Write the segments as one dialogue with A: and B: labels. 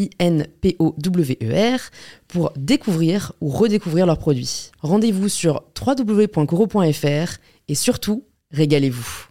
A: I-N-P-O-W-E-R, pour découvrir ou redécouvrir leurs produits. Rendez-vous sur www.coro.fr et surtout, régalez-vous.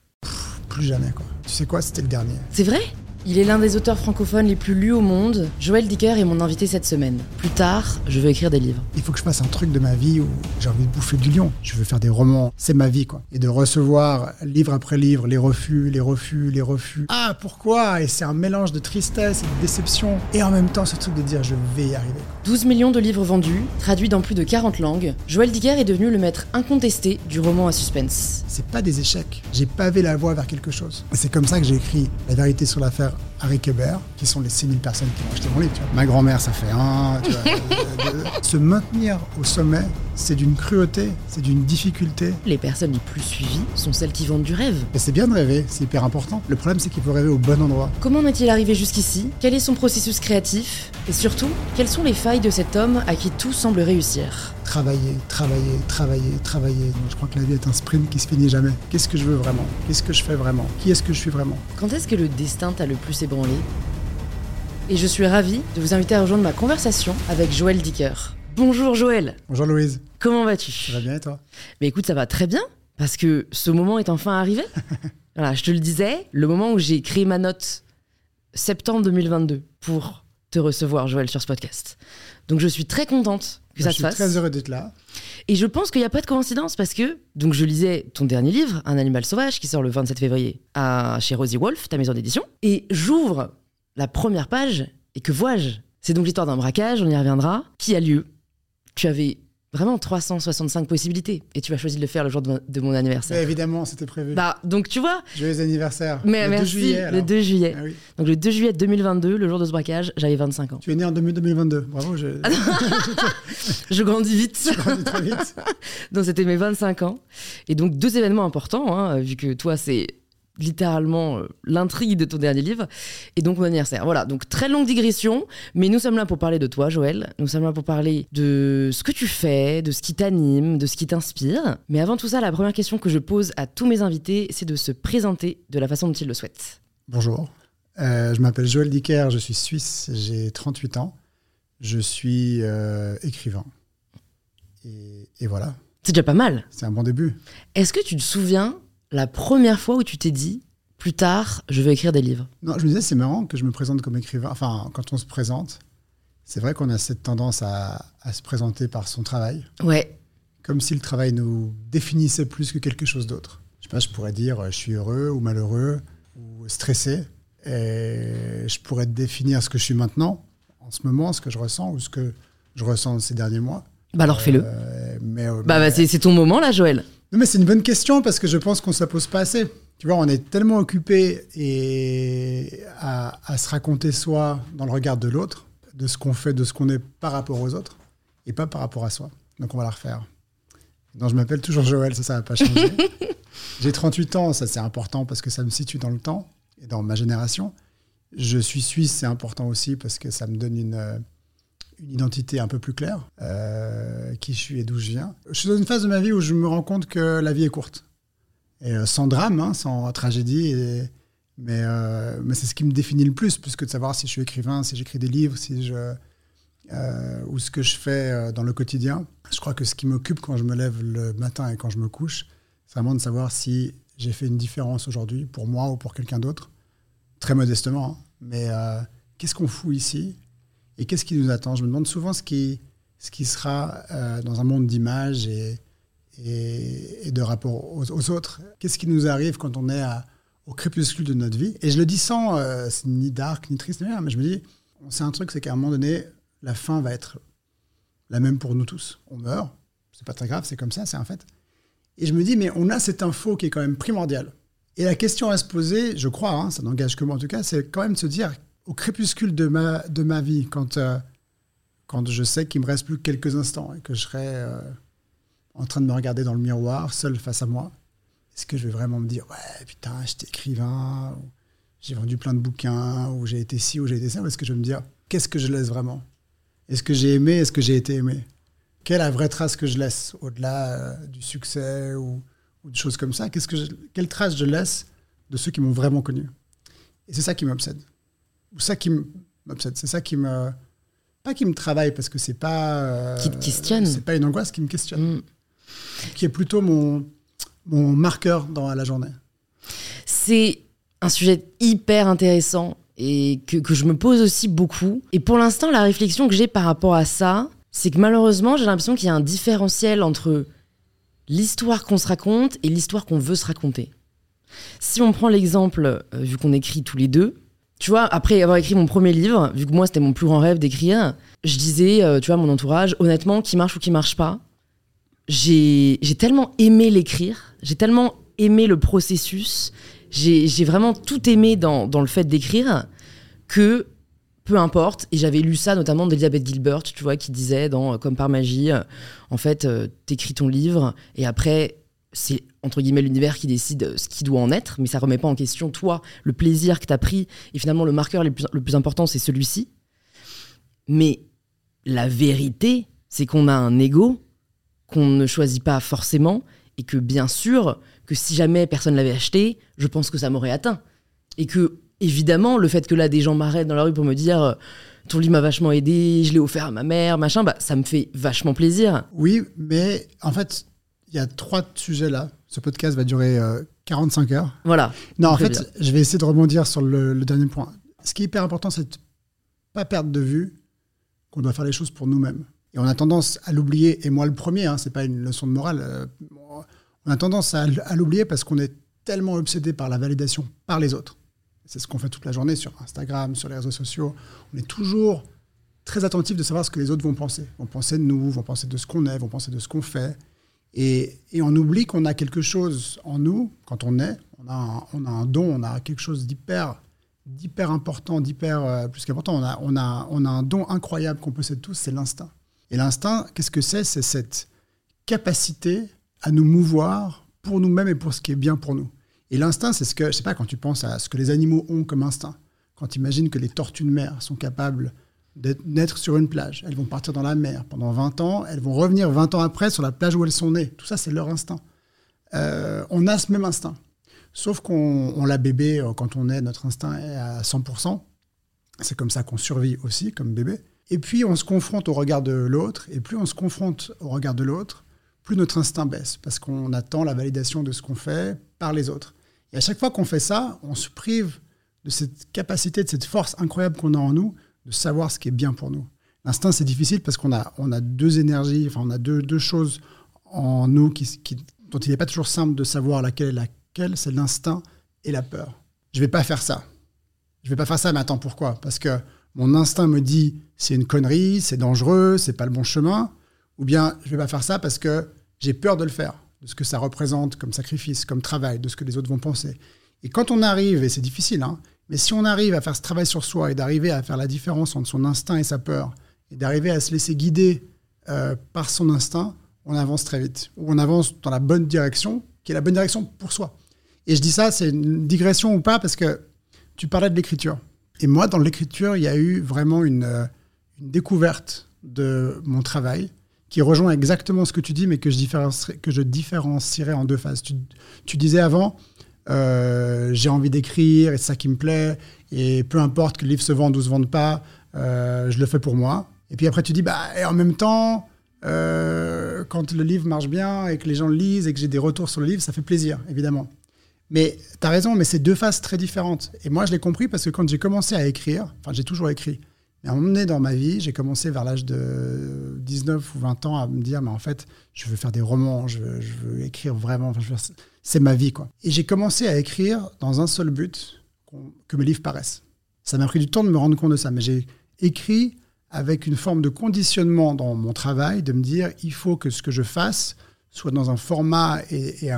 B: Plus jamais, quoi. Tu sais quoi, c'était le dernier.
A: C'est vrai? Il est l'un des auteurs francophones les plus lus au monde. Joël Dicker est mon invité cette semaine. Plus tard, je veux écrire des livres.
B: Il faut que je fasse un truc de ma vie où j'ai envie de bouffer du lion. Je veux faire des romans. C'est ma vie, quoi. Et de recevoir livre après livre les refus, les refus, les refus. Ah, pourquoi? Et c'est un mélange de tristesse et de déception. Et en même temps, ce truc de dire je vais y arriver.
A: 12 millions de livres vendus, traduits dans plus de 40 langues, Joël Dicker est devenu le maître incontesté du roman à suspense.
B: C'est pas des échecs. J'ai pavé la voie vers quelque chose. C'est comme ça que j'ai écrit La vérité sur l'affaire Claro. Harry Kébert, qui sont les 6000 personnes qui ont acheté mon livre. Ma grand-mère, ça fait un. Tu vois, se maintenir au sommet, c'est d'une cruauté, c'est d'une difficulté.
A: Les personnes les plus suivies sont celles qui vendent du rêve.
B: Et c'est bien de rêver, c'est hyper important. Le problème, c'est qu'il faut rêver au bon endroit.
A: Comment est-il arrivé jusqu'ici? Quel est son processus créatif? Et surtout, quelles sont les failles de cet homme à qui tout semble réussir?
B: Travailler, travailler, travailler, travailler. je crois que la vie est un sprint qui se finit jamais. Qu'est-ce que je veux vraiment? Qu'est-ce que je fais vraiment? Qui est-ce que je suis vraiment?
A: Quand est-ce que le destin t'a le plus ébranlé Et je suis ravie de vous inviter à rejoindre ma conversation avec Joël Dicker. Bonjour Joël.
B: Bonjour Louise.
A: Comment vas-tu?
B: Ça va bien et toi?
A: Mais écoute, ça va très bien parce que ce moment est enfin arrivé. voilà, je te le disais, le moment où j'ai créé ma note septembre 2022 pour te recevoir Joël sur ce podcast. Donc je suis très contente que ça
B: je
A: se fasse.
B: Je suis très heureux d'être là.
A: Et je pense qu'il n'y a pas de coïncidence parce que donc je lisais ton dernier livre, Un animal sauvage, qui sort le 27 février à, chez Rosie Wolf, ta maison d'édition, et j'ouvre la première page et que vois-je? C'est donc l'histoire d'un braquage, on y reviendra, qui a lieu. Tu avais Vraiment 365 possibilités. Et tu as choisi de le faire le jour de, mon anniversaire.
B: Évidemment, c'était prévu.
A: Bah, donc tu vois.
B: Joyeux anniversaire.
A: Mais
B: le
A: merci,
B: 2 juillet.
A: Le 2 juillet.
B: Ah oui.
A: Donc le 2 juillet 2022, le jour de ce braquage, j'avais 25 ans.
B: Tu es né en 2022. Bravo. Je,
A: je grandis vite.
B: Je grandis très vite.
A: donc c'était mes 25 ans. Et donc deux événements importants, hein, vu que toi, c'est littéralement euh, l'intrigue de ton dernier livre et donc mon anniversaire. Voilà, donc très longue digression, mais nous sommes là pour parler de toi, Joël. Nous sommes là pour parler de ce que tu fais, de ce qui t'anime, de ce qui t'inspire. Mais avant tout ça, la première question que je pose à tous mes invités, c'est de se présenter de la façon dont ils le souhaitent.
B: Bonjour, euh, je m'appelle Joël Dicker, je suis suisse, j'ai 38 ans, je suis euh, écrivain. Et, et voilà.
A: C'est déjà pas mal.
B: C'est un bon début.
A: Est-ce que tu te souviens la première fois où tu t'es dit, plus tard, je veux écrire des livres
B: Non, je me disais, c'est marrant que je me présente comme écrivain. Enfin, quand on se présente, c'est vrai qu'on a cette tendance à, se présenter par son travail.
A: Ouais.
B: Comme si le travail nous définissait plus que quelque chose d'autre. Je sais pas, je pourrais dire, je suis heureux ou malheureux ou stressé. Et je pourrais définir ce que je suis maintenant, en ce moment, ce que je ressens ou ce que je ressens ces derniers mois.
A: Bah alors fais-le.
B: Euh, mais, euh,
A: bah, bah c'est ton moment là, Joël.
B: Non, mais c'est une bonne question parce que je pense qu'on ne se pose pas assez. Tu vois, on est tellement occupé et à, se raconter soi dans le regard de l'autre, de ce qu'on fait, de ce qu'on est par rapport aux autres, et pas par rapport à soi. Donc on va la refaire. Donc je m'appelle toujours Joël, ça, ça va pas changer. J'ai 38 ans, ça c'est important parce que ça me situe dans le temps et dans ma génération. Je suis suisse, c'est important aussi parce que ça me donne une une identité un peu plus claire, euh, qui je suis et d'où je viens. Je suis dans une phase de ma vie où je me rends compte que la vie est courte. Et euh, sans drame, hein, sans tragédie, mais, euh, mais c'est ce qui me définit le plus, plus que de savoir si je suis écrivain, si j'écris des livres, si je, ou ce que je fais dans le quotidien. Je crois que ce qui m'occupe quand je me lève le matin et quand je me couche, c'est vraiment de savoir si j'ai fait une différence aujourd'hui pour moi ou pour quelqu'un d'autre, très modestement. Hein. Mais qu'est-ce qu'on fout ici? Et qu'est-ce qui nous attend? Je me demande souvent ce qui, ce qui sera euh, dans un monde d'images et, et, de rapport aux, autres. Qu'est-ce qui nous arrive quand on est au crépuscule de notre vie? Et je le dis sans, euh, ni dark, ni triste, ni rien, mais je me dis, c'est un truc, c'est qu'à un moment donné, la fin va être la même pour nous tous. On meurt, c'est pas très grave, c'est comme ça, c'est un fait. Et je me dis, mais on a cette info qui est quand même primordiale. Et la question à se poser, je crois, hein, ça n'engage que moi en tout cas, c'est quand même de se dire, au crépuscule de ma, de ma vie, quand, euh, quand je sais qu'il me reste plus que quelques instants et que je serai euh, en train de me regarder dans le miroir, seul face à moi, est-ce que je vais vraiment me dire, ouais, putain, j'étais écrivain, j'ai vendu plein de bouquins, ou j'ai été ci, ou j'ai été ça, ou est-ce que je vais me dire, qu'est-ce que je laisse vraiment? Est-ce que j'ai aimé Est-ce que j'ai été aimé? Quelle est la vraie trace que je laisse, au-delà euh, du succès ou, ou, de choses comme ça? Qu'est-ce que Quelle trace je laisse de ceux qui m'ont vraiment connu? Et c'est ça qui m'obsède. Ça qui m'obsède, c'est ça qui me... Pas qui me travaille, parce que c'est pas...
A: Euh, qui te questionne.
B: C'est pas une angoisse qui me questionne. Mm qui est plutôt mon, mon marqueur dans la journée.
A: C'est un sujet hyper intéressant et que, que je me pose aussi beaucoup. Et pour l'instant, la réflexion que j'ai par rapport à ça, c'est que malheureusement, j'ai l'impression qu'il y a un différentiel entre l'histoire qu'on se raconte et l'histoire qu'on veut se raconter. Si on prend l'exemple, euh, vu qu'on écrit tous les deux, tu vois, après avoir écrit mon premier livre, vu que moi c'était mon plus grand rêve d'écrire, je disais, euh, tu vois, mon entourage, honnêtement, qui marche ou qui marche pas, j'ai tellement aimé l'écrire, j'ai tellement aimé le processus, j'ai vraiment tout aimé dans, le fait d'écrire que peu importe. Et j'avais lu ça notamment d'Elizabeth Gilbert, tu vois, qui disait dans Comme par magie, euh, en fait, euh, t'écris ton livre et après, c'est entre guillemets l'univers qui décide ce qui doit en être, mais ça remet pas en question toi, le plaisir que t'as pris. Et finalement, le marqueur le plus, le plus important, c'est celui-ci. Mais la vérité, c'est qu'on a un ego qu'on ne choisit pas forcément et que bien sûr que si jamais personne l'avait acheté, je pense que ça m'aurait atteint. Et que évidemment, le fait que là des gens m'arrêtent dans la rue pour me dire euh, ton livre m'a vachement aidé, je l'ai offert à ma mère, machin, bah ça me fait vachement plaisir.
B: Oui, mais en fait, il y a trois sujets là. Ce podcast va durer 45 euh, heures.
A: Voilà.
B: Non, en fait, je vais essayer de rebondir sur le, le dernier point. Ce qui est hyper important, c'est de pas perdre de vue qu'on doit faire les choses pour nous-mêmes. Et on a tendance à l'oublier, et moi le premier, hein, c'est pas une leçon de morale, euh, on a tendance à, l'oublier parce qu'on est tellement obsédé par la validation par les autres. C'est ce qu'on fait toute la journée sur Instagram, sur les réseaux sociaux. On est toujours très attentif de savoir ce que les autres vont penser. Vont penser de nous, vont penser de ce qu'on est, vont penser de ce qu'on fait. Et, on oublie qu'on a quelque chose en nous, quand on est, on a un, on a un don, on a quelque chose d'hyper d'hyper important, d'hyper euh, plus qu'important. On a, on, a, on a un don incroyable qu'on possède tous, c'est l'instinct. Et l'instinct, qu'est-ce que c'est? C'est cette capacité à nous mouvoir pour nous-mêmes et pour ce qui est bien pour nous. Et l'instinct, c'est ce que, je sais pas, quand tu penses à ce que les animaux ont comme instinct, quand tu imagines que les tortues de mer sont capables de naître sur une plage, elles vont partir dans la mer pendant 20 ans, elles vont revenir 20 ans après sur la plage où elles sont nées. Tout ça, c'est leur instinct. Euh, on a ce même instinct. Sauf qu'on l'a bébé euh, quand on est, notre instinct est à 100%. C'est comme ça qu'on survit aussi, comme bébé. Et puis on se confronte au regard de l'autre, et plus on se confronte au regard de l'autre, plus notre instinct baisse, parce qu'on attend la validation de ce qu'on fait par les autres. Et à chaque fois qu'on fait ça, on se prive de cette capacité, de cette force incroyable qu'on a en nous, de savoir ce qui est bien pour nous. L'instinct, c'est difficile parce qu'on a, on a deux énergies, enfin on a deux, deux choses en nous qui, dont il n'est pas toujours simple de savoir laquelle est laquelle, c'est l'instinct et la peur. Je vais pas faire ça. Je vais pas faire ça, mais attends, pourquoi? Parce que mon instinct me dit c'est une connerie, c'est dangereux, c'est pas le bon chemin, ou bien je vais pas faire ça parce que j'ai peur de le faire, de ce que ça représente comme sacrifice, comme travail, de ce que les autres vont penser. Et quand on arrive, et c'est difficile, hein, mais si on arrive à faire ce travail sur soi et d'arriver à faire la différence entre son instinct et sa peur, et d'arriver à se laisser guider euh, par son instinct, on avance très vite, ou on avance dans la bonne direction, qui est la bonne direction pour soi. Et je dis ça, c'est une digression ou pas, parce que tu parlais de l'écriture. Et moi, dans l'écriture, il y a eu vraiment une, euh, découverte de mon travail qui rejoint exactement ce que tu dis, mais que je différencierais, que je différencierais en deux phases. Tu, disais avant, euh, j'ai envie d'écrire et c'est ça qui me plaît, et peu importe que le livre se vende ou se vende pas, euh, je le fais pour moi. Et puis après, tu dis, bah, et en même temps, quand le livre marche bien et que les gens le lisent et que j'ai des retours sur le livre, ça fait plaisir, évidemment. Mais tu as raison, mais c'est deux phases très différentes. Et moi, je l'ai compris parce que quand j'ai commencé à écrire, enfin, j'ai toujours écrit, Mais à un moment donné dans ma vie, j'ai commencé vers l'âge de 19 ou 20 ans à me dire, mais en fait, je veux faire des romans, je veux, écrire vraiment, c'est ma vie. quoi. Et j'ai commencé à écrire dans un seul but, que mes livres paraissent. Ça m'a pris du temps de me rendre compte de ça, mais j'ai écrit avec une forme de conditionnement dans mon travail, de me dire, il faut que ce que je fasse soit dans un format et,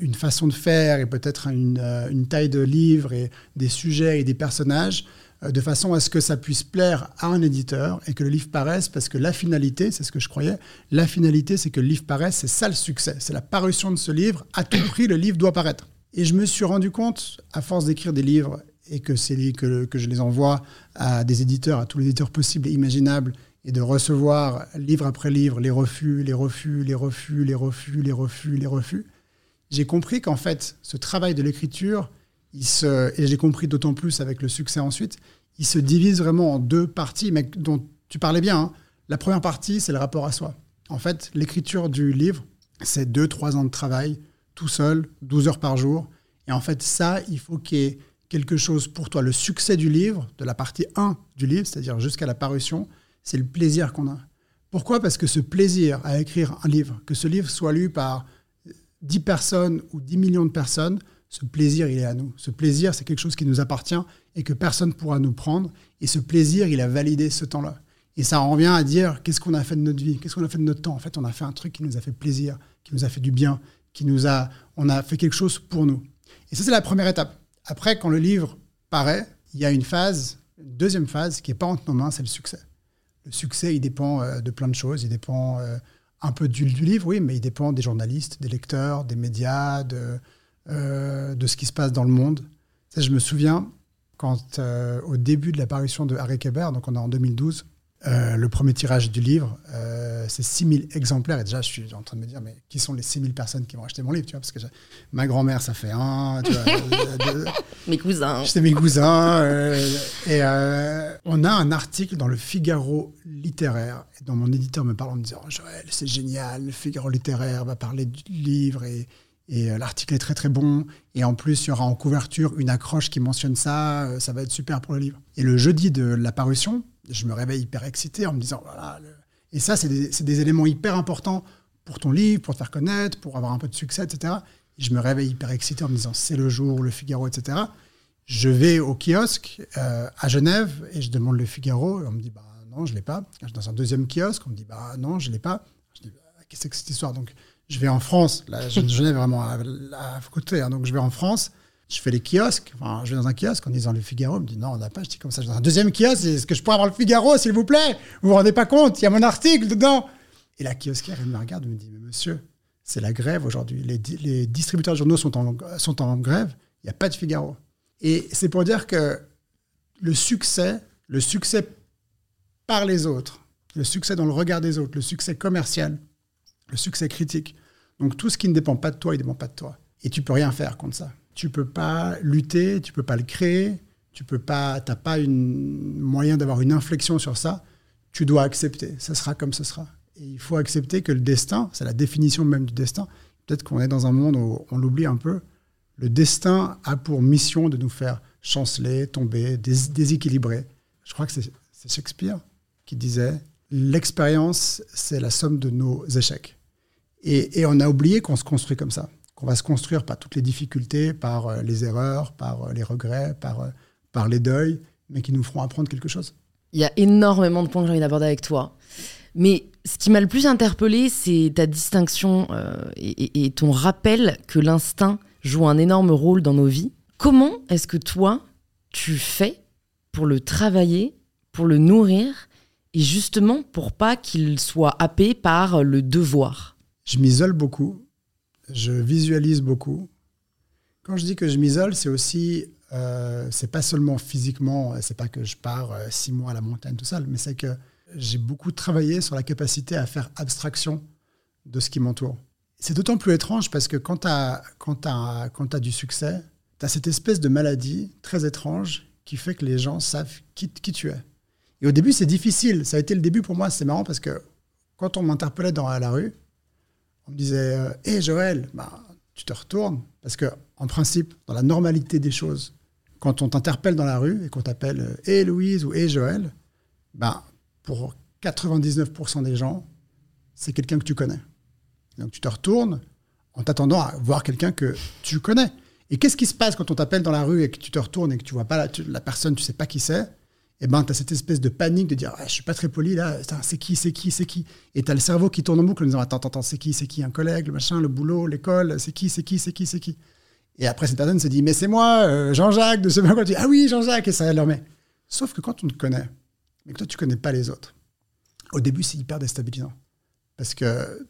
B: une façon de faire, et peut-être une, euh, une taille de livre, et des sujets et des personnages de façon à ce que ça puisse plaire à un éditeur et que le livre paraisse, parce que la finalité, c'est ce que je croyais, la finalité, c'est que le livre paraisse, c'est ça le succès, c'est la parution de ce livre, à tout prix, le livre doit paraître. Et je me suis rendu compte, à force d'écrire des livres et que, que, que je les envoie à des éditeurs, à tous les éditeurs possibles et imaginables, et de recevoir livre après livre les refus, les refus, les refus, les refus, les refus, les refus, j'ai compris qu'en fait, ce travail de l'écriture, il se, et j'ai compris d'autant plus avec le succès ensuite, il se divise vraiment en deux parties, mais dont tu parlais bien. Hein. La première partie, c'est le rapport à soi. En fait, l'écriture du livre, c'est deux, trois ans de travail, tout seul, 12 heures par jour. Et en fait, ça, il faut qu'il y ait quelque chose pour toi. Le succès du livre, de la partie 1 du livre, c'est-à-dire jusqu'à la parution, c'est le plaisir qu'on a. Pourquoi? Parce que ce plaisir à écrire un livre, que ce livre soit lu par 10 personnes ou 10 millions de personnes, ce plaisir, il est à nous. Ce plaisir, c'est quelque chose qui nous appartient et que personne ne pourra nous prendre. Et ce plaisir, il a validé ce temps-là. Et ça en revient à dire qu'est-ce qu'on a fait de notre vie, qu'est-ce qu'on a fait de notre temps? En fait, on a fait un truc qui nous a fait plaisir, qui nous a fait du bien, qui nous a, on a fait quelque chose pour nous. Et ça, c'est la première étape. Après, quand le livre paraît, il y a une phase, une deuxième phase qui n'est pas entre nos mains, c'est le succès. Le succès, il dépend euh, de plein de choses. Il dépend euh, un peu du, du, livre, oui, mais il dépend des journalistes, des lecteurs, des médias, de, euh, de ce qui se passe dans le monde. Ça, je me souviens quand, euh, au début de l'apparition de Harry Kéber, donc on est en 2012, euh, le premier tirage du livre, c'est 6000 exemplaires. Et déjà, je suis en train de me dire, mais qui sont les 6000 personnes qui vont acheter mon livre tu vois, Parce que ma grand-mère, ça fait un. Tu
A: vois, mes cousins.
B: C'était mes cousins. et on a un article dans le Figaro littéraire. Et dont mon éditeur me parle en me disant Joël, c'est génial, le Figaro littéraire va parler du livre. Et et euh, l'article est très très bon. Et en plus, il y aura en couverture une accroche qui mentionne ça. Euh, ça va être super pour le livre. Et le jeudi de la parution, je me réveille hyper excité en me disant voilà. Et ça, c'est des, éléments hyper importants pour ton livre, pour te faire connaître, pour avoir un peu de succès, etc. Et je me réveille hyper excité en me disant c'est le jour, le Figaro, etc. Je vais au kiosque euh, à Genève et je demande le Figaro. Et on me dit bah non, je l'ai pas. Je vais dans un deuxième kiosque, on me dit bah non, je l'ai pas. Je dis bah, qu'est-ce que c'est cette histoire? Donc je vais en France, là, Genève vraiment à, à côté, hein, donc je vais en France, je fais les kiosques, enfin, je vais dans un kiosque en disant le Figaro, on me dit non, on n'a pas, je dis comme ça, je vais dans un deuxième kiosque, est-ce que je pourrais avoir le Figaro, s'il vous plaît. Vous vous rendez pas compte, il y a mon article dedans. Et la kiosquière, elle me regarde et me dit, mais monsieur, c'est la grève aujourd'hui, les, les, distributeurs de journaux sont en, sont en grève, il n'y a pas de Figaro. Et c'est pour dire que le succès, le succès par les autres, le succès dans le regard des autres, le succès commercial, le succès critique. Donc tout ce qui ne dépend pas de toi, il ne dépend pas de toi. Et tu peux rien faire contre ça. Tu peux pas lutter, tu peux pas le créer, tu peux pas, t'as pas une moyen d'avoir une inflexion sur ça. Tu dois accepter. Ça sera comme ce sera. Et il faut accepter que le destin, c'est la définition même du destin. Peut-être qu'on est dans un monde où on l'oublie un peu. Le destin a pour mission de nous faire chanceler, tomber, déséquilibrer. Je crois que c'est Shakespeare qui disait l'expérience, c'est la somme de nos échecs. Et, on a oublié qu'on se construit comme ça, qu'on va se construire par toutes les difficultés, par euh, les erreurs, par euh, les regrets, par, euh, par les deuils, mais qui nous feront apprendre quelque chose.
A: Il y a énormément de points que j'ai envie d'aborder avec toi. Mais ce qui m'a le plus interpellé, c'est ta distinction et, et, ton rappel que l'instinct joue un énorme rôle dans nos vies. Comment est-ce que toi, tu fais pour le travailler, pour le nourrir et justement pour pas qu'il soit happé par le devoir?
B: Je m'isole beaucoup, je visualise beaucoup. Quand je dis que je m'isole, c'est aussi, euh, c'est pas seulement physiquement, c'est pas que je pars euh, six mois à la montagne tout seul, mais c'est que j'ai beaucoup travaillé sur la capacité à faire abstraction de ce qui m'entoure. C'est d'autant plus étrange parce que quand tu as, as, as du succès, tu as cette espèce de maladie très étrange qui fait que les gens savent qui, qui tu es. Et au début, c'est difficile. Ça a été le début pour moi. C'est marrant parce que quand on m'interpellait dans la rue, on me disait Hé euh, Joël, bah, tu te retournes. Parce que, en principe, dans la normalité des choses, quand on t'interpelle dans la rue et qu'on t'appelle Hé Louise ou Hé Joël, ben, pour 99% des gens, c'est quelqu'un que tu connais. Donc tu te retournes en t'attendant à voir quelqu'un que tu connais. Et qu'est-ce qui se passe quand on t'appelle dans la rue et que tu te retournes et que tu vois pas la, la personne, tu sais pas qui c'est? Eh ben, tu as cette espèce de panique de dire ah, Je suis pas très poli là, c'est qui, c'est qui, c'est qui? Et tu as le cerveau qui tourne en boucle en disant Attends, attends, c'est qui, c'est qui? Un collègue, le machin, le boulot, l'école, c'est qui, c'est qui, c'est qui, c'est qui? Et après, cette personne se dit Mais c'est moi, euh, Jean-Jacques, de ce moment, tu dis Ah oui, Jean-Jacques, et ça leur met. Sauf que quand on te connaît, mais que toi, tu connais pas les autres, au début, c'est hyper déstabilisant. Parce que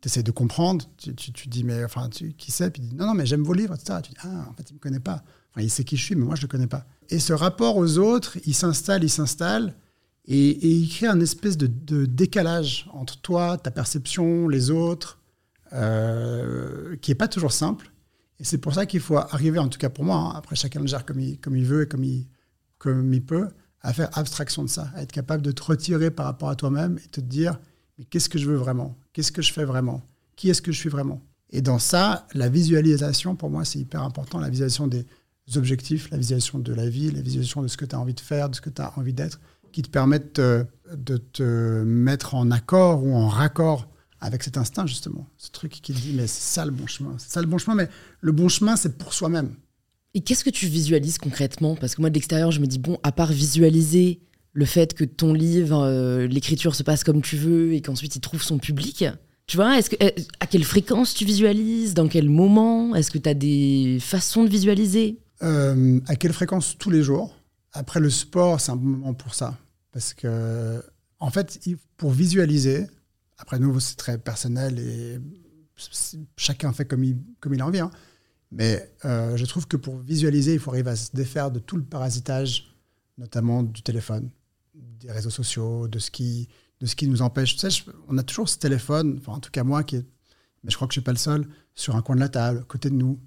B: tu essaies de comprendre, tu, tu, dis, mais enfin, tu, qui Puis il dit, non, non, mais j'aime vos livres, etc. Tu dis, ah, en fait, il me connaît pas. Enfin, il sait qui je suis, mais moi, je le connais pas. Et ce rapport aux autres, il s'installe, il s'installe, et, il crée un espèce de, décalage entre toi, ta perception, les autres, euh, qui n'est pas toujours simple. Et c'est pour ça qu'il faut arriver, en tout cas pour moi, hein, après chacun le gère comme il, comme il veut et comme il, comme il peut, à faire abstraction de ça, à être capable de te retirer par rapport à toi-même et te dire, mais qu'est-ce que je veux vraiment? Qu'est-ce que je fais vraiment? Qui est-ce que je suis vraiment? Et dans ça, la visualisation, pour moi, c'est hyper important, la visualisation des objectifs, la visualisation de la vie, la visualisation de ce que tu as envie de faire, de ce que tu as envie d'être, qui te permettent de te mettre en accord ou en raccord avec cet instinct, justement. Ce truc qui te dit, mais c'est ça le bon chemin. C'est ça le bon chemin, mais le bon chemin, c'est pour soi-même.
A: Et qu'est-ce que tu visualises concrètement? Parce que moi, de l'extérieur, je me dis, bon, à part visualiser le fait que ton livre, euh, l'écriture se passe comme tu veux et qu'ensuite il trouve son public, tu vois, est-ce euh, à quelle fréquence tu visualises? Dans quel moment? Est-ce que tu as des façons de visualiser?
B: Euh, À quelle fréquence Tous les jours? Après, le sport, c'est un bon moment pour ça. Parce que, en fait, pour visualiser, après, nous, c'est très personnel et chacun fait comme il, comme il a envie. Hein. Mais euh, je trouve que pour visualiser, il faut arriver à se défaire de tout le parasitage, notamment du téléphone, des réseaux sociaux, de ce qui, de ce qui nous empêche. Tu sais, on a toujours ce téléphone, enfin, en tout cas moi, qui est, mais je crois que je ne suis pas le seul, sur un coin de la table, à côté de nous.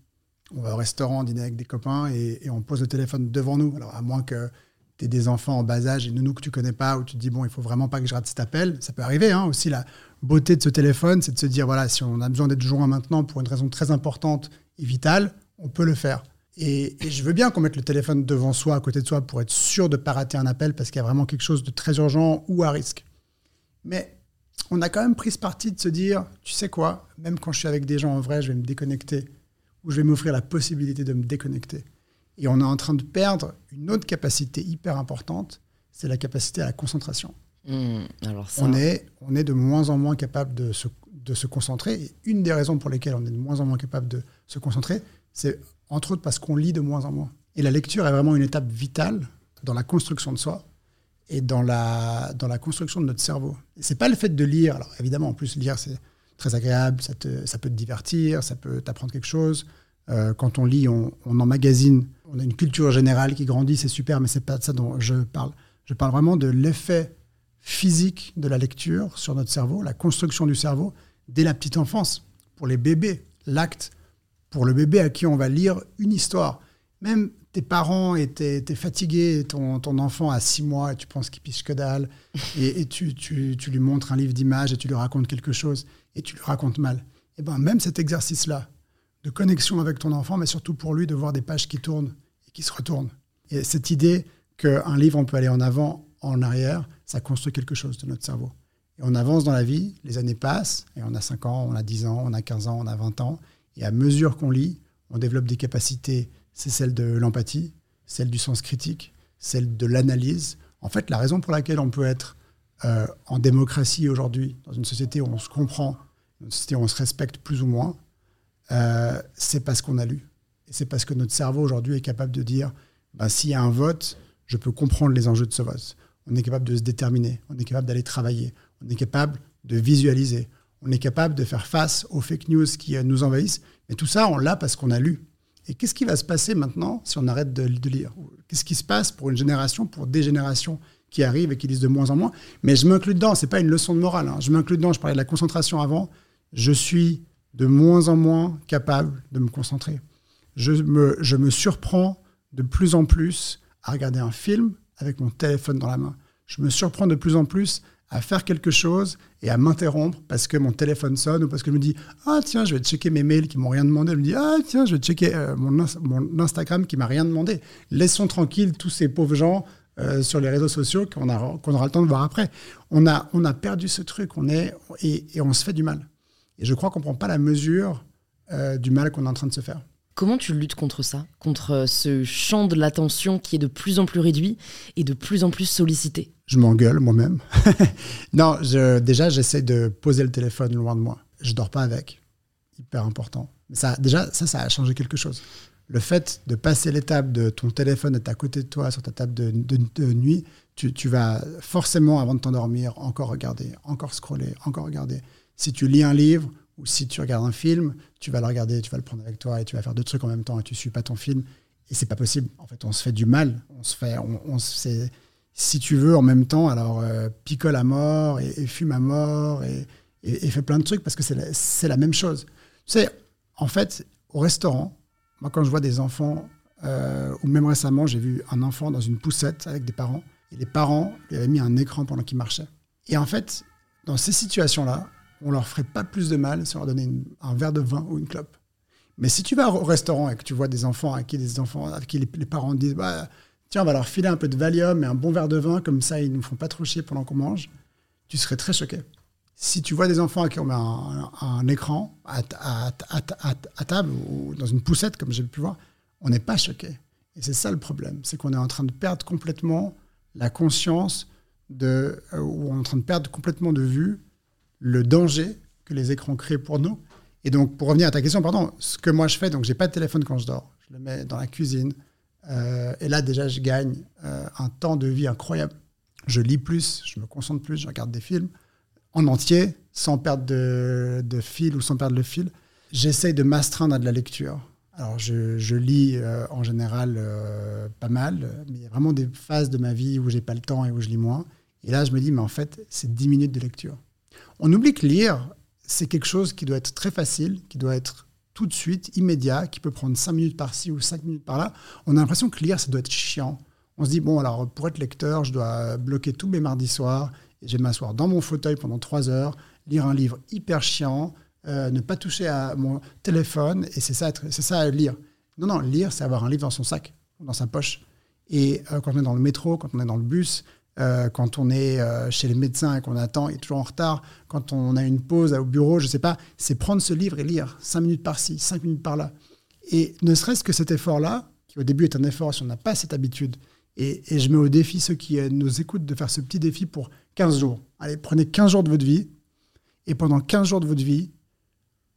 B: On va au restaurant, dîner avec des copains et, et on pose le téléphone devant nous. Alors, à moins que tu aies des enfants en bas âge et nous que tu connais pas, où tu te dis, bon, il faut vraiment pas que je rate cet appel. Ça peut arriver hein, aussi. La beauté de ce téléphone, c'est de se dire, voilà, si on a besoin d'être joint maintenant pour une raison très importante vital, on peut le faire. Et, je veux bien qu'on mette le téléphone devant soi, à côté de soi, pour être sûr de ne pas rater un appel parce qu'il y a vraiment quelque chose de très urgent ou à risque. Mais on a quand même pris ce parti de se dire, tu sais quoi, même quand je suis avec des gens en vrai, je vais me déconnecter ou je vais m'offrir la possibilité de me déconnecter. Et on est en train de perdre une autre capacité hyper importante, c'est la capacité à la concentration.
A: Mmh, alors
B: on, est, on est de moins en moins capable de se, de se concentrer. Et une des raisons pour lesquelles on est de moins en moins capable de se concentrer, c'est entre autres parce qu'on lit de moins en moins. Et la lecture est vraiment une étape vitale dans la construction de soi et dans la, dans la construction de notre cerveau. Et c'est pas le fait de lire. Alors évidemment, en plus, lire, c'est très agréable, ça, peut te divertir, ça peut t'apprendre quelque chose. Euh, quand on lit, on, on emmagasine, on a une culture générale qui grandit, c'est super, mais c'est pas de ça dont je parle. Je parle vraiment de l'effet physique de la lecture sur notre cerveau, la construction du cerveau dès la petite enfance. Pour les bébés, l'acte pour le bébé à qui on va lire une histoire. Même tes parents étaient, fatigués, ton, ton, enfant a six mois et tu penses qu'il piche que dalle, et, tu, tu, tu, lui montres un livre d'images et tu lui racontes quelque chose et tu lui racontes mal. Et ben même cet exercice-là de connexion avec ton enfant, mais surtout pour lui de voir des pages qui tournent et qui se retournent. Et cette idée qu'un livre, on peut aller en avant, en arrière, ça construit quelque chose de notre cerveau. Et on avance dans la vie, les années passent, et on a 5 ans, on a 10 ans, on a 15 ans, on a 20 ans, et à mesure qu'on lit, on développe des capacités, c'est celle de l'empathie, celle du sens critique, celle de l'analyse. En fait, la raison pour laquelle on peut être euh, en démocratie aujourd'hui, dans une société où on se comprend, une société où on se respecte plus ou moins, euh, c'est parce qu'on a lu. Et c'est parce que notre cerveau aujourd'hui est capable de dire, ben, s'il y a un vote, je peux comprendre les enjeux de ce vote. On est capable de se déterminer, on est capable d'aller travailler, on est capable de visualiser, on est capable de faire face aux fake news qui euh, nous envahissent. Mais tout ça, on l'a parce qu'on a lu. Et qu'est-ce qui va se passer maintenant si on arrête de, lire? Qu'est-ce qui se passe pour une génération, pour des générations qui arrivent et qui lisent de moins en moins Mais je m'inclus dedans, c'est pas une leçon de morale. Hein. Je m'inclus dedans, je parlais de la concentration avant. Je suis de moins en moins capable de me concentrer. Je me, je me surprends de plus en plus à regarder un film avec mon téléphone dans la main. Je me surprends de plus en plus à faire quelque chose et à m'interrompre parce que mon téléphone sonne ou parce que je me dis ah tiens je vais checker mes mails qui m'ont rien demandé je me dis ah tiens je vais checker euh, mon, mon, Instagram qui m'a rien demandé laissons tranquilles tous ces pauvres gens euh, sur les réseaux sociaux qu'on aura le temps de voir après on a on a perdu ce truc on est et, et on se fait du mal et je crois qu'on prend pas la mesure euh, du mal qu'on est en train de se faire
A: Comment tu luttes contre ça Contre ce champ de l'attention qui est de plus en plus réduit et de plus en plus sollicité?
B: Je m'engueule moi-même. non, je, déjà, j'essaie de poser le téléphone loin de moi. Je dors pas avec. Hyper important. Ça, déjà, ça, ça a changé quelque chose. Le fait de passer l'étape de ton téléphone être à côté de toi sur ta table de, nuit, tu, vas forcément, avant de t'endormir, encore regarder, encore scroller, encore regarder. Si tu lis un livre ou si tu regardes un film, tu vas le regarder, tu vas le prendre avec toi et tu vas faire deux trucs en même temps et tu suis pas ton film. Et c'est pas possible. En fait, on se fait du mal. On se fait, on, si tu veux, en même temps, alors euh, picole à mort et, fume à mort et, fait plein de trucs parce que c'est la, la, même chose. Tu sais, en fait, au restaurant, moi, quand je vois des enfants, euh, ou même récemment, j'ai vu un enfant dans une poussette avec des parents et les parents lui avaient mis un écran pendant qu'il marchait. Et en fait, dans ces situations-là, on leur ferait pas plus de mal si on leur donnait un verre de vin ou une clope. Mais si tu vas au restaurant et que tu vois des enfants à qui les enfants, à qui les, parents disent bah, tiens, on va leur filer un peu de Valium et un bon verre de vin, comme ça ils nous font pas trop chier pendant qu'on mange, tu serais très choqué. Si tu vois des enfants à qui on met un, écran à, table ou dans une poussette, comme j'ai pu voir, on n'est pas choqué. Et c'est ça le problème, c'est qu'on est en train de perdre complètement la conscience de, euh, ou on est en train de perdre complètement de vue le danger que les écrans créent pour nous. Et donc, pour revenir à ta question, pardon, ce que moi je fais, donc j'ai pas de téléphone quand je dors, je le mets dans la cuisine. Euh, et là, déjà, je gagne euh, un temps de vie incroyable. Je lis plus, je me concentre plus, je regarde des films en entier, sans perdre de, fil ou sans perdre le fil. J'essaye de m'astreindre à de la lecture. Alors, je, lis euh, en général pas mal, mais il y a vraiment des phases de ma vie où j'ai pas le temps et où je lis moins. Et là, je me dis, mais en fait, c'est 10 minutes de lecture. On oublie que lire, c'est quelque chose qui doit être très facile, qui doit être tout de suite, immédiat, qui peut prendre 5 minutes par-ci ou 5 minutes par-là. On a l'impression que lire, ça doit être chiant. On se dit, bon, alors pour être lecteur, je dois bloquer tous mes mardis soirs, je vais m'asseoir dans mon fauteuil pendant 3 heures, lire un livre hyper chiant, euh, ne pas toucher à mon téléphone, et c'est ça, c'est ça lire. Non, non, lire, c'est avoir un livre dans son sac, dans sa poche. Et euh, quand on est dans le métro, quand on est dans le bus, euh, quand on est chez les médecins et qu'on attend et toujours en retard, quand on a une pause au bureau, je ne sais pas, c'est prendre ce livre et lire cinq minutes par-ci, cinq minutes par-là. Et ne serait-ce que cet effort-là, qui au début est un effort si on n'a pas cette habitude, et, je mets au défi ceux qui euh, nous écoutent de faire ce petit défi pour 15 jours. Allez, prenez 15 jours de votre vie, et pendant 15 jours de votre vie,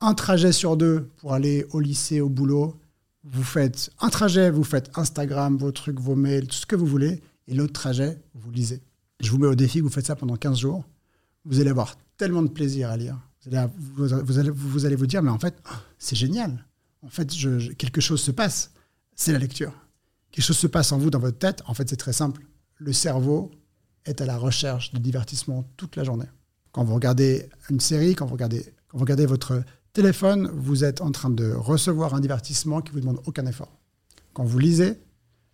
B: un trajet sur deux pour aller au lycée, au boulot, vous faites un trajet, vous faites Instagram, vos trucs, vos mails, tout ce que vous voulez, et l'autre trajet, vous lisez. Je vous mets au défi vous faites ça pendant 15 jours. Vous allez avoir tellement de plaisir à lire. Vous allez vous, allez, vous, dire, mais en fait, c'est génial. En fait, quelque chose se passe. C'est la lecture. Quelque chose se passe en vous, dans votre tête. En fait, c'est très simple. Le cerveau est à la recherche de divertissement toute la journée. Quand vous regardez une série, quand vous regardez, quand vous regardez votre téléphone, vous êtes en train de recevoir un divertissement qui vous demande aucun effort. Quand vous lisez,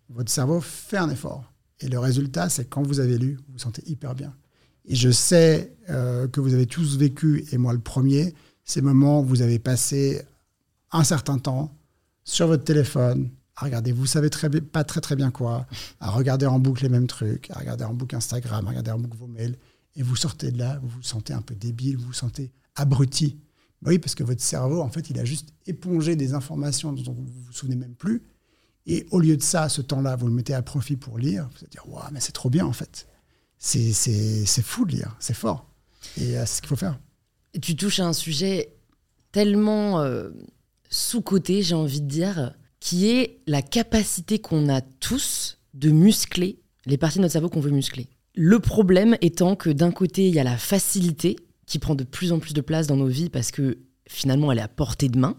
B: votre cerveau fait un effort. Et le résultat, c'est quand vous avez lu, vous vous sentez hyper bien. Et je sais euh, que vous avez tous vécu, et moi le premier, ces moments où vous avez passé un certain temps sur votre téléphone, à regarder, vous savez très pas très très bien quoi, à regarder en boucle les mêmes trucs, à regarder en boucle Instagram, à regarder en boucle vos mails, et vous sortez de là, vous vous sentez un peu débile, vous vous sentez abruti. Oui, parce que votre cerveau, en fait, il a juste épongé des informations dont vous vous souvenez même plus, et au lieu de ça, ce temps-là, vous le mettez à profit pour lire, vous allez dire, waouh, mais c'est trop bien en fait. C'est fou de lire, c'est fort. Et euh, c'est ce qu'il faut faire.
A: Et tu touches à un sujet tellement euh, sous-coté, j'ai envie de dire, qui est la capacité qu'on a tous de muscler les parties de notre cerveau qu'on veut muscler. Le problème étant que d'un côté, il y a la facilité qui prend de plus en plus de place dans nos vies parce que finalement, elle est à portée de main.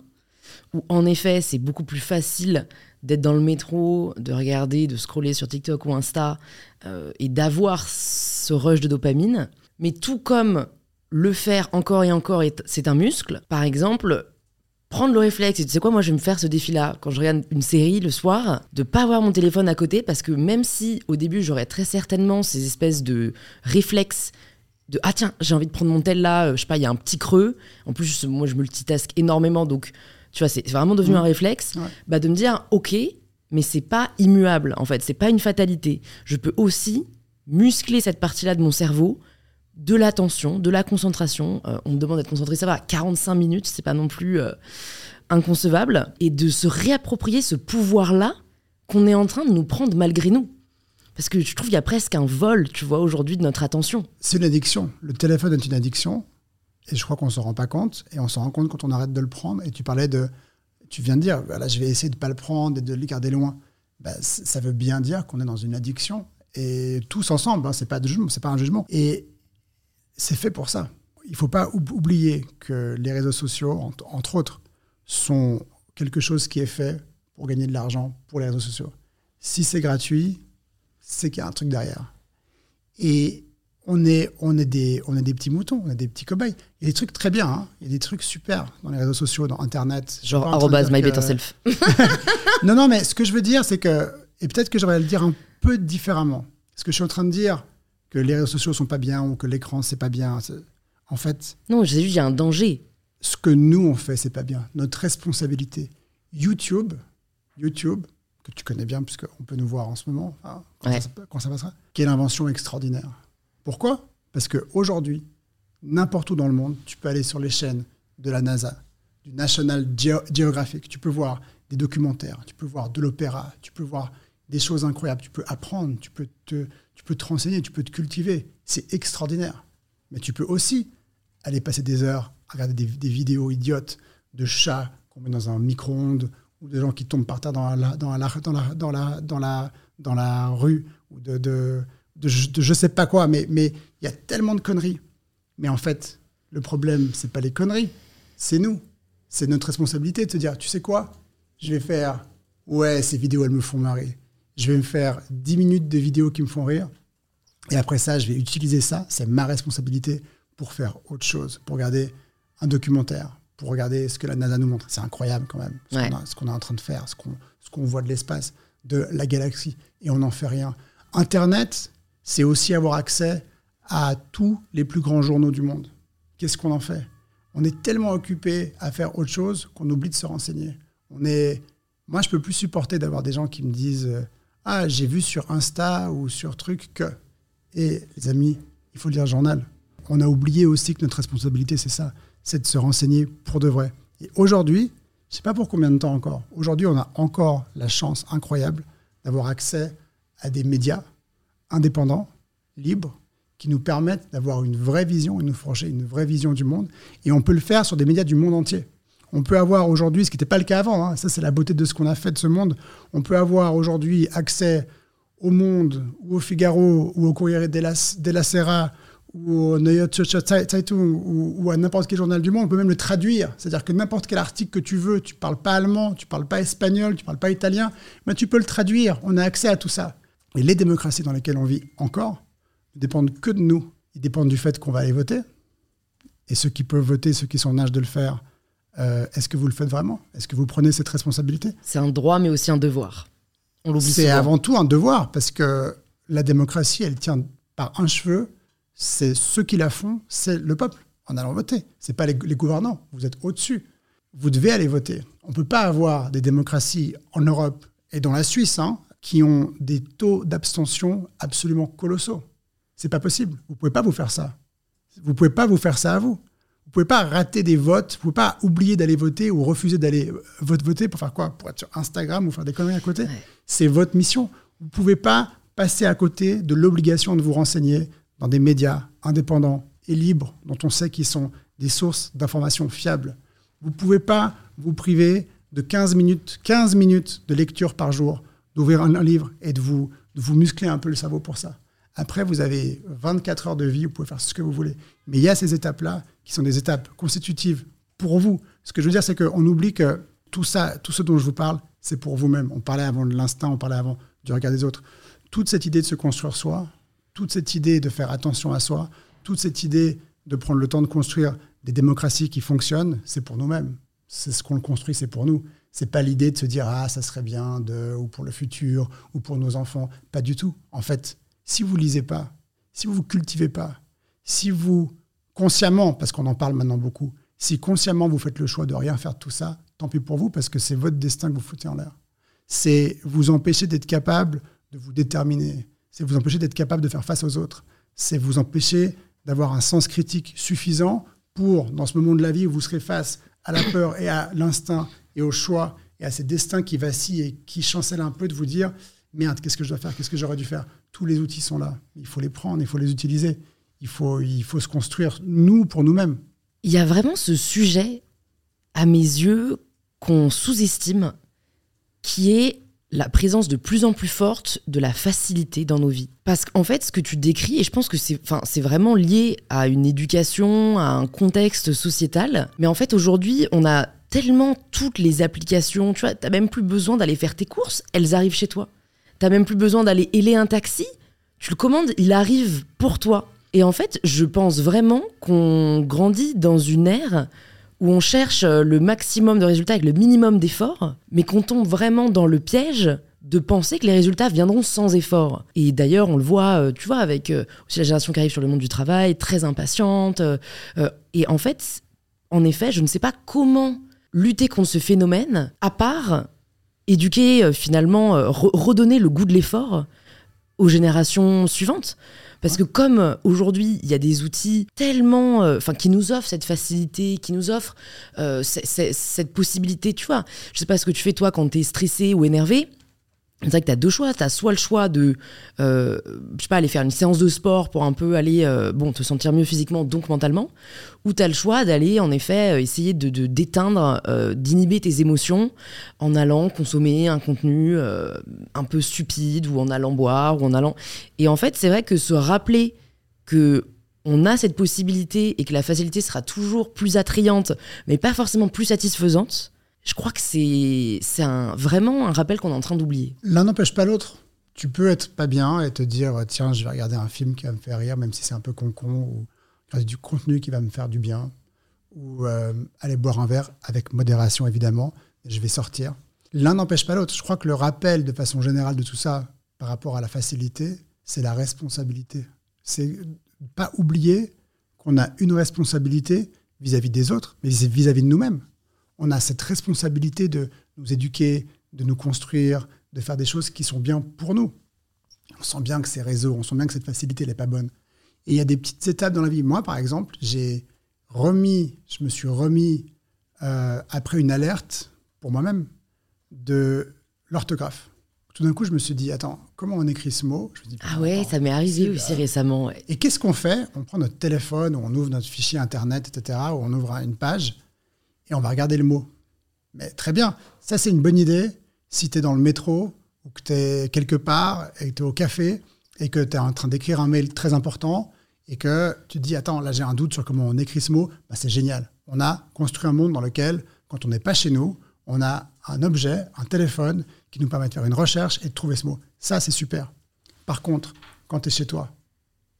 A: Ou en effet, c'est beaucoup plus facile d'être dans le métro, de regarder, de scroller sur TikTok ou Insta euh, et d'avoir ce rush de dopamine. Mais tout comme le faire encore et encore, c'est un muscle, par exemple, prendre le réflexe, et tu sais quoi, moi je vais me faire ce défi-là, quand je regarde une série le soir, de pas avoir mon téléphone à côté, parce que même si au début j'aurais très certainement ces espèces de réflexes de ah tiens, j'ai envie de prendre mon tel là, euh, je sais pas, il y a un petit creux. En plus, moi, je multitask énormément, donc tu vois, c'est vraiment devenu
B: Mmh.
A: un réflexe.
B: Ouais.
A: Bah, de me dire ok, mais c'est pas immuable en fait, c'est pas une fatalité. Je peux aussi muscler cette partie-là de mon cerveau, de l'attention, de la concentration. Euh, on me demande d'être concentré, ça va, 45 minutes, c'est pas non plus euh, inconcevable, et de se réapproprier ce pouvoir-là qu'on est en train de nous prendre malgré nous. Parce que je trouve qu'il y a presque un vol, tu vois, aujourd'hui de notre attention.
B: C'est une addiction. Le téléphone est une addiction. Et je crois qu'on s'en rend pas compte. Et on s'en rend compte quand on arrête de le prendre. Et tu parlais de. Tu viens de dire, voilà, je vais essayer de pas le prendre et de le garder loin. Bah, ça veut bien dire qu'on est dans une addiction. Et tous ensemble, hein, c'est pas de pas un jugement. Et c'est fait pour ça. Il faut pas oub- oublier que les réseaux sociaux, entre, autres, sont quelque chose qui est fait pour gagner de l'argent pour les réseaux sociaux. Si c'est gratuit, c'est qu'il y a un truc derrière. Et on est, on, est des, on est des petits moutons, on est des petits cobayes. Il y a des trucs très bien, hein. il y a des trucs super dans les réseaux sociaux, dans Internet.
A: Genre, arrobase
B: dire
A: my
B: que-. Non, non, mais ce que je veux dire, c'est que, et peut-être que j'aurais le dire un peu différemment. Parce que je suis en train de dire que les réseaux sociaux sont pas bien ou que l'écran c'est pas bien. En fait,
A: Non, j'ai juste, il y a un danger.
B: ce que nous on fait, c'est pas bien. Notre responsabilité. YouTube, YouTube, que tu connais bien puisqu'on peut nous voir en ce moment, quand,
A: Ouais.
B: ça, quand ça passera, qui est l'invention extraordinaire. Pourquoi? Parce qu'aujourd'hui, n'importe où dans le monde, tu peux aller sur les chaînes de la NASA, du National Geo- Geographic, tu peux voir des documentaires, tu peux voir de l'opéra, tu peux voir des choses incroyables, tu peux apprendre, tu peux te, tu peux te renseigner, tu peux te cultiver. C'est extraordinaire. Mais tu peux aussi aller passer des heures à regarder des, vidéos idiotes de chats qu'on met dans un micro-ondes ou de gens qui tombent par terre dans la, dans la, dans la, dans la, dans la, dans la rue ou de, de, de, je- sais pas quoi. Mais mais il y a tellement de conneries. Mais en fait, le problème, c'est pas les conneries, c'est nous. C'est notre responsabilité de se dire, tu sais quoi Je vais faire, ouais, ces vidéos, elles me font marrer. Je vais me faire 10 minutes de vidéos qui me font rire. Et après ça, je vais utiliser ça, c'est ma responsabilité pour faire autre chose, pour regarder un documentaire, pour regarder ce que la NASA nous montre. C'est incroyable quand même, ce
A: Ouais.
B: qu'on est en train de faire, ce qu'on ce qu'on voit de l'espace, de la galaxie, et on n'en fait rien. Internet, c'est aussi avoir accès à tous les plus grands journaux du monde. Qu'est-ce qu'on en fait? On est tellement occupé à faire autre chose qu'on oublie de se renseigner. On est, moi, je peux plus supporter d'avoir des gens qui me disent euh, ah j'ai vu sur Insta ou sur truc que. Et les amis, il faut lire le journal. On a oublié aussi que notre responsabilité c'est ça, c'est de se renseigner pour de vrai. Et aujourd'hui, je sais pas pour combien de temps encore. Aujourd'hui, on a encore la chance incroyable d'avoir accès à des médias indépendants, libres, qui nous permettent d'avoir une vraie vision et nous forger une vraie vision du monde. Et on peut le faire sur des médias du monde entier. On peut avoir aujourd'hui, ce qui n'était pas le cas avant, hein, ça c'est la beauté de ce qu'on a fait de ce monde, on peut avoir aujourd'hui accès au Monde, ou au Figaro, ou au Corriere della, della Sera, ou au Neue Zürcher Zeitung, ou, ou à n'importe quel journal du monde, on peut même le traduire. C'est-à-dire que n'importe quel article que tu veux, tu parles pas allemand, tu parles pas espagnol, tu parles pas italien, mais tu peux le traduire. On a accès à tout ça. Et les démocraties dans lesquelles on vit encore ne dépendent que de nous. Ils dépendent du fait qu'on va aller voter. Et ceux qui peuvent voter, ceux qui sont en âge de le faire, euh, est-ce que vous le faites vraiment? Est-ce que vous prenez cette responsabilité?
A: C'est un droit, mais aussi un devoir. On l'oublie
B: C'est avant tout un devoir, parce que la démocratie, elle tient par un cheveu. C'est ceux qui la font, c'est le peuple, en allant voter. C'est pas les, les gouvernants. Vous êtes au-dessus. Vous devez aller voter. On peut pas avoir des démocraties en Europe et dans la Suisse hein, qui ont des taux d'abstention absolument colossaux. C'est pas possible. Vous pouvez pas vous faire ça. Vous pouvez pas vous faire ça à vous. Vous pouvez pas rater des votes. Vous pouvez pas oublier d'aller voter ou refuser d'aller euh, vote- voter pour faire quoi? Pour être sur Instagram ou faire des conneries à côté?
A: Ouais.
B: C'est votre mission. Vous pouvez pas passer à côté de l'obligation de vous renseigner dans des médias indépendants et libres dont on sait qu'ils sont des sources d'informations fiables. Vous pouvez pas vous priver de 15 minutes, 15 minutes de lecture par jour, d'ouvrir un, un livre et de vous, de vous muscler un peu le cerveau pour ça. Après, vous avez 24 heures de vie, vous pouvez faire ce que vous voulez. Mais il y a ces étapes-là qui sont des étapes constitutives pour vous. Ce que je veux dire, c'est qu'on oublie que tout ça, tout ce dont je vous parle, c'est pour vous-même. On parlait avant de l'instinct, on parlait avant du regard des autres. Toute cette idée de se construire soi, toute cette idée de faire attention à soi, toute cette idée de prendre le temps de construire des démocraties qui fonctionnent, c'est pour nous-mêmes. C'est ce qu'on construit, c'est pour nous. C'est pas l'idée de se dire ah ça serait bien de ou pour le futur ou pour nos enfants. Pas du tout. En fait, si vous lisez pas, si vous vous cultivez pas, Si vous, consciemment, parce qu'on en parle maintenant beaucoup, si consciemment vous faites le choix de rien faire de tout ça, tant pis pour vous, parce que c'est votre destin que vous foutez en l'air. C'est vous empêcher d'être capable de vous déterminer. C'est vous empêcher d'être capable de faire face aux autres. C'est vous empêcher d'avoir un sens critique suffisant pour, dans ce moment de la vie où vous serez face à la peur et à l'instinct et au choix et à ces destins qui vacillent et qui chancellent un peu, de vous dire merde, qu'est-ce que je dois faire? Qu'est-ce que j'aurais dû faire? Tous les outils sont là. Il faut les prendre, il faut les utiliser. Il faut, il faut se construire, nous, pour nous-mêmes.
A: Il y a vraiment ce sujet, à mes yeux, qu'on sous-estime, qui est la présence de plus en plus forte de la facilité dans nos vies. Parce qu'en fait, ce que tu décris, et je pense que c'est, vraiment lié à une éducation, à un contexte sociétal, mais en fait, aujourd'hui, on a tellement toutes les applications, tu vois, t'as même plus besoin d'aller faire tes courses, elles arrivent chez toi. T'as même plus besoin d'aller héler un taxi, tu le commandes, il arrive pour toi. Et en fait, je pense vraiment qu'on grandit dans une ère où on cherche euh, le maximum de résultats avec le minimum d'efforts, mais qu'on tombe vraiment dans le piège de penser que les résultats viendront sans effort. Et d'ailleurs, on le voit, euh, tu vois, avec euh, aussi la génération qui arrive sur le monde du travail, très impatiente. et en fait, en effet, je ne sais pas comment lutter contre ce phénomène, à part éduquer finalement, redonner le goût de l'effort aux générations suivantes. Parce que comme euh, aujourd'hui, il y a des outils tellement, euh, enfin, qui nous offrent cette facilité, qui nous offrent euh, cette possibilité, tu vois. Je sais pas ce que tu fais toi quand tu es stressé ou énervé. C'est vrai que tu as deux choix. Tu as soit le choix de, euh, je sais pas, aller faire une séance de sport pour un peu aller, euh, bon, te sentir mieux physiquement, donc mentalement, ou tu as le choix d'aller, en effet, euh, essayer de, d'éteindre, d'inhiber tes émotions en allant consommer un contenu un peu stupide, ou en allant boire, ou en allant. Et en fait, c'est vrai que se rappeler que on a cette possibilité et que la facilité sera toujours plus attrayante, mais pas forcément plus satisfaisante, je crois que c'est vraiment un rappel qu'on est en train d'oublier.
B: L'un n'empêche pas l'autre. Tu peux être pas bien et te dire tiens, je vais regarder un film qui va me faire rire, même si c'est un peu con-con, ou regarder du contenu qui va me faire du bien, ou euh, aller boire un verre avec modération évidemment. je vais sortir. L'un n'empêche pas l'autre. Je crois que le rappel de façon générale de tout ça par rapport à la facilité, c'est la responsabilité. C'est pas oublier qu'on a une responsabilité vis-à-vis des autres, mais vis à -vis de nous-mêmes on a cette responsabilité de nous éduquer, de nous construire, de faire des choses qui sont bien pour nous. On sent bien que ces réseaux, on sent bien que cette facilité n'est pas bonne. Et il y a des petites étapes dans la vie. Moi, par exemple, j'ai remis, je me suis remis euh, après une alerte pour moi-même de l'orthographe. Tout d'un coup, je me suis dit, attends, comment on écrit ce mot?
A: Je Ah ouais, ça m'est arrivé aussi récemment.
B: Et qu'est-ce qu'on fait? On prend notre téléphone, ou on ouvre notre fichier Internet, etc., ou on ouvre une page, et on va regarder le mot. Mais très bien, ça c'est une bonne idée si tu es dans le métro ou que tu es quelque part et que tu es au café et que tu es en train d'écrire un mail très important et que tu te dis attends, là j'ai un doute sur comment on écrit ce mot, bah, c'est génial. On a construit un monde dans lequel, quand on n'est pas chez nous, on a un objet, un téléphone qui nous permet de faire une recherche et de trouver ce mot. Ça, c'est super. Par contre, quand tu es chez toi,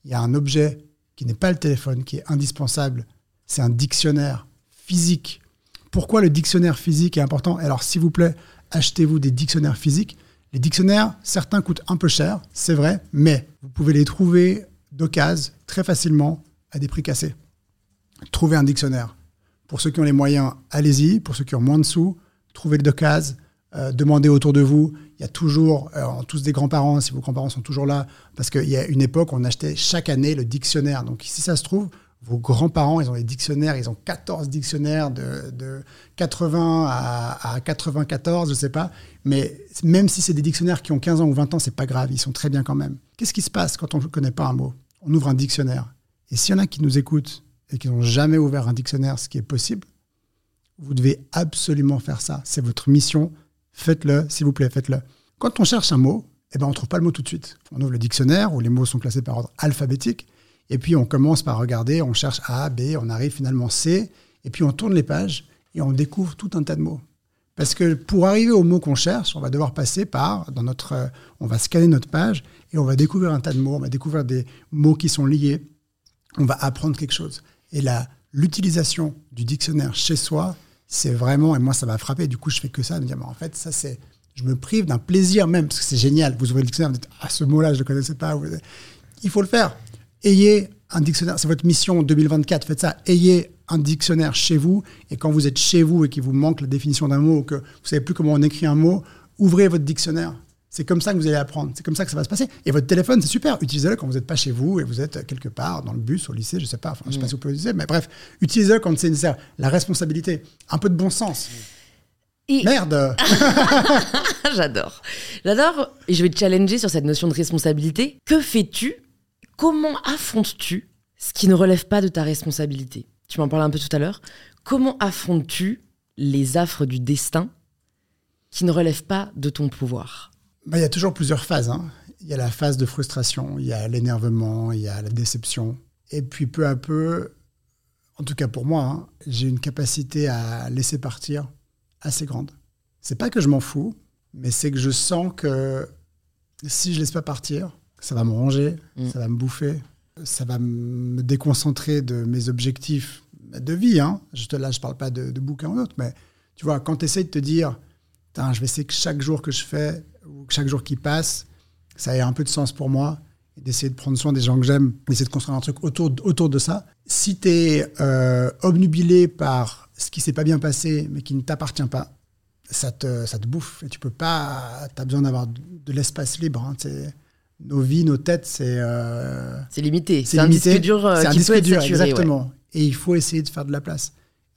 B: il y a un objet qui n'est pas le téléphone, qui est indispensable. C'est un dictionnaire physique pourquoi le dictionnaire physique est important? Alors, s'il vous plaît, achetez-vous des dictionnaires physiques. Les dictionnaires, certains coûtent un peu cher, c'est vrai, mais vous pouvez les trouver d'occasion très facilement à des prix cassés. Trouvez un dictionnaire. Pour ceux qui ont les moyens, allez-y. Pour ceux qui ont moins de sous, trouvez le d'occasion. Euh, demandez autour de vous. Il y a toujours, euh, tous des grands-parents, si vos grands-parents sont toujours là, parce qu'il y a une époque on achetait chaque année le dictionnaire. Donc si ça se trouve, vos grands-parents, ils ont des dictionnaires, ils ont 14 dictionnaires de, 80 à, 94, je sais pas. Mais même si c'est des dictionnaires qui ont 15 ans ou 20 ans, c'est pas grave, ils sont très bien quand même. Qu'est-ce qui se passe quand on ne connaît pas un mot? On ouvre un dictionnaire. Et s'il y en a qui nous écoutent et qui n'ont jamais ouvert un dictionnaire, ce qui est possible, vous devez absolument faire ça. C'est votre mission. Faites-le, s'il vous plaît, faites-le. Quand on cherche un mot, eh ben, on ne trouve pas le mot tout de suite. On ouvre le dictionnaire où les mots sont classés par ordre alphabétique. Et puis on commence par regarder, on cherche A, B, on arrive finalement C, et puis on tourne les pages et on découvre tout un tas de mots. Parce que pour arriver au mot qu'on cherche, on va devoir passer par, dans notre, on va scanner notre page et on va découvrir un tas de mots, on va découvrir des mots qui sont liés, on va apprendre quelque chose. Et là, l'utilisation du dictionnaire chez soi, c'est vraiment, et moi ça m'a frappé, du coup je fais que ça, de dire, en fait, ça c'est, je me prive d'un plaisir même, parce que c'est génial. Vous ouvrez le dictionnaire, vous dites, ah ce mot-là, je ne le connaissais pas. Il faut le faire ayez un dictionnaire. C'est votre mission 2024. Faites ça. Ayez un dictionnaire chez vous. Et quand vous êtes chez vous et qu'il vous manque la définition d'un mot ou que vous savez plus comment on écrit un mot, ouvrez votre dictionnaire. C'est comme ça que vous allez apprendre. C'est comme ça que ça va se passer. Et votre téléphone, c'est super. Utilisez-le quand vous n'êtes pas chez vous et vous êtes quelque part dans le bus, au lycée, je sais pas. Enfin, je sais pas si vous pouvez l'utiliser, mais bref, utilisez-le quand c'est nécessaire. La responsabilité, un peu de bon sens. Merde
A: J'adore. J'adore. Et je vais te challenger sur cette notion de responsabilité. Que fais-tu Comment affrontes-tu ce qui ne relève pas de ta responsabilité? Tu m'en parlais un peu tout à l'heure. Comment affrontes-tu les affres du destin qui ne relèvent pas de ton pouvoir?
B: Bah, Il y a toujours plusieurs phases. Hein. Il y a la phase de frustration, il y a l'énervement, il y a la déception. Et puis peu à peu, en tout cas pour moi, hein, j'ai une capacité à laisser partir assez grande. C'est pas que je m'en fous, mais c'est que je sens que si je laisse pas partir, ça va me ranger, mm. ça va me bouffer, ça va me déconcentrer de mes objectifs de vie. Hein. Je là, je parle pas de, de bouquin ou autre, mais tu vois, quand tu essaies de te dire, je vais essayer que chaque jour que je fais, ou chaque jour qui passe, ça ait un peu de sens pour moi, et d'essayer de prendre soin des gens que j'aime, d'essayer de construire un truc autour, autour de ça. Si tu es euh, obnubilé par ce qui s'est pas bien passé, mais qui ne t'appartient pas, ça te, ça te bouffe. Et tu peux pas. Tu as besoin d'avoir de, l'espace libre. Hein. Nos vies, nos têtes, c'est. Euh,
A: c'est limité. C'est un disque dur euh, qui peut être dur,
B: exactement. Et il faut essayer de faire de la place.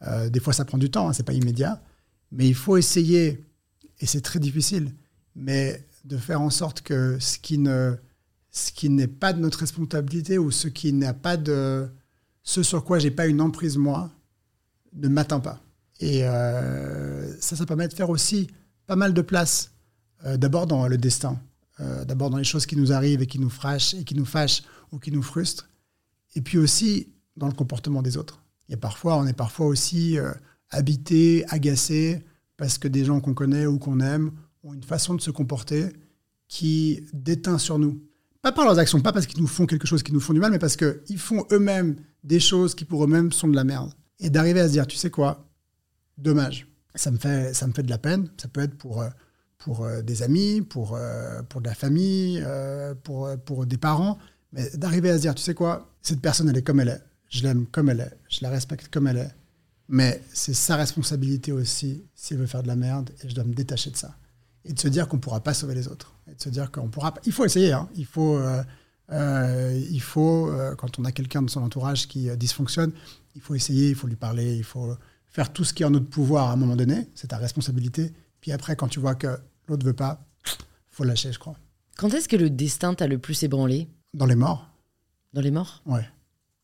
B: Euh, des fois, ça prend du temps, hein, c'est pas immédiat. Mais il faut essayer, et c'est très difficile, mais de faire en sorte que ce qui ne ce qui n'est pas de notre responsabilité ou ce qui n'a pas de ce sur quoi j'ai pas une emprise moi ne m'atteint pas. Et euh, ça, ça permet de faire aussi pas mal de place, d'abord dans le destin, euh, d'abord dans les choses qui nous arrivent et qui nous fâchent, et qui nous fâchent ou qui nous frustrent, et puis aussi dans le comportement des autres. Et parfois, on est parfois aussi habité, agacé, parce que des gens qu'on connaît ou qu'on aime ont une façon de se comporter qui déteint sur nous. Pas par leurs actions, pas parce qu'ils nous font quelque chose qui nous font du mal, mais parce qu'ils font eux-mêmes des choses qui pour eux-mêmes sont de la merde. Et d'arriver à se dire, tu sais quoi, dommage. Ça me fait, ça me fait de la peine. Ça peut être pour, euh, pour euh, des amis, pour, euh, pour de la famille, pour, pour des parents. Mais d'arriver à se dire, tu sais quoi, cette personne, elle est comme elle est. Je l'aime comme elle est. Je la respecte comme elle est. Mais c'est sa responsabilité aussi s'il veut faire de la merde et je dois me détacher de ça. Et de se dire qu'on ne pourra pas sauver les autres. Et de se dire qu'on pourra. Il faut essayer. Hein. Il faut. il faut, quand on a quelqu'un de son entourage qui dysfonctionne, il faut essayer, il faut lui parler, il faut, faire tout ce qui est en notre pouvoir à un moment donné, c'est ta responsabilité. Puis après, quand tu vois que l'autre veut pas, faut lâcher, je crois.
A: Quand est-ce que le destin t'a le plus ébranlé?
B: Dans les morts.
A: Dans les morts?
B: Ouais.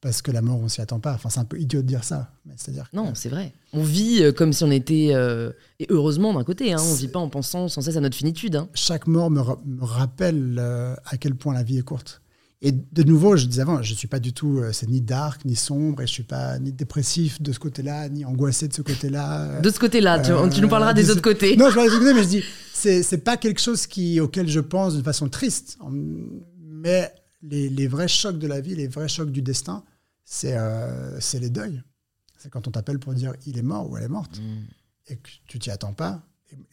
B: Parce que la mort, on s'y attend pas. Enfin, c'est un peu idiot de dire ça. Mais c'est-à-dire
A: non, c'est vrai. On vit euh, comme si on était. Euh, et heureusement d'un côté, hein, on vit pas en pensant sans cesse à notre finitude. Hein.
B: Chaque mort me, rappelle euh, à quel point la vie est courte. Et de nouveau, je disais avant, je ne suis pas du tout, euh, c'est ni dark, ni sombre, et je ne suis pas ni dépressif de ce côté-là, ni angoissé de ce côté-là.
A: De ce côté-là, tu, tu, nous parleras des, autres côtés.
B: Non, je parle des autres côtés, mais je dis, c'est, c'est pas quelque chose qui, auquel je pense de façon triste. Mais les, les, vrais chocs de la vie, les vrais chocs du destin, c'est, euh, les deuils. C'est quand on t'appelle pour dire il est mort ou elle est morte, mm. et que tu t'y attends pas.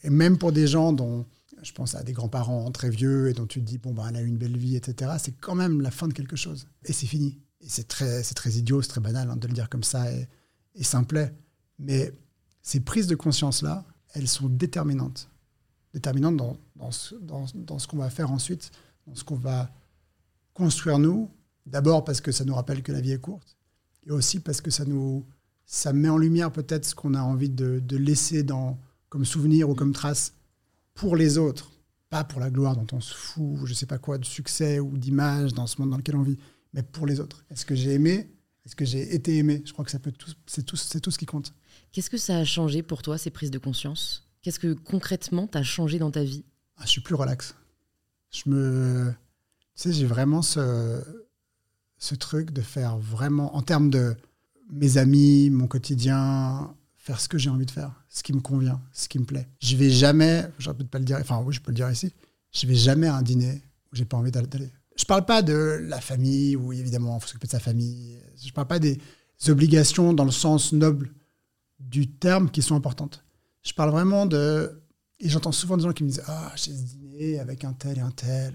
B: et même pour des gens dont je pense à des grands-parents très vieux et dont tu te dis, bon, bah, elle a eu une belle vie, etc. C'est quand même la fin de quelque chose. Et c'est fini. Et c'est très, très idiot, c'est très banal hein, de le dire comme ça et, et simplet. Mais ces prises de conscience-là, elles sont déterminantes. Déterminantes dans, dans ce, dans, dans ce qu'on va faire ensuite, dans ce qu'on va construire nous. D'abord parce que ça nous rappelle que la vie est courte. Et aussi parce que ça nous ça met en lumière peut-être ce qu'on a envie de, de laisser dans, comme souvenir ou comme trace pour les autres, pas pour la gloire dont on se fout, je sais pas quoi, de succès ou d'image dans ce monde dans lequel on vit, mais pour les autres. Est-ce que j'ai aimé? Est-ce que j'ai été aimé? Je crois que ça peut tout, c'est tout, c'est tout ce qui compte.
A: Qu'est-ce que ça a changé pour toi ces prises de conscience? Qu'est-ce que concrètement t'as changé dans ta vie?
B: Ah, Je suis plus relax. Je me, tu sais, j'ai vraiment ce, ce truc de faire vraiment en termes de mes amis, mon quotidien, faire ce que j'ai envie de faire, ce qui me convient, ce qui me plaît. Je vais jamais, je peux pas le dire, enfin oui, je peux le dire ici, je vais jamais à un dîner où j'ai pas envie d'aller. Je parle pas de la famille où évidemment il faut s'occuper de sa famille. Je parle pas des obligations dans le sens noble du terme qui sont importantes. Je parle vraiment de et j'entends souvent des gens qui me disent ah j'ai ce dîner avec un tel et un tel,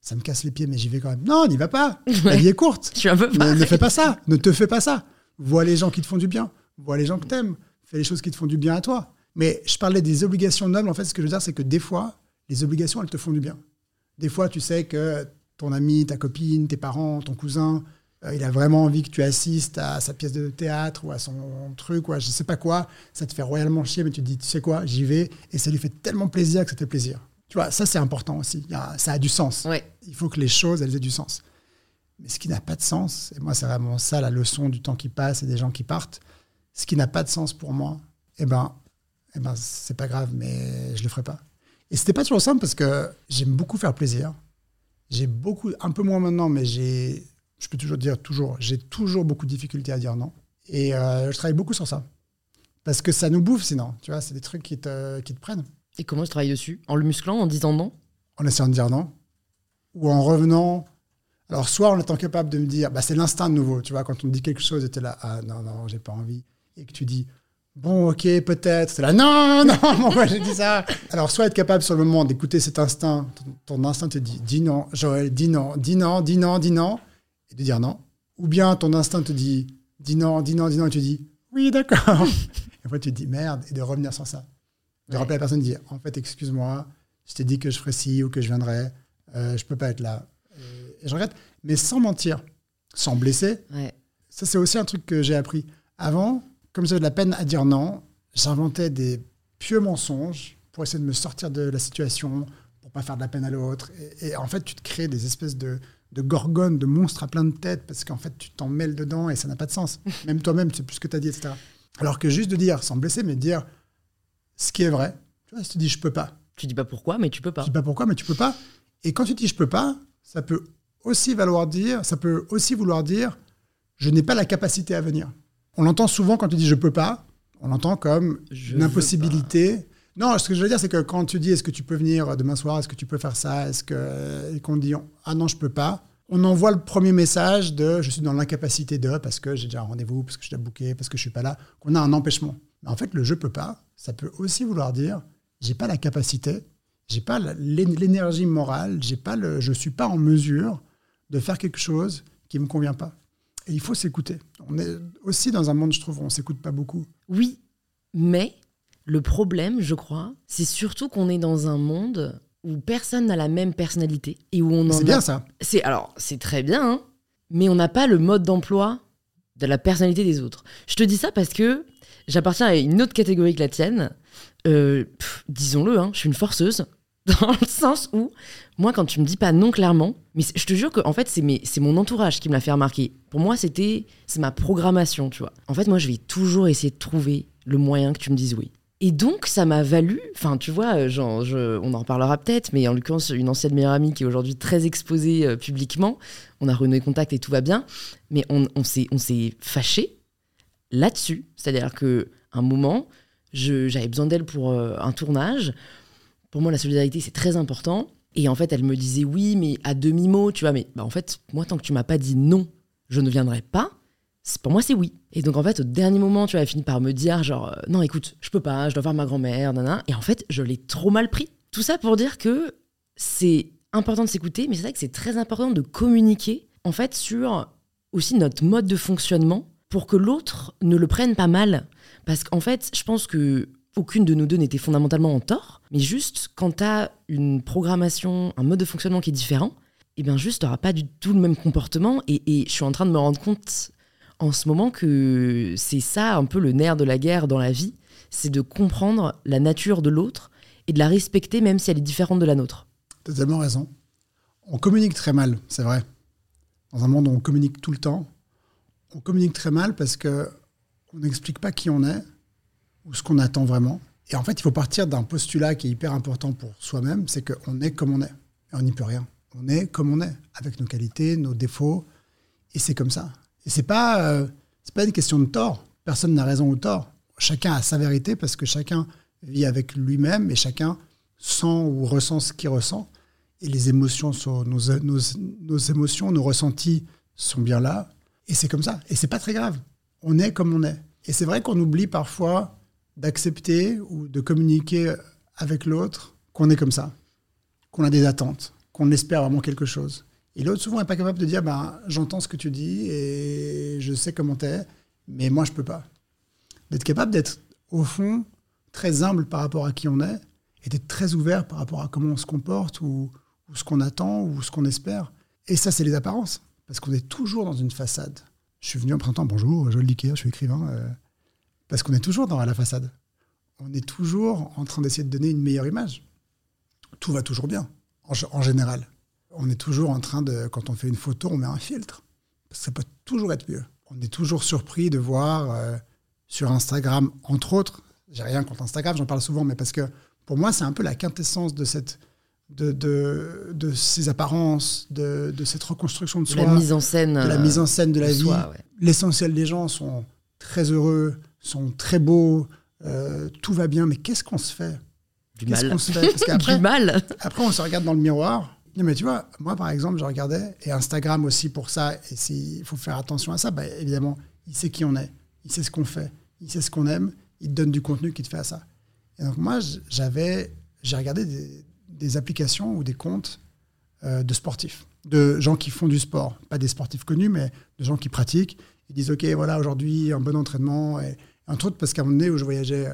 B: ça me casse les pieds, mais j'y vais quand même. Non, n'y va pas. La vie est courte.
A: Je suis un peu
B: Ne, ne fais pas ça. Ne te fais pas ça. Vois les gens qui te font du bien. Vois les gens que t'aimes. Fais les choses qui te font du bien à toi. Mais je parlais des obligations nobles. En fait, ce que je veux dire, c'est que des fois, les obligations, elles te font du bien. Des fois, tu sais que ton ami, ta copine, tes parents, ton cousin, euh, il a vraiment envie que tu assistes à sa pièce de théâtre ou à son truc ou à je sais pas quoi. Ça te fait royalement chier, mais tu te dis, tu sais quoi, j'y vais. Et ça lui fait tellement plaisir que ça te fait plaisir. Tu vois, ça, c'est important aussi. Ça a du sens
A: Ouais.
B: il faut que les choses elles aient du sens. Mais ce qui n'a pas de sens, et moi c'est vraiment ça la leçon du temps qui passe et des gens qui partent, ce qui n'a pas de sens pour moi, eh ben, eh ben c'est pas grave, mais je le ferai pas. Et c'était pas toujours simple parce que j'aime beaucoup faire plaisir. J'ai beaucoup, un peu moins maintenant, mais j'ai, je peux toujours dire toujours, j'ai toujours beaucoup de difficultés à dire non. Et euh, je travaille beaucoup sur ça. Parce que ça nous bouffe sinon, tu vois, c'est des trucs qui te, qui te prennent.
A: Et comment je travaille dessus? En le musclant, en disant non?
B: En essayant de dire non, ou en revenant. Alors, soit en étant capable de me dire, bah, c'est l'instinct de nouveau, tu vois, quand on me dit quelque chose et t'es là, ah non, non, j'ai pas envie, et que tu dis, bon, ok, peut-être, c'est là, non, non, pourquoi j'ai dit ça? Alors, soit être capable sur le moment d'écouter cet instinct, ton, ton instinct te dit, dis non, Joël, dis non, dis non, dis non, dis non, et de dire non. Ou bien ton instinct te dit, dis non, dis non, dis non, et tu dis, oui, d'accord. et après, tu te dis, merde, et de revenir sur ça. De
A: Ouais.
B: rappeler à la personne, de dire, en fait, excuse-moi, je t'ai dit que je ferais ci ou que je viendrais, euh, je peux pas être là. Et, et je regrette, mais sans mentir, sans blesser.
A: Ouais.
B: Ça, c'est aussi un truc que j'ai appris. Avant, comme j'avais de la peine à dire non, j'inventais des pieux mensonges pour essayer de me sortir de la situation, pour pas faire de la peine à l'autre. Et, et en fait, tu te crées des espèces de, de gorgones, de monstres à plein de têtes, parce qu'en fait, tu t'en mêles dedans et ça n'a pas de sens. Même toi-même, tu sais plus ce que tu as dit, etc. Alors que juste de dire, sans blesser, mais de dire ce qui est vrai. Tu vois, si tu dis je peux pas,
A: Tu dis pas pourquoi, mais tu peux pas.
B: je dis pas pourquoi, mais tu peux pas. Et quand tu dis je peux pas, ça peut aussi valoir dire, ça peut aussi vouloir dire je n'ai pas la capacité à venir. On l'entend souvent quand tu dis je peux pas, on l'entend comme
A: Je
B: une impossibilité. Non, ce que je veux dire, c'est que quand tu dis est-ce que tu peux venir demain soir, est-ce que tu peux faire ça, est-ce que qu'on dit ah non je peux pas, on envoie le premier message de je suis dans l'incapacité de parce que j'ai déjà un rendez-vous, parce que je suis déjà booké, parce que je suis pas là, qu'on a un empêchement. Mais en fait, le je peux pas, ça peut aussi vouloir dire j'ai pas la capacité, j'ai pas l'énergie morale, j'ai pas le, je suis pas en mesure de faire quelque chose qui me convient pas. Et il faut s'écouter. On est aussi dans un monde, je trouve, où on s'écoute pas beaucoup.
A: Oui, mais le problème, je crois, c'est surtout qu'on est dans un monde où personne n'a la même personnalité et où on en
B: C'est
A: a-
B: bien ça.
A: C'est alors c'est très bien, hein, mais on n'a pas le mode d'emploi de la personnalité des autres. Je te dis ça parce que j'appartiens à une autre catégorie que la tienne. Euh, Disons-le, hein, je suis une forceuse dans le sens où moi, quand tu me dis pas non clairement, mais je te jure que en fait c'est mon entourage qui me l'a fait remarquer. Pour moi, c'était c'est ma programmation, tu vois. En fait, moi, je vais toujours essayer de trouver le moyen que tu me dises oui. Et donc, ça m'a valu, enfin, tu vois, euh, genre, on en reparlera peut-être, mais en l'occurrence, une ancienne meilleure amie qui est aujourd'hui très exposée euh, publiquement, on a renoué contact et tout va bien, mais on, on s'est fâché là-dessus. C'est-à-dire que un moment, j'avais besoin d'elle pour euh, un tournage. Pour moi, la solidarité, c'est très important. Et en fait, elle me disait oui, mais à demi-mot, tu vois. Mais bah, en fait, moi, tant que tu m'as pas dit non, je ne viendrai pas, pour moi, c'est oui. Et donc, en fait, au dernier moment, tu as fini par me dire, genre, euh, non, écoute, je peux pas, je dois voir ma grand-mère, nanana. Et en fait, je l'ai trop mal pris. Tout ça pour dire que c'est important de s'écouter, mais c'est vrai que c'est très important de communiquer, en fait, sur aussi notre mode de fonctionnement pour que l'autre ne le prenne pas mal. Parce qu'en fait, je pense que aucune de nous deux n'était fondamentalement en tort, mais juste quand tu as une programmation, un mode de fonctionnement qui est différent, et bien juste, tu pas du tout le même comportement. Et, je suis en train de me rendre compte en ce moment que c'est ça un peu le nerf de la guerre dans la vie, c'est de comprendre la nature de l'autre et de la respecter même si elle est différente de la nôtre.
B: Tu as tellement raison. On communique très mal, c'est vrai. Dans un monde où on communique tout le temps, on communique très mal parce que on n'explique pas qui on est ou ce qu'on attend vraiment. Et en fait, il faut partir d'un postulat qui est hyper important pour soi-même, c'est qu'on est comme on est. Et on n'y peut rien. On est comme on est, avec nos qualités, nos défauts. Et c'est comme ça. Et c'est pas, euh, pas une question de tort. Personne n'a raison ou tort. Chacun a sa vérité parce que chacun vit avec lui-même et chacun sent ou ressent ce qu'il ressent. Et les émotions sont nos, nos, nos émotions, nos ressentis sont bien là. Et c'est comme ça. Et c'est pas très grave. On est comme on est. Et c'est vrai qu'on oublie parfois d'accepter ou de communiquer avec l'autre qu'on est comme ça, qu'on a des attentes, qu'on espère vraiment quelque chose. Et l'autre, souvent, n'est pas capable de dire ben, j'entends ce que tu dis et je sais comment tu es, mais moi, je peux pas. D'être capable d'être, au fond, très humble par rapport à qui on est et d'être très ouvert par rapport à comment on se comporte ou, ce qu'on attend ou ce qu'on espère. Et ça, c'est les apparences. Parce qu'on est toujours dans une façade. Je suis venu en printemps, bonjour, Joël Liquer, je suis écrivain. Euh, parce qu'on est toujours dans la façade. On est toujours en train d'essayer de donner une meilleure image. Tout va toujours bien, en, général. On est toujours en train de, quand on fait une photo, on met un filtre. ça peut toujours être mieux. On est toujours surpris de voir euh, sur Instagram, entre autres, j'ai rien contre Instagram, j'en parle souvent, mais parce que pour moi, c'est un peu la quintessence de cette, de, de, de, ces apparences, de, de, cette reconstruction de soi.
A: La mise en scène.
B: De la mise en scène de la vie. L'essentiel des gens sont très heureux, sont très beaux, euh, tout va bien, mais qu'est-ce qu'on se fait?
A: Du mal.
B: Se fait? Parce
A: qu'après, du mal.
B: Après, on se regarde dans le miroir. mais tu vois, moi, par exemple, je regardais, et Instagram aussi pour ça, et il faut faire attention à ça, bah, évidemment, il sait qui on est, il sait ce qu'on fait, il sait ce qu'on aime, il te donne du contenu qui te fait à ça. Et donc, moi, j'avais, j'ai regardé des, applications ou des comptes euh, de sportifs, de gens qui font du sport, pas des sportifs connus, mais de gens qui pratiquent. Ils disent, OK, voilà, aujourd'hui, un bon entraînement. Et, entre autres, parce qu'à un moment donné où je voyageais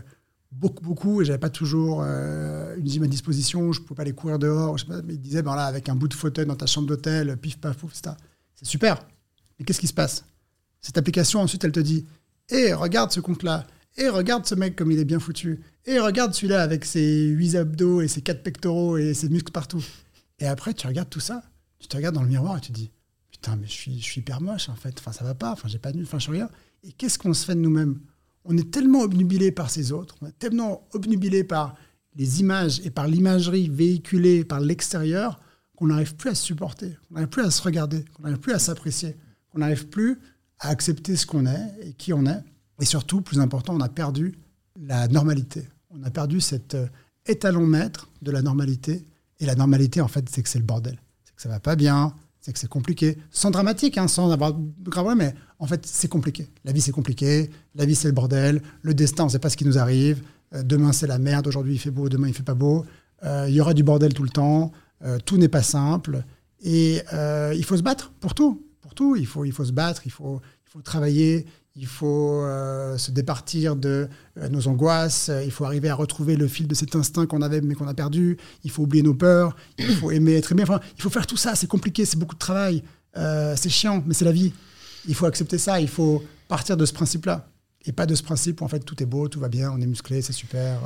B: beaucoup, beaucoup, et j'avais pas toujours euh, une gym à disposition, je pouvais pas aller courir dehors, je sais pas, mais ils disaient, ben là, avec un bout de fauteuil dans ta chambre d'hôtel, pif, paf, pouf, etc. C'est super. Mais qu'est-ce qui se passe? Cette application, ensuite, elle te dit, hé, regarde ce compte-là, et regarde ce mec comme il est bien foutu, et regarde celui-là avec ses huit abdos et ses quatre pectoraux et ses muscles partout. Et après, tu regardes tout ça, tu te regardes dans le miroir et tu dis, putain, mais je suis, je hyper moche, en fait, enfin, ça va pas, enfin, j'ai pas de enfin, je suis rien. Et qu'est-ce qu'on se fait de nous-mêmes? On est tellement obnubilé par ces autres, on est tellement obnubilé par les images et par l'imagerie véhiculée par l'extérieur qu'on n'arrive plus à se supporter, qu'on n'arrive plus à se regarder, qu'on n'arrive plus à s'apprécier, qu'on n'arrive plus à accepter ce qu'on est et qui on est. Et surtout, plus important, on a perdu la normalité. On a perdu cet euh, étalon maître de la normalité. Et la normalité, en fait, c'est que c'est le bordel. C'est que ça va pas bien, c'est que c'est compliqué, sans dramatique, hein, sans avoir de grave mais en fait, c'est compliqué. La vie, c'est compliqué. La vie, c'est le bordel. Le destin, on ne sait pas ce qui nous arrive. Euh, demain, c'est la merde. Aujourd'hui, il fait beau. Demain, il fait pas beau. Euh, il y aura du bordel tout le temps. Euh, tout n'est pas simple. Et il faut se battre pour tout. Pour tout, il faut, il faut se battre. Il faut, il faut travailler il faut euh, se départir de euh, nos angoisses, il faut arriver à retrouver le fil de cet instinct qu'on avait mais qu'on a perdu, il faut oublier nos peurs, il faut aimer être aimé, enfin, il faut faire tout ça, c'est compliqué, c'est beaucoup de travail, euh, c'est chiant, mais c'est la vie. Il faut accepter ça, il faut partir de ce principe-là. Et pas de ce principe où en fait tout est beau, tout va bien, on est musclé, c'est super.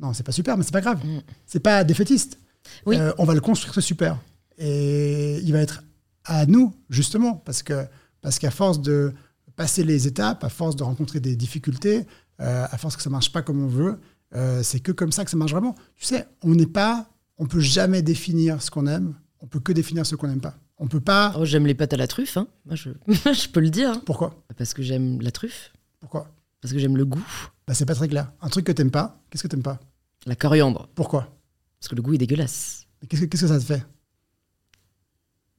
B: non, c'est pas super, mais c'est pas grave. Mm. C'est pas défaitiste.
A: Oui.
B: on va le construire ce super. Et il va être à nous, justement, parce que parce qu'à force de passer les étapes, à force de rencontrer des difficultés, euh, à force que ça marche pas comme on veut, euh, c'est que comme ça que ça marche vraiment. Tu sais, on n'est pas, on peut jamais définir ce qu'on aime, on peut que définir ce qu'on n'aime pas. On peut pas.
A: Oh, j'aime les pâtes à la truffe, hein. Moi, je... je peux le dire. Hein.
B: Pourquoi?
A: Parce que j'aime la truffe.
B: Pourquoi?
A: Parce que j'aime le goût.
B: Bah, c'est pas très clair. Un truc que t'aimes pas, qu'est-ce que t'aimes pas?
A: La coriandre.
B: Pourquoi?
A: Parce que le goût est dégueulasse.
B: Qu'est-ce que, ça te fait?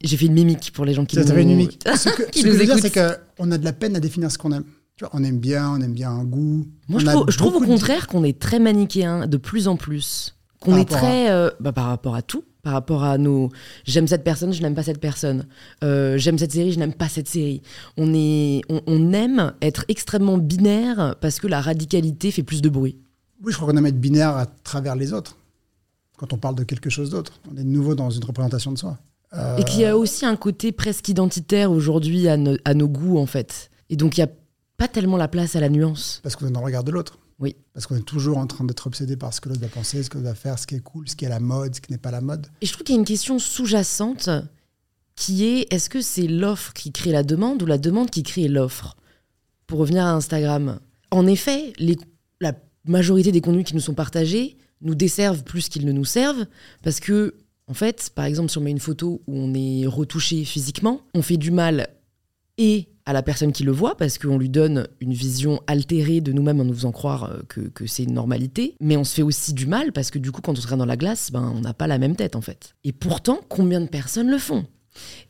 A: J'ai fait une mimique pour les gens qui
B: nous...
A: fait
B: une mimique. ce que, ce que je veux dire, c'est qu'on a de la peine à définir ce qu'on aime. Tu vois, on aime bien, on aime bien un goût.
A: Moi, je trouve, je trouve, au contraire qu'on est très manichéen de plus en plus. Qu'on est très. Euh, bah, par rapport à tout. Par rapport à nos. J'aime cette personne, je n'aime pas cette personne. Euh, j'aime cette série, je n'aime pas cette série. On, est, on, on, aime être extrêmement binaire parce que la radicalité fait plus de bruit.
B: Oui, je crois qu'on aime être binaire à travers les autres. Quand on parle de quelque chose d'autre. On est de nouveau dans une représentation de soi.
A: Euh, Et qu'il y a aussi un côté presque identitaire aujourd'hui à, nos goûts, en fait. Et donc, il n'y a pas tellement la place à la nuance.
B: Parce qu'on est dans le regard de l'autre.
A: Oui.
B: Parce qu'on est toujours en train d'être obsédé par ce que l'autre va penser, ce que l'autre va faire, ce qui est cool, ce qui est la mode, ce qui n'est pas la mode.
A: Et je trouve qu'il y a une question sous-jacente qui est est-ce que c'est l'offre qui crée la demande ou la demande qui crée l'offre? Pour revenir à Instagram. En effet, les, la majorité des contenus qui nous sont partagés nous desservent plus qu'ils ne nous servent parce que en fait, par exemple, si on met une photo où on est retouché physiquement, on fait du mal et à la personne qui le voit, parce qu'on lui donne une vision altérée de nous-mêmes en nous faisant croire euh, que, c'est une normalité, mais on se fait aussi du mal, parce que du coup, quand on se dans la glace, ben, on n'a pas la même tête, en fait. Et pourtant, combien de personnes le font?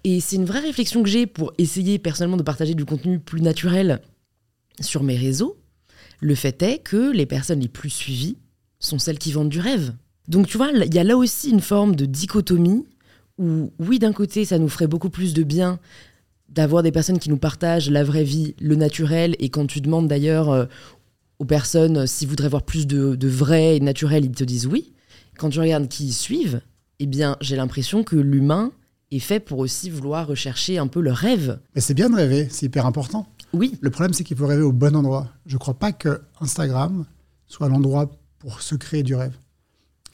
A: Et c'est une vraie réflexion que j'ai pour essayer personnellement de partager du contenu plus naturel sur mes réseaux. Le fait est que les personnes les plus suivies sont celles qui vendent du rêve. Donc tu vois, il y a là aussi une forme de dichotomie où, oui, d'un côté, ça nous ferait beaucoup plus de bien d'avoir des personnes qui nous partagent la vraie vie, le naturel, et quand tu demandes d'ailleurs euh, aux personnes euh, s'ils voudraient voir plus de, de vrai et de naturel, ils te disent oui. Quand tu regardes qui suivent, eh bien, j'ai l'impression que l'humain est fait pour aussi vouloir rechercher un peu le rêve.
B: Mais c'est bien de rêver, c'est hyper important.
A: Oui,
B: Le problème, c'est qu'il faut rêver au bon endroit. Je ne crois pas que Instagram soit l'endroit pour se créer du rêve.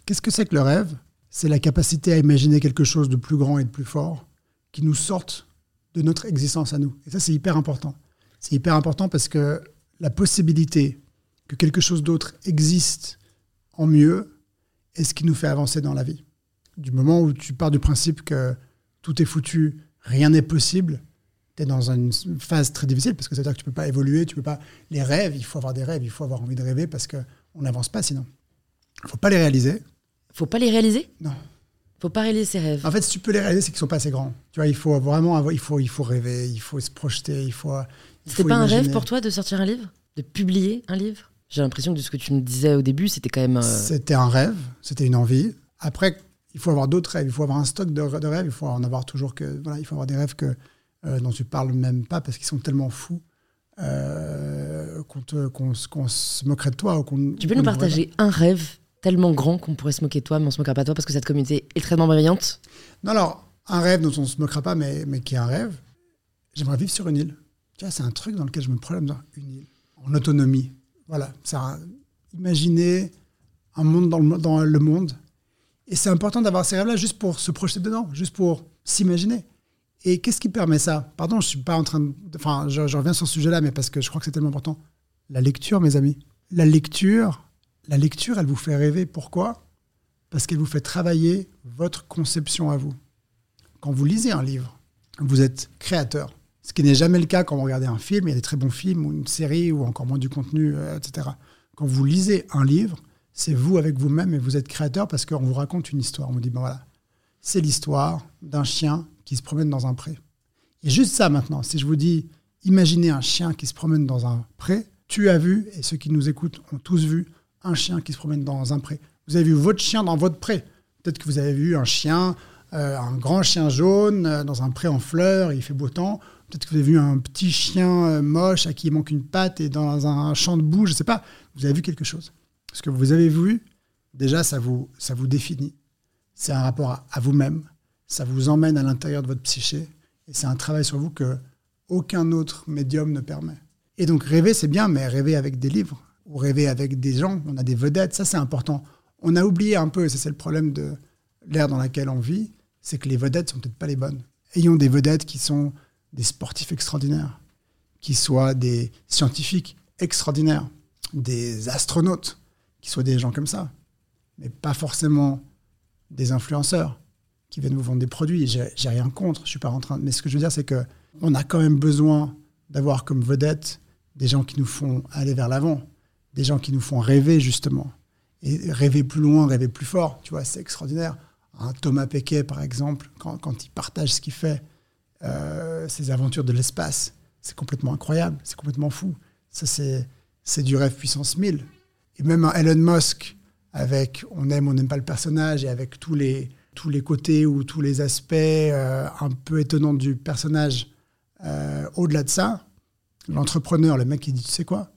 B: Qu'est-ce que c'est que le rêve? C'est la capacité à imaginer quelque chose de plus grand et de plus fort qui nous sorte de notre existence à nous. Et ça, c'est hyper important. C'est hyper important parce que la possibilité que quelque chose d'autre existe en mieux est ce qui nous fait avancer dans la vie. Du moment où tu pars du principe que tout est foutu, rien n'est possible, tu es dans une phase très difficile parce que ça veut dire que tu peux pas évoluer, tu peux pas. Les rêves, il faut avoir des rêves, il faut avoir envie de rêver parce qu'on n'avance pas sinon. Il faut pas les réaliser.
A: Faut pas les réaliser.
B: Non.
A: Faut pas réaliser ses rêves.
B: En fait, si tu peux les réaliser, c'est qu'ils sont pas assez grands. Tu vois, il faut vraiment avoir, il faut, il faut rêver, il faut se projeter, il faut.
A: C'était pas un rêve pour toi de sortir un livre? De publier un livre? J'ai l'impression que de ce que tu me disais au début, c'était quand même. euh,
B: C'était un rêve, c'était une envie. Après, il faut avoir d'autres rêves, il faut avoir un stock de, de rêves, il faut en avoir toujours que. Voilà, il faut avoir des rêves que, euh, dont tu parles même pas parce qu'ils sont tellement fous euh, qu'on se- moquerait de toi. ou
A: Tu peux nous partager un rêve tellement grand qu'on pourrait se moquer de toi, mais on se moquera pas de toi parce que cette communauté est extrêmement brillante.
B: Non, alors, un rêve dont on se moquera pas, mais, mais qui est un rêve, j'aimerais vivre sur une île. Tu vois, c'est un truc dans lequel je me problème dans une île, en autonomie. Voilà, un- imaginer un monde dans le, mo- dans le monde. Et c'est important d'avoir ces rêves-là juste pour se projeter dedans, juste pour s'imaginer. Et qu'est-ce qui permet ça? Pardon, je suis pas en train de... Enfin, je, je reviens sur ce sujet-là, mais parce que je crois que c'est tellement important. La lecture, mes amis. La lecture, la lecture, elle vous fait rêver. Pourquoi? Parce qu'elle vous fait travailler votre conception à vous. Quand vous lisez un livre, vous êtes créateur. Ce qui n'est jamais le cas quand vous regardez un film. Il y a des très bons films ou une série ou encore moins du contenu, euh, etc. Quand vous lisez un livre, c'est vous avec vous-même et vous êtes créateur parce qu'on vous raconte une histoire. On vous dit, ben voilà, c'est l'histoire d'un chien qui se promène dans un pré. Et juste ça maintenant, si je vous dis, imaginez un chien qui se promène dans un pré, tu as vu, et ceux qui nous écoutent ont tous vu, un chien qui se promène dans un pré. Vous avez vu votre chien dans votre pré. Peut-être que vous avez vu un chien, euh, un grand chien jaune euh, dans un pré en fleurs, il fait beau temps. Peut-être que vous avez vu un petit chien euh, moche à qui il manque une patte et dans un champ de boue, je ne sais pas. Vous avez vu quelque chose. Ce que vous avez vu, déjà, ça vous, ça vous définit. C'est un rapport à, à vous-même. Ça vous emmène à l'intérieur de votre psyché. Et c'est un travail sur vous que aucun autre médium ne permet. Et donc rêver, c'est bien, mais rêver avec des livres ou rêver avec des gens, on a des vedettes, ça c'est important. On a oublié un peu, et c'est le problème de l'ère dans laquelle on vit, c'est que les vedettes sont peut-être pas les bonnes. Ayons des vedettes qui sont des sportifs extraordinaires, qui soient des scientifiques extraordinaires, des astronautes, qui soient des gens comme ça, mais pas forcément des influenceurs qui viennent vous vendre des produits. J'ai j'ai rien contre, je suis pas en train. Mais ce que je veux dire, c'est que on a quand même besoin d'avoir comme vedette des gens qui nous font aller vers l'avant, des gens qui nous font rêver justement et rêver plus loin, rêver plus fort. Tu vois, c'est extraordinaire. Un Thomas Pesquet, par exemple, quand, il partage ce qu'il fait, euh, ses aventures de l'espace, c'est complètement incroyable, c'est complètement fou. Ça, c'est c'est du rêve puissance 1000. Et même un Elon Musk, avec on aime, on n'aime pas le personnage, et avec tous les, tous les côtés ou tous les aspects euh, un peu étonnants du personnage, euh, au-delà de ça, l'entrepreneur, le mec qui dit, tu sais quoi,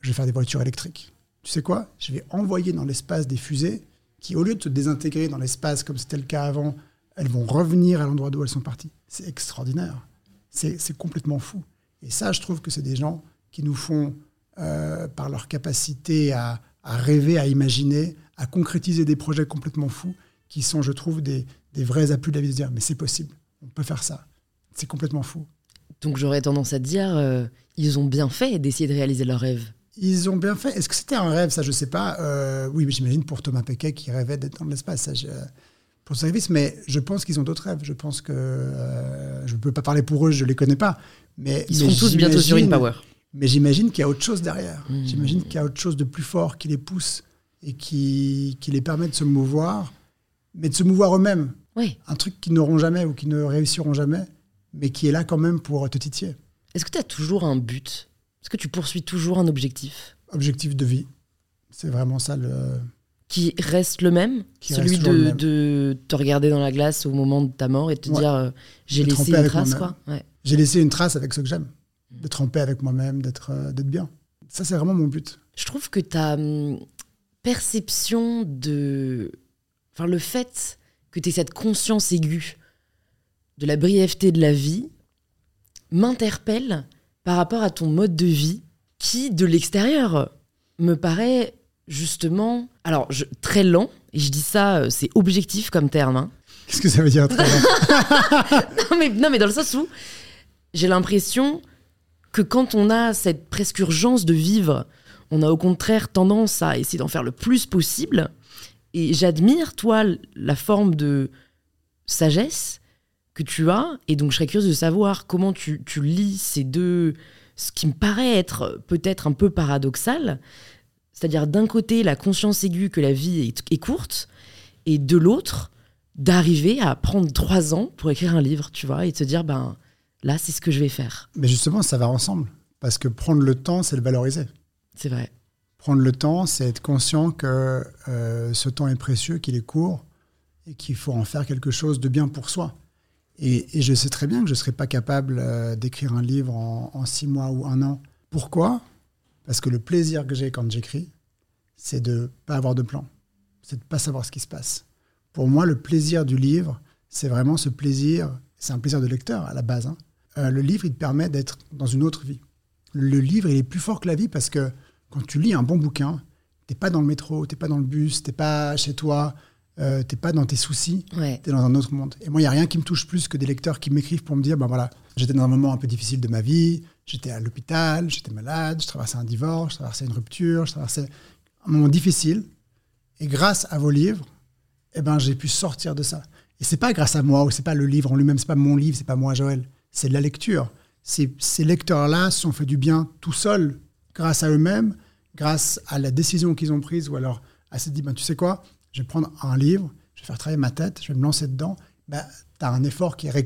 B: je vais faire des voitures électriques. Tu sais quoi, je vais envoyer dans l'espace des fusées qui, au lieu de se désintégrer dans l'espace comme c'était le cas avant, elles vont revenir à l'endroit d'où elles sont parties. C'est extraordinaire. C'est complètement fou. Et ça, je trouve que c'est des gens qui nous font, euh, par leur capacité à, rêver, à imaginer, à concrétiser des projets complètement fous, qui sont, je trouve, des, des vrais appuis de la vie de dire, mais c'est possible, on peut faire ça. C'est complètement fou.
A: Donc j'aurais tendance à dire, euh, ils ont bien fait d'essayer de réaliser leurs rêves.
B: Ils ont bien fait. Est-ce que c'était un rêve Ça, je sais pas. Euh, oui, mais j'imagine pour Thomas Pesquet qui rêvait d'être dans l'espace. Ça, je- pour ce service, mais je pense qu'ils ont d'autres rêves. Je pense que euh, je ne peux pas parler pour eux, je les connais pas. Mais
A: Ils
B: mais
A: seront tous bientôt sur InPower.
B: Mais j'imagine qu'il y a autre chose derrière.
A: Mmh.
B: J'imagine qu'il y a autre chose de plus fort qui les pousse et qui, qui les permet de se mouvoir, mais de se mouvoir eux-mêmes.
A: Oui.
B: Un truc qu'ils n'auront jamais ou qui ne réussiront jamais, mais qui est là quand même pour te titiller.
A: Est-ce que tu as toujours un but Est-ce que tu poursuis toujours un objectif?
B: Objectif de vie. C'est vraiment ça le.
A: qui reste le même?
B: Qui
A: Celui de,
B: le même.
A: de te regarder dans la glace au moment de ta mort et te
B: Ouais.
A: dire euh, j'ai
B: De
A: laissé une trace, quoi. Ouais.
B: J'ai laissé une trace avec ce que j'aime, de tremper avec moi-même, d'être euh, d'être bien. Ça, c'est vraiment mon but.
A: Je trouve que ta hum, perception de. Enfin, le fait que tu aies cette conscience aiguë de la brièveté de la vie m'interpelle par rapport à ton mode de vie qui, de l'extérieur, me paraît justement. Alors, je- très lent, et je dis ça, euh, c'est objectif comme terme. hein.
B: Qu'est-ce que ça veut dire très
A: non, mais, non, mais dans le sens où j'ai l'impression que quand on a cette presque urgence de vivre, on a au contraire tendance à essayer d'en faire le plus possible. Et j'admire, toi, la forme de sagesse que tu as. Et donc, je serais curieuse de savoir comment tu, tu lis ces deux. Ce qui me paraît être peut-être un peu paradoxal. C'est-à-dire, d'un côté, la conscience aiguë que la vie est, est courte, et de l'autre, d'arriver à prendre trois ans pour écrire un livre, tu vois, et de se dire, ben là, c'est ce que je vais faire.
B: Mais justement, ça va ensemble. Parce que prendre le temps, c'est le valoriser.
A: C'est vrai.
B: Prendre le temps, c'est être conscient que euh, ce temps est précieux, qu'il est court et qu'il faut en faire quelque chose de bien pour soi. Et, je sais très bien que je ne serais pas capable euh, d'écrire un livre en, en six mois ou un an. Pourquoi? Parce que le plaisir que j'ai quand j'écris, c'est de ne pas avoir de plan. C'est de ne pas savoir ce qui se passe. Pour moi, le plaisir du livre, c'est vraiment ce plaisir, c'est un plaisir de lecteur à la base. hein. Euh, le livre, il te permet d'être dans une autre vie. Le livre, il est plus fort que la vie parce que quand tu lis un bon bouquin, t'es pas dans le métro, t'es pas dans le bus, t'es pas chez toi, euh, t'es pas dans tes soucis,
A: Ouais.
B: t'es dans un autre monde. Et moi, il y a rien qui me touche plus que des lecteurs qui m'écrivent pour me dire, ben voilà, j'étais dans un moment un peu difficile de ma vie, j'étais à l'hôpital, j'étais malade, je traversais un divorce, je traversais une rupture, je traversais un moment difficile. Et grâce à vos livres, eh ben, j'ai pu sortir de ça. Et c'est pas grâce à moi, ou c'est pas le livre en lui-même, c'est pas mon livre, c'est pas moi, Joël. C'est de la lecture. Ces, ces lecteurs-là se sont fait du bien tout seuls, grâce à eux-mêmes, grâce à la décision qu'ils ont prise, ou alors à se dire, ben, tu sais quoi, je vais prendre un livre, je vais faire travailler ma tête, je vais me lancer dedans. Ben, tu as un effort qui est, ré-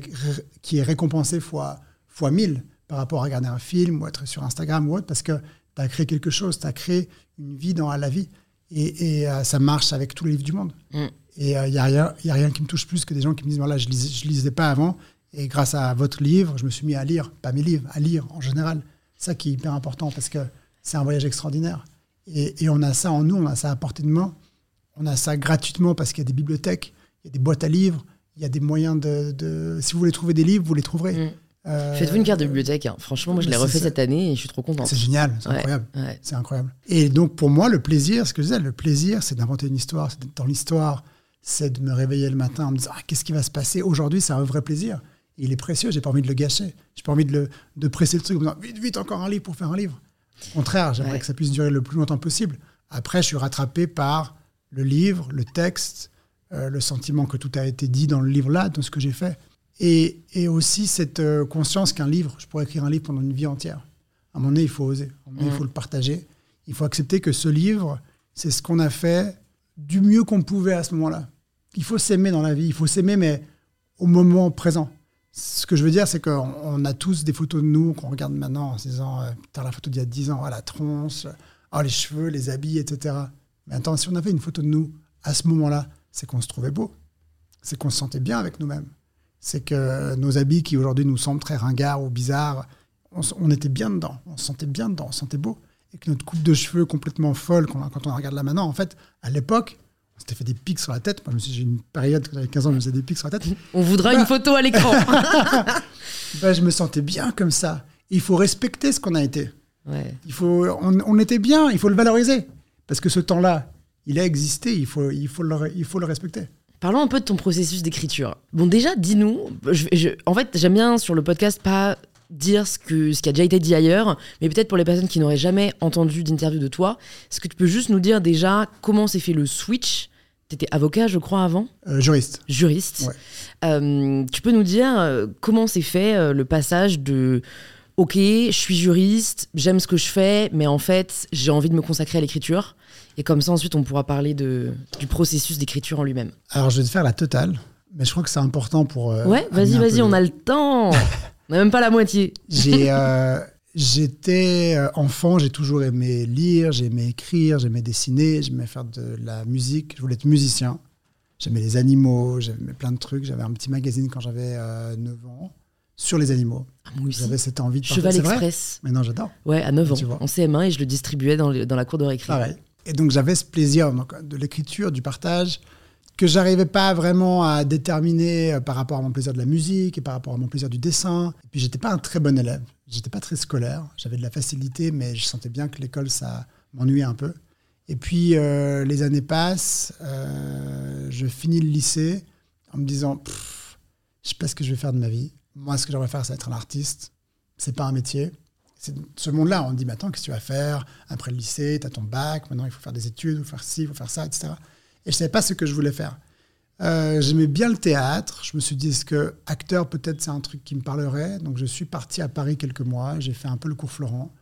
B: qui est récompensé fois, fois 1000 par rapport à regarder un film ou être sur Instagram ou autre, parce que tu as créé quelque chose, tu as créé une vie dans la vie. Et, et, euh, ça marche avec tous les livres du monde.
A: Mm.
B: Et il n'y a, a rien qui me touche plus que des gens qui me disent voilà, je ne lisais, je lisais pas avant. Et grâce à votre livre, je me suis mis à lire, pas mes livres, à lire en général. Ça qui est hyper important parce que c'est un voyage extraordinaire. Et, et on a ça en nous, on a ça à portée de main. On a ça gratuitement parce qu'il y a des bibliothèques, il y a des boîtes à livres, il y a des moyens de, de- Si vous voulez trouver des livres, vous les trouverez.
A: Mm.
B: Euh,
A: Faites-vous une carte de bibliothèque. hein. Franchement, moi, je l'ai refait cette année et je suis trop contente.
B: C'est génial, c'est
A: Ouais,
B: incroyable.
A: ouais.
B: C'est incroyable. Et donc, pour moi, le plaisir, ce que je disais, le plaisir, c'est d'inventer une histoire, c'est d'être dans l'histoire, c'est de me réveiller le matin en me disant ah, qu'est-ce qui va se passer? Aujourd'hui, c'est un vrai plaisir. Et il est précieux, j'ai pas envie de le gâcher. J'ai pas envie de, le, de presser le truc en me disant vite, vite, encore un livre pour faire un livre. Au contraire, j'aimerais
A: Ouais.
B: que ça puisse durer le plus longtemps possible. Après, je suis rattrapé par le livre, le texte, euh, le sentiment que tout a été dit dans le livre-là, dans ce que j'ai fait. Et, et aussi cette euh, conscience qu'un livre, je pourrais écrire un livre pendant une vie entière. À un moment donné, il faut oser. À un moment donné, il
A: Mm.
B: faut le partager. Il faut accepter que ce livre, c'est ce qu'on a fait du mieux qu'on pouvait à ce moment-là. Il faut s'aimer dans la vie. Il faut s'aimer, mais au moment présent. Ce que je veux dire, c'est qu'on on a tous des photos de nous qu'on regarde maintenant en se disant euh, Putain, la photo d'il y a 10 ans, ah, la tronche, ah, les cheveux, les habits, etc. Mais attends, si on avait une photo de nous à ce moment-là, c'est qu'on se trouvait beau. C'est qu'on se sentait bien avec nous-mêmes. C'est que nos habits qui aujourd'hui nous semblent très ringards ou bizarres, on, était bien dedans. On se sentait bien dedans, on se sentait beau. Et que notre coupe de cheveux complètement folle, quand on la regarde là maintenant, en fait, à l'époque, on s'était fait des pics sur la tête. Moi, je me suis- j'ai une période, quand j'avais 15 ans, je me faisais des pics sur la tête.
A: On voudra
B: Bah.
A: une photo à l'écran.
B: Ben, je me sentais bien comme ça. Il faut respecter ce qu'on a été.
A: ouais.
B: Il faut, on, on était bien, il faut le valoriser. Parce que ce temps-là, il a existé, il faut, il faut, le, il faut le respecter.
A: Parlons un peu de ton processus d'écriture. Bon, déjà, dis-nous. je- je- en fait, j'aime bien sur le podcast pas dire ce, que, ce qui a déjà été dit ailleurs, mais peut-être pour les personnes qui n'auraient jamais entendu d'interview de toi, est-ce que tu peux juste nous dire déjà comment s'est fait le switch? T'étais avocat, je crois, avant?
B: Euh, juriste.
A: Juriste.
B: Ouais.
A: Euh, tu peux nous dire euh, comment s'est fait le passage de Ok, je suis juriste, j'aime ce que je fais, mais en fait, j'ai envie de me consacrer à l'écriture. Et comme ça, ensuite, on pourra parler de, du processus d'écriture en lui-même.
B: Alors, je vais te faire la totale, mais je crois que c'est important pour. euh,
A: Ouais, vas-y, vas-y, on a le temps. on n'a même pas la moitié.
B: J'ai euh, J'étais euh, enfant, j'ai toujours aimé lire, j'aimais écrire, j'aimais dessiner, j'aimais faire de la musique, je voulais être musicien. J'aimais les animaux, j'aimais plein de trucs. J'avais un petit magazine quand j'avais 9 euh, ans sur les animaux.
A: Ah, moi aussi.
B: J'avais cette envie de
A: Cheval Express.
B: Mais non, j'adore.
A: Ouais, à 9 ans,
B: Tu vois.
A: en CM1, et je le distribuais dans, le- dans la cour de récré.
B: Pareil. Et donc j'avais ce plaisir donc, de l'écriture, du partage, que j'arrivais pas vraiment à déterminer euh, par rapport à mon plaisir de la musique et par rapport à mon plaisir du dessin. Et puis j'étais pas un très bon élève. J'étais pas très scolaire. J'avais de la facilité, mais je sentais bien que l'école ça m'ennuyait un peu. Et puis euh, les années passent, euh, je finis le lycée en me disant, je sais pas ce que je vais faire de ma vie. Moi, ce que j'aimerais faire, c'est être un artiste. C'est pas un métier. C'est ce monde-là. On dit, attends, qu'est-ce que tu vas faire après le lycée? Tu as ton bac, maintenant il faut faire des études, il faut faire ci, il faut faire ça, etc. Et je savais pas ce que je voulais faire. Euh, J'aimais bien le théâtre. Je me suis dit, est-ce que acteur, peut-être, c'est un truc qui me parlerait? Donc, je suis parti à Paris quelques mois. J'ai fait un peu le cours Florent.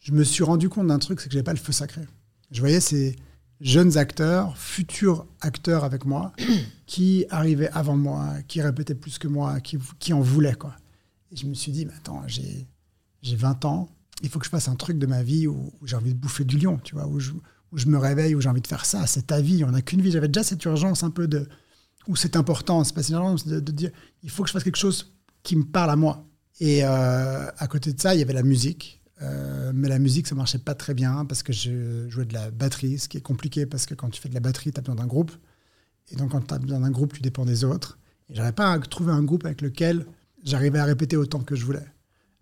B: Je me suis rendu compte d'un truc, c'est que j'avais pas le feu sacré. Je voyais ces jeunes acteurs, futurs acteurs avec moi, qui arrivaient avant moi, qui répétaient plus que moi, qui, en voulaient. Quoi. Et je me suis dit, mais attends, j'ai j'ai 20 ans, il faut que je fasse un truc de ma vie où, j'ai envie de bouffer du lion, tu vois, où je, où je me réveille, où j'ai envie de faire ça. C'est ta vie, on n'a qu'une vie. J'avais déjà cette urgence un peu de. où c'est important, c'est pas urgence de, de dire il faut que je fasse quelque chose qui me parle à moi. Et euh, à côté de ça, il y avait la musique. Euh, mais la musique, ça marchait pas très bien parce que je jouais de la batterie, ce qui est compliqué parce que quand tu fais de la batterie, tu as besoin d'un groupe. Et donc, quand tu as besoin d'un groupe, tu dépends des autres. Et j'arrivais pas à trouver un groupe avec lequel j'arrivais à répéter autant que je voulais.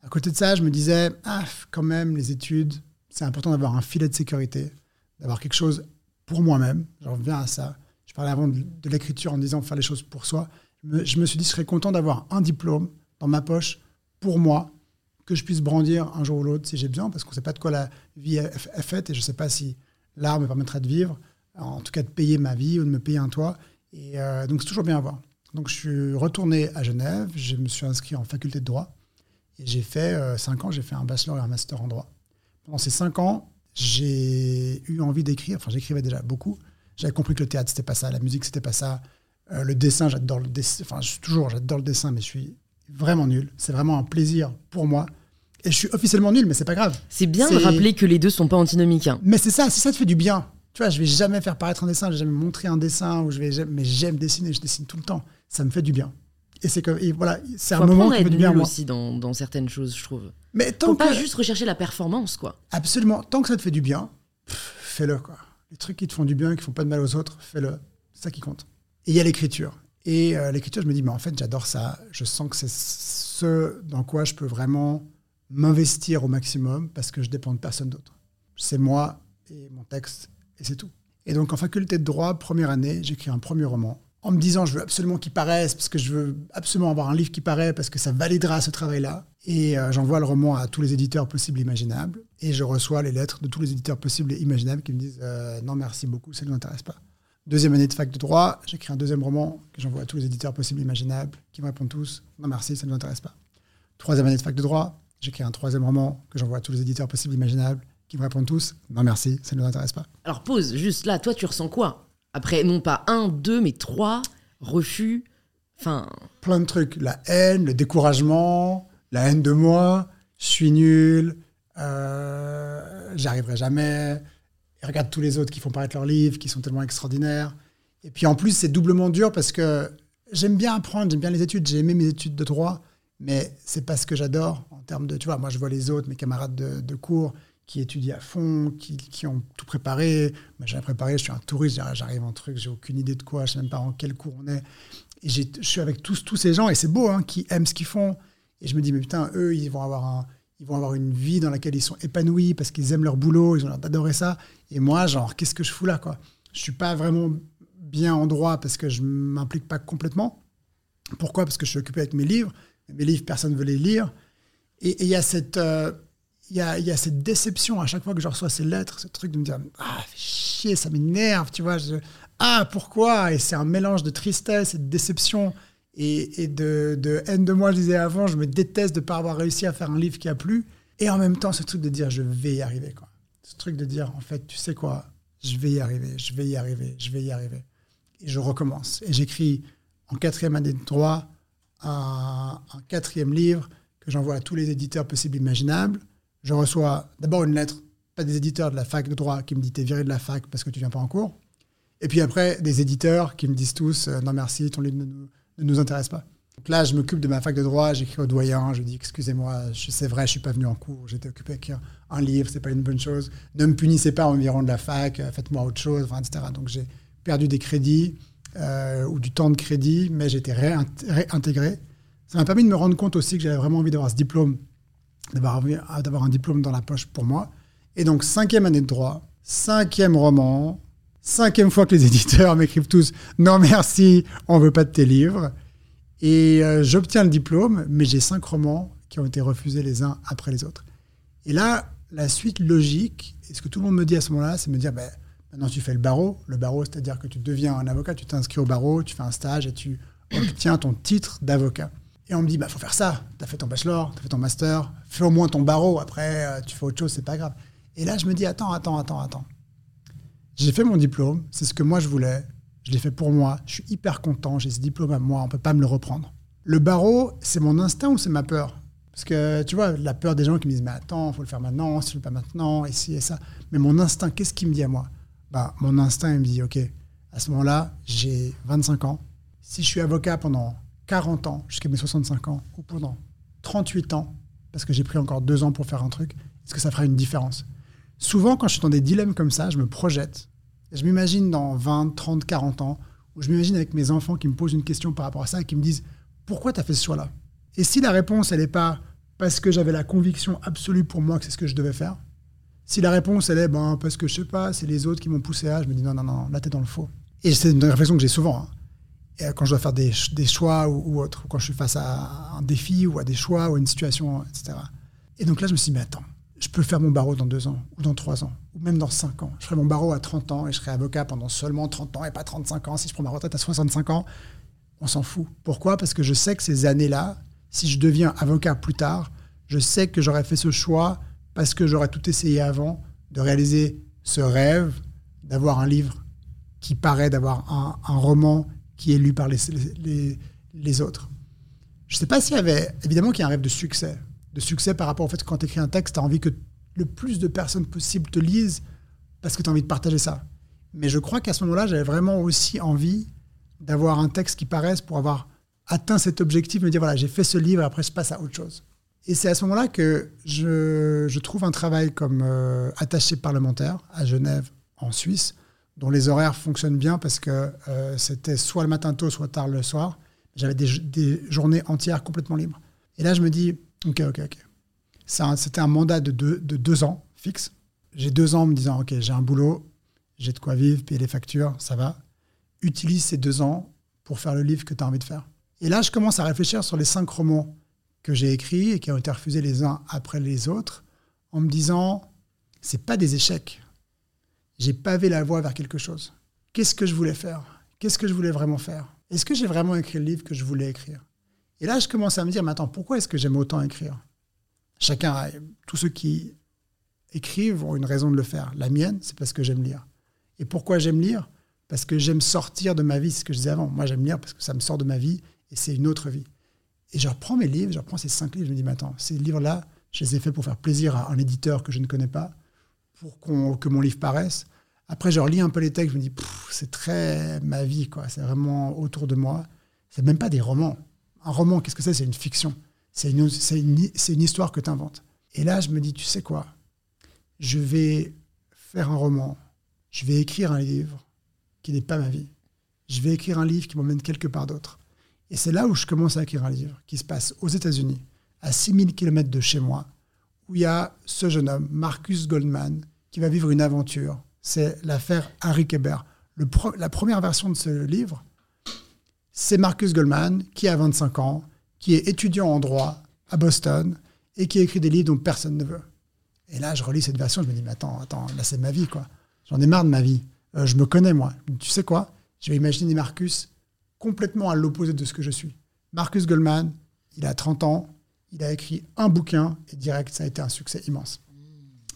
B: À côté de ça, je me disais, ah, quand même, les études, c'est important d'avoir un filet de sécurité, d'avoir quelque chose pour moi-même. J'en reviens à ça. Je parlais avant de, l'écriture en disant faire les choses pour soi. Je me suis dit, je serais content d'avoir un diplôme dans ma poche pour moi, que je puisse brandir un jour ou l'autre si j'ai besoin, parce qu'on ne sait pas de quoi la vie est, faite et je ne sais pas si l'art me permettra de vivre, en tout cas de payer ma vie ou de me payer un toit. Et euh, donc, c'est toujours bien à voir. Donc, je suis retourné à Genève, je me suis inscrit en faculté de droit. Et j'ai fait, euh, cinq ans, j'ai fait un bachelor et un master en droit. Pendant ces cinq ans, j'ai eu envie d'écrire, enfin j'écrivais déjà beaucoup. J'avais compris que le théâtre, c'était pas ça, la musique, c'était pas ça. Euh, le dessin, j'adore le dessin, enfin toujours, j'adore le dessin, mais je suis vraiment nul. C'est vraiment un plaisir pour moi. Et je suis officiellement nul, mais c'est pas grave.
A: C'est bien de rappeler que les deux sont pas antinomiques. hein.
B: Mais c'est ça, si ça te fait du bien. Tu vois, je vais jamais faire paraître un dessin, je vais jamais montrer un dessin, ou je vais mais j'aime dessiner, je dessine tout le temps. Ça me fait du bien. Et c'est comme, et voilà, c'est un moment qui me fait du bien
A: nul
B: moi.
A: aussi dans, dans certaines choses, je trouve.
B: Mais tant
A: Faut
B: que,
A: pas juste rechercher la performance, quoi.
B: absolument, tant que ça te fait du bien, fais-le quoi. Les trucs qui te font du bien, qui font pas de mal aux autres, fais-le. C'est ça qui compte. Et il y a l'écriture. Et euh, l'écriture, je me dis, mais en fait, j'adore ça. Je sens que c'est ce dans quoi je peux vraiment m'investir au maximum parce que je dépends de personne d'autre. C'est moi et mon texte, et c'est tout. Et donc, en faculté de droit, première année, j'écris un premier roman. En me disant, je veux absolument qu'il paraisse, parce que je veux absolument avoir un livre qui paraît, parce que ça validera ce travail-là. Et euh, j'envoie le roman à tous les éditeurs possibles et imaginables. Et je reçois les lettres de tous les éditeurs possibles et imaginables qui me disent euh, Non, merci beaucoup, ça ne nous intéresse pas. Deuxième année de fac de droit, j'écris un deuxième roman que j'envoie à tous les éditeurs possibles et imaginables qui me répondent tous Non, merci, ça ne nous intéresse pas. Troisième année de fac de droit, j'écris un troisième roman que j'envoie à tous les éditeurs possibles et imaginables qui me répondent tous Non, merci, ça ne nous intéresse pas.
A: Alors pause, juste là, toi tu ressens quoi? Après, non pas un, deux, mais trois refus. Enfin,
B: plein de trucs. La haine, le découragement, la haine de moi, je suis nul, euh, j'arriverai jamais. Et regarde tous les autres qui font paraître leurs livres, qui sont tellement extraordinaires. Et puis en plus, c'est doublement dur parce que j'aime bien apprendre, j'aime bien les études, j'ai aimé mes études de droit, mais c'est pas ce que j'adore en termes de, tu vois, moi je vois les autres, mes camarades de, cours qui étudient à fond, qui, qui ont tout préparé. Moi, j'ai préparé, je suis un touriste, j'arrive- en truc, j'ai aucune idée de quoi, je sais même pas en quel cours on est. Et je suis avec tous, tous ces gens, et c'est beau, hein, qui aiment ce qu'ils font. Et je me dis, mais putain, eux, ils vont avoir, un, ils vont avoir une vie dans laquelle ils sont épanouis parce qu'ils aiment leur boulot, ils ont l'air d'adorer ça. Et moi, genre, qu'est-ce que je fous là, quoi? Je suis pas vraiment bien en droit parce que je m'implique pas complètement. Pourquoi? Parce que je suis occupé avec mes livres. Mes livres, personne ne veut les lire. Et il y a cette... euh, y, a, y a cette déception à chaque fois que je reçois ces lettres, ce truc de me dire Ah, chier, ça m'énerve, tu vois. je- ah, pourquoi? Et c'est un mélange de tristesse et de déception et, de, haine de moi, je disais avant. Je me déteste de ne pas avoir réussi à faire un livre qui a plu. Et en même temps, ce truc de dire Je vais y arriver. Quoi. Ce truc de dire En fait, tu sais quoi Je vais y arriver, je vais y arriver, je vais y arriver. Et je recommence. Et j'écris en quatrième année de droit un, quatrième livre que j'envoie à tous les éditeurs possibles imaginables. je reçois d'abord une lettre, pas des éditeurs de la fac de droit qui me dit t'es viré de la fac parce que tu viens pas en cours. Et puis après, des éditeurs qui me disent tous non merci, ton livre ne nous, ne nous intéresse pas. Donc là, je m'occupe de ma fac de droit, j'écris au doyen, je dis excusez-moi, c'est vrai, je suis pas venu en cours, j'étais occupé avec un livre, c'est pas une bonne chose. Ne me punissez pas environ de la fac, faites-moi autre chose, etc. Donc j'ai perdu des crédits euh, ou du temps de crédit, mais j'étais réintégré. Ça m'a permis de me rendre compte aussi que j'avais vraiment envie d'avoir ce diplôme, d'avoir un diplôme dans la poche pour moi. Et donc, cinquième année de droit, cinquième roman, cinquième fois que les éditeurs m'écrivent tous Non, merci, on veut pas de tes livres. Et euh, j'obtiens le diplôme, mais j'ai cinq romans qui ont été refusés les uns après les autres. Et là, la suite logique, et ce que tout le monde me dit à ce moment-là, c'est me dire ben, Maintenant, tu fais le barreau. Le barreau, c'est-à-dire que tu deviens un avocat, tu t'inscris au barreau, tu fais un stage et tu obtiens ton titre d'avocat. Et on me dit, bah, faut faire ça. Tu as fait ton bachelor, tu as fait ton master, fais au moins ton barreau. Après, euh, tu fais autre chose, c'est pas grave. Et là, je me dis, attends, attends, attends, attends. J'ai fait mon diplôme, c'est ce que moi je voulais. Je l'ai fait pour moi. Je suis hyper content. J'ai ce diplôme à moi. On peut pas me le reprendre. Le barreau, c'est mon instinct ou c'est ma peur? Parce que tu vois, la peur des gens qui me disent, mais attends, faut le faire maintenant, si je le fais pas maintenant, et et ça. Mais mon instinct, qu'est-ce qu'il me dit à moi? Bah, mon instinct il me dit, OK, à ce moment-là, j'ai 25 ans. Si je suis avocat pendant 40 ans, jusqu'à mes 65 ans, ou pendant 38 ans, parce que j'ai pris encore deux ans pour faire un truc, est-ce que ça fera une différence? Souvent, quand je suis dans des dilemmes comme ça, je me projette. Je m'imagine dans 20, 30, 40 ans, où je m'imagine avec mes enfants qui me posent une question par rapport à ça et qui me disent Pourquoi tu as fait ce choix-là? Et si la réponse, elle n'est pas parce que j'avais la conviction absolue pour moi que c'est ce que je devais faire, si la réponse, elle est ben, parce que je sais pas, c'est les autres qui m'ont poussé à, je me dis non, non, non, là, t'es dans le faux. Et c'est une réflexion que j'ai souvent. Hein. Et quand je dois faire des, choix ou, ou, autre, quand je suis face à un défi ou à des choix ou à une situation, etc. Et donc là, je me suis dit, mais attends, je peux faire mon barreau dans deux ans, ou dans trois ans, ou même dans cinq ans. Je ferai mon barreau à 30 ans et je serai avocat pendant seulement 30 ans et pas 35 ans. Si je prends ma retraite à 65 ans, on s'en fout. Pourquoi? Parce que je sais que ces années-là, si je deviens avocat plus tard, je sais que j'aurais fait ce choix parce que j'aurais tout essayé avant de réaliser ce rêve d'avoir un livre qui paraît d'avoir un, roman qui est lu par les, les, autres. Je ne sais pas s'il y avait, évidemment qu'il y a un rêve de succès, de succès par rapport au fait que quand tu écris un texte, tu as envie que le plus de personnes possible te lisent parce que tu as envie de partager ça. Mais je crois qu'à ce moment-là, j'avais vraiment aussi envie d'avoir un texte qui paraisse pour avoir atteint cet objectif, me dire voilà, j'ai fait ce livre, après je passe à autre chose. Et c'est à ce moment-là que je, trouve un travail comme euh, attaché parlementaire à Genève, en Suisse, dont les horaires fonctionnent bien parce que euh, c'était soit le matin tôt, soit tard le soir. J'avais des, journées entières complètement libres. Et là, je me dis, OK, OK, OK. C'était un mandat de deux, de deux ans fixe. J'ai deux ans en me disant, OK, j'ai un boulot, j'ai de quoi vivre, payer les factures, ça va. Utilise ces deux ans pour faire le livre que tu as envie de faire. Et là, je commence à réfléchir sur les cinq romans que j'ai écrits et qui ont été refusés les uns après les autres, en me disant c'est pas des échecs. J'ai pavé la voie vers quelque chose. Qu'est-ce que je voulais faire? Qu'est-ce que je voulais vraiment faire? Est-ce que j'ai vraiment écrit le livre que je voulais écrire? Et là, je commence à me dire, mais attends, pourquoi est-ce que j'aime autant écrire? Chacun, tous ceux qui écrivent ont une raison de le faire. La mienne, c'est parce que j'aime lire. Et pourquoi j'aime lire? Parce que j'aime sortir de ma vie, c'est ce que je disais avant. Moi, j'aime lire parce que ça me sort de ma vie et c'est une autre vie. Et je reprends mes livres, je reprends ces cinq livres, je me dis, mais attends, ces livres-là, je les ai faits pour faire plaisir à un éditeur que je ne connais pas, pour que mon livre paraisse. Après, je relis un peu les textes, je me dis, c'est très ma vie, quoi. C'est vraiment autour de moi. C'est même pas des romans. Un roman, qu'est-ce que c'est? C'est une fiction. C'est une, histoire que tu inventes. Et là, je me dis, tu sais quoi? Je vais faire un roman. Je vais écrire un livre qui n'est pas ma vie. Je vais écrire un livre qui m'emmène quelque part d'autre. Et c'est là où je commence à écrire un livre qui se passe aux États-Unis, à 6000 km de chez moi, où il y a ce jeune homme, Marcus Goldman, qui va vivre une aventure. C'est l'affaire Harry Kéber. la première version de ce livre, c'est Marcus Goldman, qui a 25 ans, qui est étudiant en droit à Boston et qui écrit des livres dont personne ne veut. Et là, je relis cette version, je me dis, mais attends, attends, là, c'est ma vie, quoi. J'en ai marre de ma vie. Euh, je me connais, moi. Tu sais quoi? Je vais imaginer Marcus complètement à l'opposé de ce que je suis. Marcus Goldman, il a 30 ans, il a écrit un bouquin et direct, ça a été un succès immense.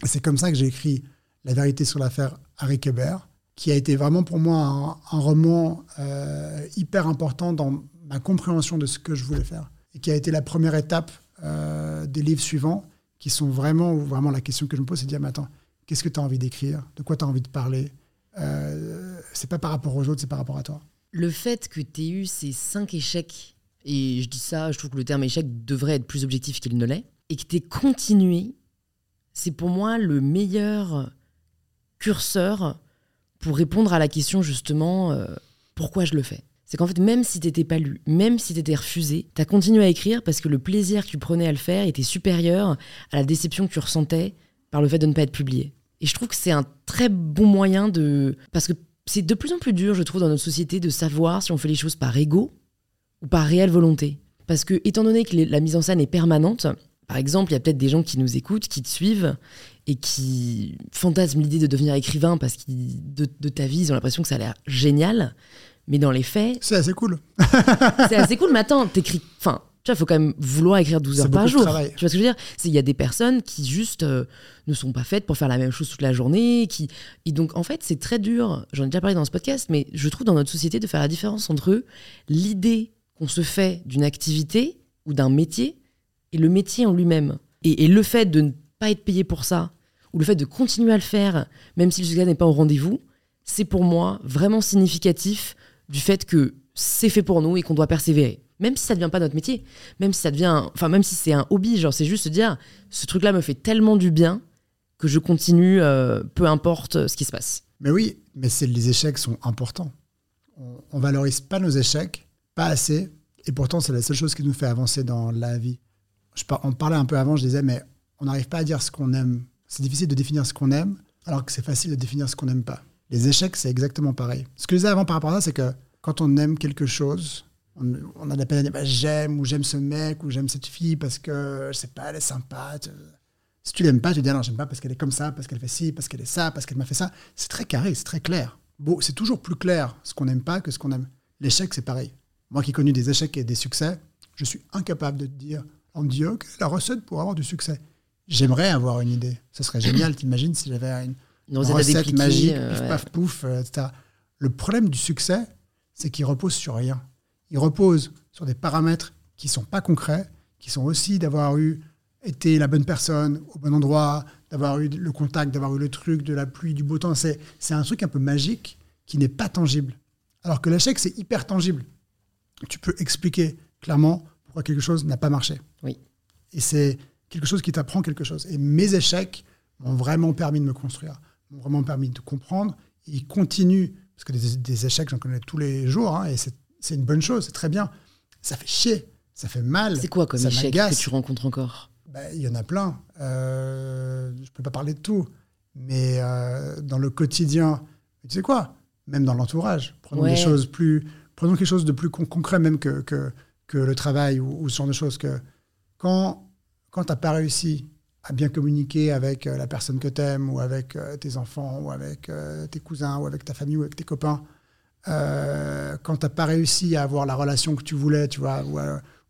B: Et c'est comme ça que j'ai écrit La vérité sur l'affaire Harry Kéber, qui a été vraiment pour moi un, roman euh, hyper important dans ma compréhension de ce que je voulais faire et qui a été la première étape euh, des livres suivants qui sont vraiment, vraiment la question que je me pose, c'est de dire, mais attends, qu'est-ce que tu as envie d'écrire? De quoi tu as envie de parler? Euh, C'est pas par rapport aux autres, c'est par rapport à toi.
A: Le fait que tu aies eu ces cinq échecs, et je dis ça, je trouve que le terme échec devrait être plus objectif qu'il ne l'est, et que tu aies continué, c'est pour moi le meilleur curseur pour répondre à la question justement euh, pourquoi je le fais. C'est qu'en fait, même si t'étais pas lu, même si t'étais refusé, t'as continué à écrire parce que le plaisir que tu prenais à le faire était supérieur à la déception que tu ressentais par le fait de ne pas être publié. Et je trouve que c'est un très bon moyen de... Parce que c'est de plus en plus dur, je trouve, dans notre société de savoir si on fait les choses par ego ou par réelle volonté. Parce que, étant donné que la mise en scène est permanente, par exemple, il y a peut-être des gens qui nous écoutent, qui te suivent et qui fantasment l'idée de devenir écrivain parce que de, de ta vie, ils ont l'impression que ça a l'air génial. Mais dans les faits.
B: C'est assez cool.
A: c'est assez cool, mais attends, t'écris. Enfin, tu vois, il faut quand même vouloir écrire 12 heures par jour. Tu vois ce que je veux dire? Il y a des personnes qui juste euh, ne sont pas faites pour faire la même chose toute la journée. Qui... Et donc, en fait, c'est très dur. J'en ai déjà parlé dans ce podcast, mais je trouve dans notre société de faire la différence entre l'idée qu'on se fait d'une activité ou d'un métier et le métier en lui-même. Et, et, le fait de ne pas être payé pour ça, ou le fait de continuer à le faire, même si le succès n'est pas au rendez-vous, c'est pour moi vraiment significatif du fait que c'est fait pour nous et qu'on doit persévérer. Même si ça ne devient pas notre métier, même si ça devient, enfin même si c'est un hobby, genre c'est juste se dire, ce truc-là me fait tellement du bien que je continue, euh, peu importe ce qui se passe.
B: Mais oui, mais les échecs sont importants. On, on valorise pas nos échecs, pas assez, et pourtant c'est la seule chose qui nous fait avancer dans la vie. Je, on parlait un peu avant, je disais, mais on n'arrive pas à dire ce qu'on aime. C'est difficile de définir ce qu'on aime, alors que c'est facile de définir ce qu'on n'aime pas. Les échecs, c'est exactement pareil. Ce que je disais avant par rapport à ça, c'est que quand on aime quelque chose, on, on a la peine de dire bah, j'aime ou j'aime ce mec ou j'aime cette fille parce que je sais pas, elle est sympa. Si tu l'aimes pas, tu dis non, j'aime pas parce qu'elle est comme ça, parce qu'elle fait ci, parce qu'elle est ça, parce qu'elle m'a fait ça. C'est très carré, c'est très clair. C'est toujours plus clair ce qu'on n'aime pas que ce qu'on aime. L'échec, c'est pareil. Moi qui ai connu des échecs et des succès, je suis incapable de te dire, on me dit, ok, la recette pour avoir du succès? J'aimerais avoir une idée. Ce serait génial, t'imagines, si j'avais une,
A: une recette magique,
B: euh, paf, pouf, euh, etc. Le problème du succès, c'est qu'il repose sur rien. Il repose sur des paramètres qui sont pas concrets, qui sont aussi d'avoir eu été la bonne personne au bon endroit, d'avoir eu le contact, d'avoir eu le truc, de la pluie, du beau temps. C'est, c'est un truc un peu magique qui n'est pas tangible. Alors que l'échec, c'est hyper tangible. Tu peux expliquer clairement pourquoi quelque chose n'a pas marché.
A: Oui.
B: Et c'est quelque chose qui t'apprend quelque chose. Et mes échecs m'ont vraiment permis de me construire m'ont vraiment permis de comprendre. ils continuent, parce que des, échecs, j'en connais tous les jours, hein, et c'est une bonne chose, c'est très bien. Ça fait chier, ça fait mal.
A: C'est quoi comme échec que tu rencontres encore?
B: Ben, Il y en a plein. Euh, je ne peux pas parler de tout. Mais euh, dans le quotidien, tu sais quoi? Même dans l'entourage. Prenons des choses plus. Prenons quelque chose de plus concret même que, que, que le travail ou, ou, ce genre de choses. Que quand, quand tu n'as pas réussi à bien communiquer avec euh, la personne que tu aimes, ou avec euh, tes enfants, ou avec euh, tes cousins, ou avec ta famille, ou avec tes copains. quand tu n'as pas réussi à avoir la relation que tu voulais, tu vois, ou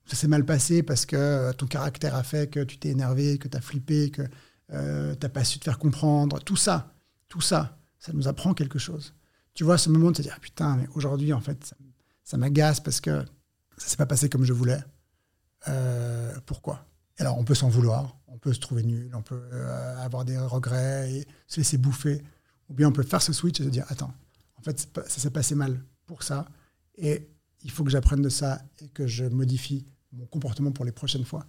B: ça s'est mal passé parce que ton caractère a fait que tu t'es énervé, que tu as flippé, que tu n'as pas su te faire comprendre, tout ça, tout ça, ça nous apprend quelque chose. Tu vois, ce moment de te dire, ah, putain, mais aujourd'hui, en fait, ça, ça m'agace parce que ça s'est pas passé comme je voulais. pourquoi? Alors, on peut s'en vouloir, on peut se trouver nul, on peut euh, avoir des regrets et se laisser bouffer. Ou bien on peut faire ce switch et se dire Attends, en fait, ça s'est passé mal pour ça. Et il faut que j'apprenne de ça et que je modifie mon comportement pour les prochaines fois.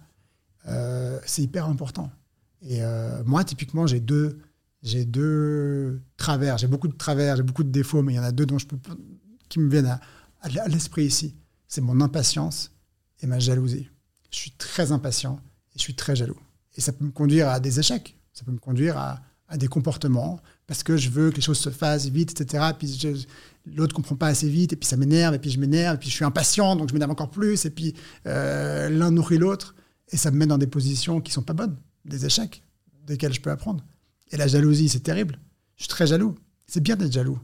B: Euh, c'est hyper important. Et euh, moi, typiquement, j'ai deux, travers. J'ai beaucoup de travers, j'ai beaucoup de défauts, mais il y en a deux dont je peux, qui me viennent à l'esprit ici. C'est mon impatience et ma jalousie. Je suis très impatient et je suis très jaloux. Et ça peut me conduire à des échecs, ça peut me conduire à, des comportements, parce que je veux que les choses se fassent vite, etc. Puis l'autre ne comprend pas assez vite, et puis ça m'énerve, et puis je m'énerve, et puis je suis impatient, donc je m'énerve encore plus, et puis euh, l'un nourrit l'autre, et ça me met dans des positions qui sont pas bonnes, des échecs, desquels je peux apprendre. Et la jalousie, c'est terrible. Je suis très jaloux. C'est bien d'être jaloux.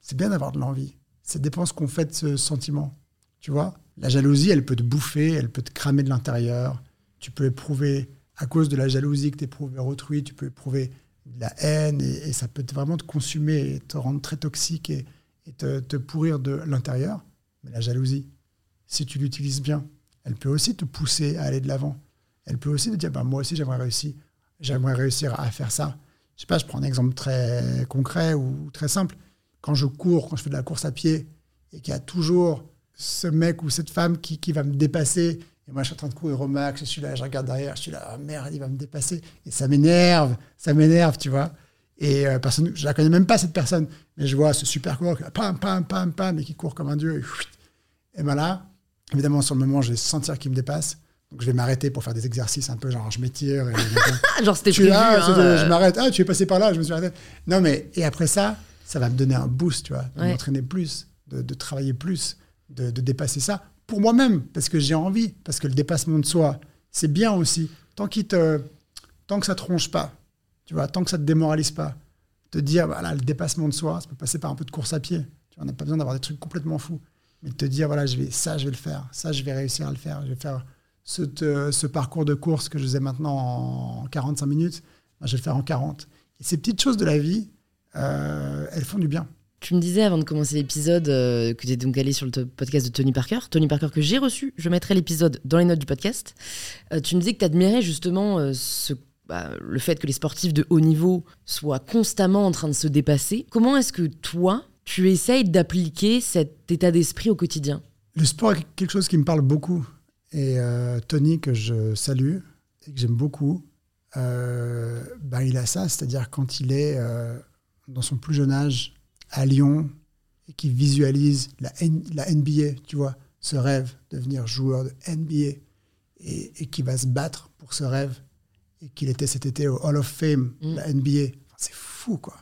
B: C'est bien d'avoir de l'envie. Ça dépend ce qu'on fait de ce sentiment. Tu vois? La jalousie, elle peut te bouffer, elle peut te cramer de l'intérieur. Tu peux éprouver à cause de la jalousie que tu éprouves vers autrui, tu peux éprouver de la haine et, ça peut vraiment te consumer et te rendre très toxique et, te, pourrir de l'intérieur. Mais la jalousie, si tu l'utilises bien, elle peut aussi te pousser à aller de l'avant. Elle peut aussi te dire, bah, moi aussi, j'aimerais réussir, j'aimerais réussir à faire ça. Je sais pas, je prends un exemple très concret ou très simple. Quand je cours, quand je fais de la course à pied, et qu'il y a toujours ce mec ou cette femme qui, qui va me dépasser, et moi je suis en train de courir au max, je suis là, je regarde derrière, je suis là, oh, merde, il va me dépasser. Et ça m'énerve, ça m'énerve, tu vois. Et euh, personne, je la connais même pas cette personne, mais je vois ce super coureur, pam, pam, pam, pam, et qui court comme un dieu. Et, et ben là, évidemment, sur le moment, je vais sentir qu'il me dépasse. Donc je vais m'arrêter pour faire des exercices un peu, genre je m'étire.
A: genre c'était prévu.
B: Là,
A: hein,
B: je
A: euh.
B: m'arrête. Ah, tu es passé par là, je me suis arrêté. Non, mais et après ça, ça va me donner un boost, tu vois, de m'entraîner plus, de, de, travailler plus, de, de dépasser ça pour moi-même, parce que j'ai envie, parce que le dépassement de soi, c'est bien aussi. Tant, qu'il te, tant que ça te ronge pas, tu vois, tant que ça te démoralise pas, te dire, voilà, le dépassement de soi, ça peut passer par un peu de course à pied. Tu vois, on n'a pas besoin d'avoir des trucs complètement fous. Mais te dire, voilà, je vais, ça, je vais le faire. Ça, je vais réussir à le faire. Je vais faire ce, parcours de course que je faisais maintenant en 45 minutes. Je vais le faire en 40. Et ces petites choses de la vie, euh, elles font du bien.
A: Tu me disais avant de commencer l'épisode euh, que tu es donc allé sur le podcast de Tony Parker. Tony Parker que j'ai reçu, je mettrai l'épisode dans les notes du podcast. Euh, tu me disais que tu admirais justement euh, bah, le fait que les sportifs de haut niveau soient constamment en train de se dépasser. Comment est-ce que toi, tu essayes d'appliquer cet état d'esprit au quotidien?
B: Le sport est quelque chose qui me parle beaucoup. Et Tony, que je salue et que j'aime beaucoup, bah, il a ça, c'est-à-dire quand il est dans son plus jeune âge, à Lyon et qui visualise la, la NBA, tu vois, ce rêve de devenir joueur de NBA et, et qui va se battre pour ce rêve et qu'il était cet été au Hall of Fame, mm. la NBA. c'est fou, quoi.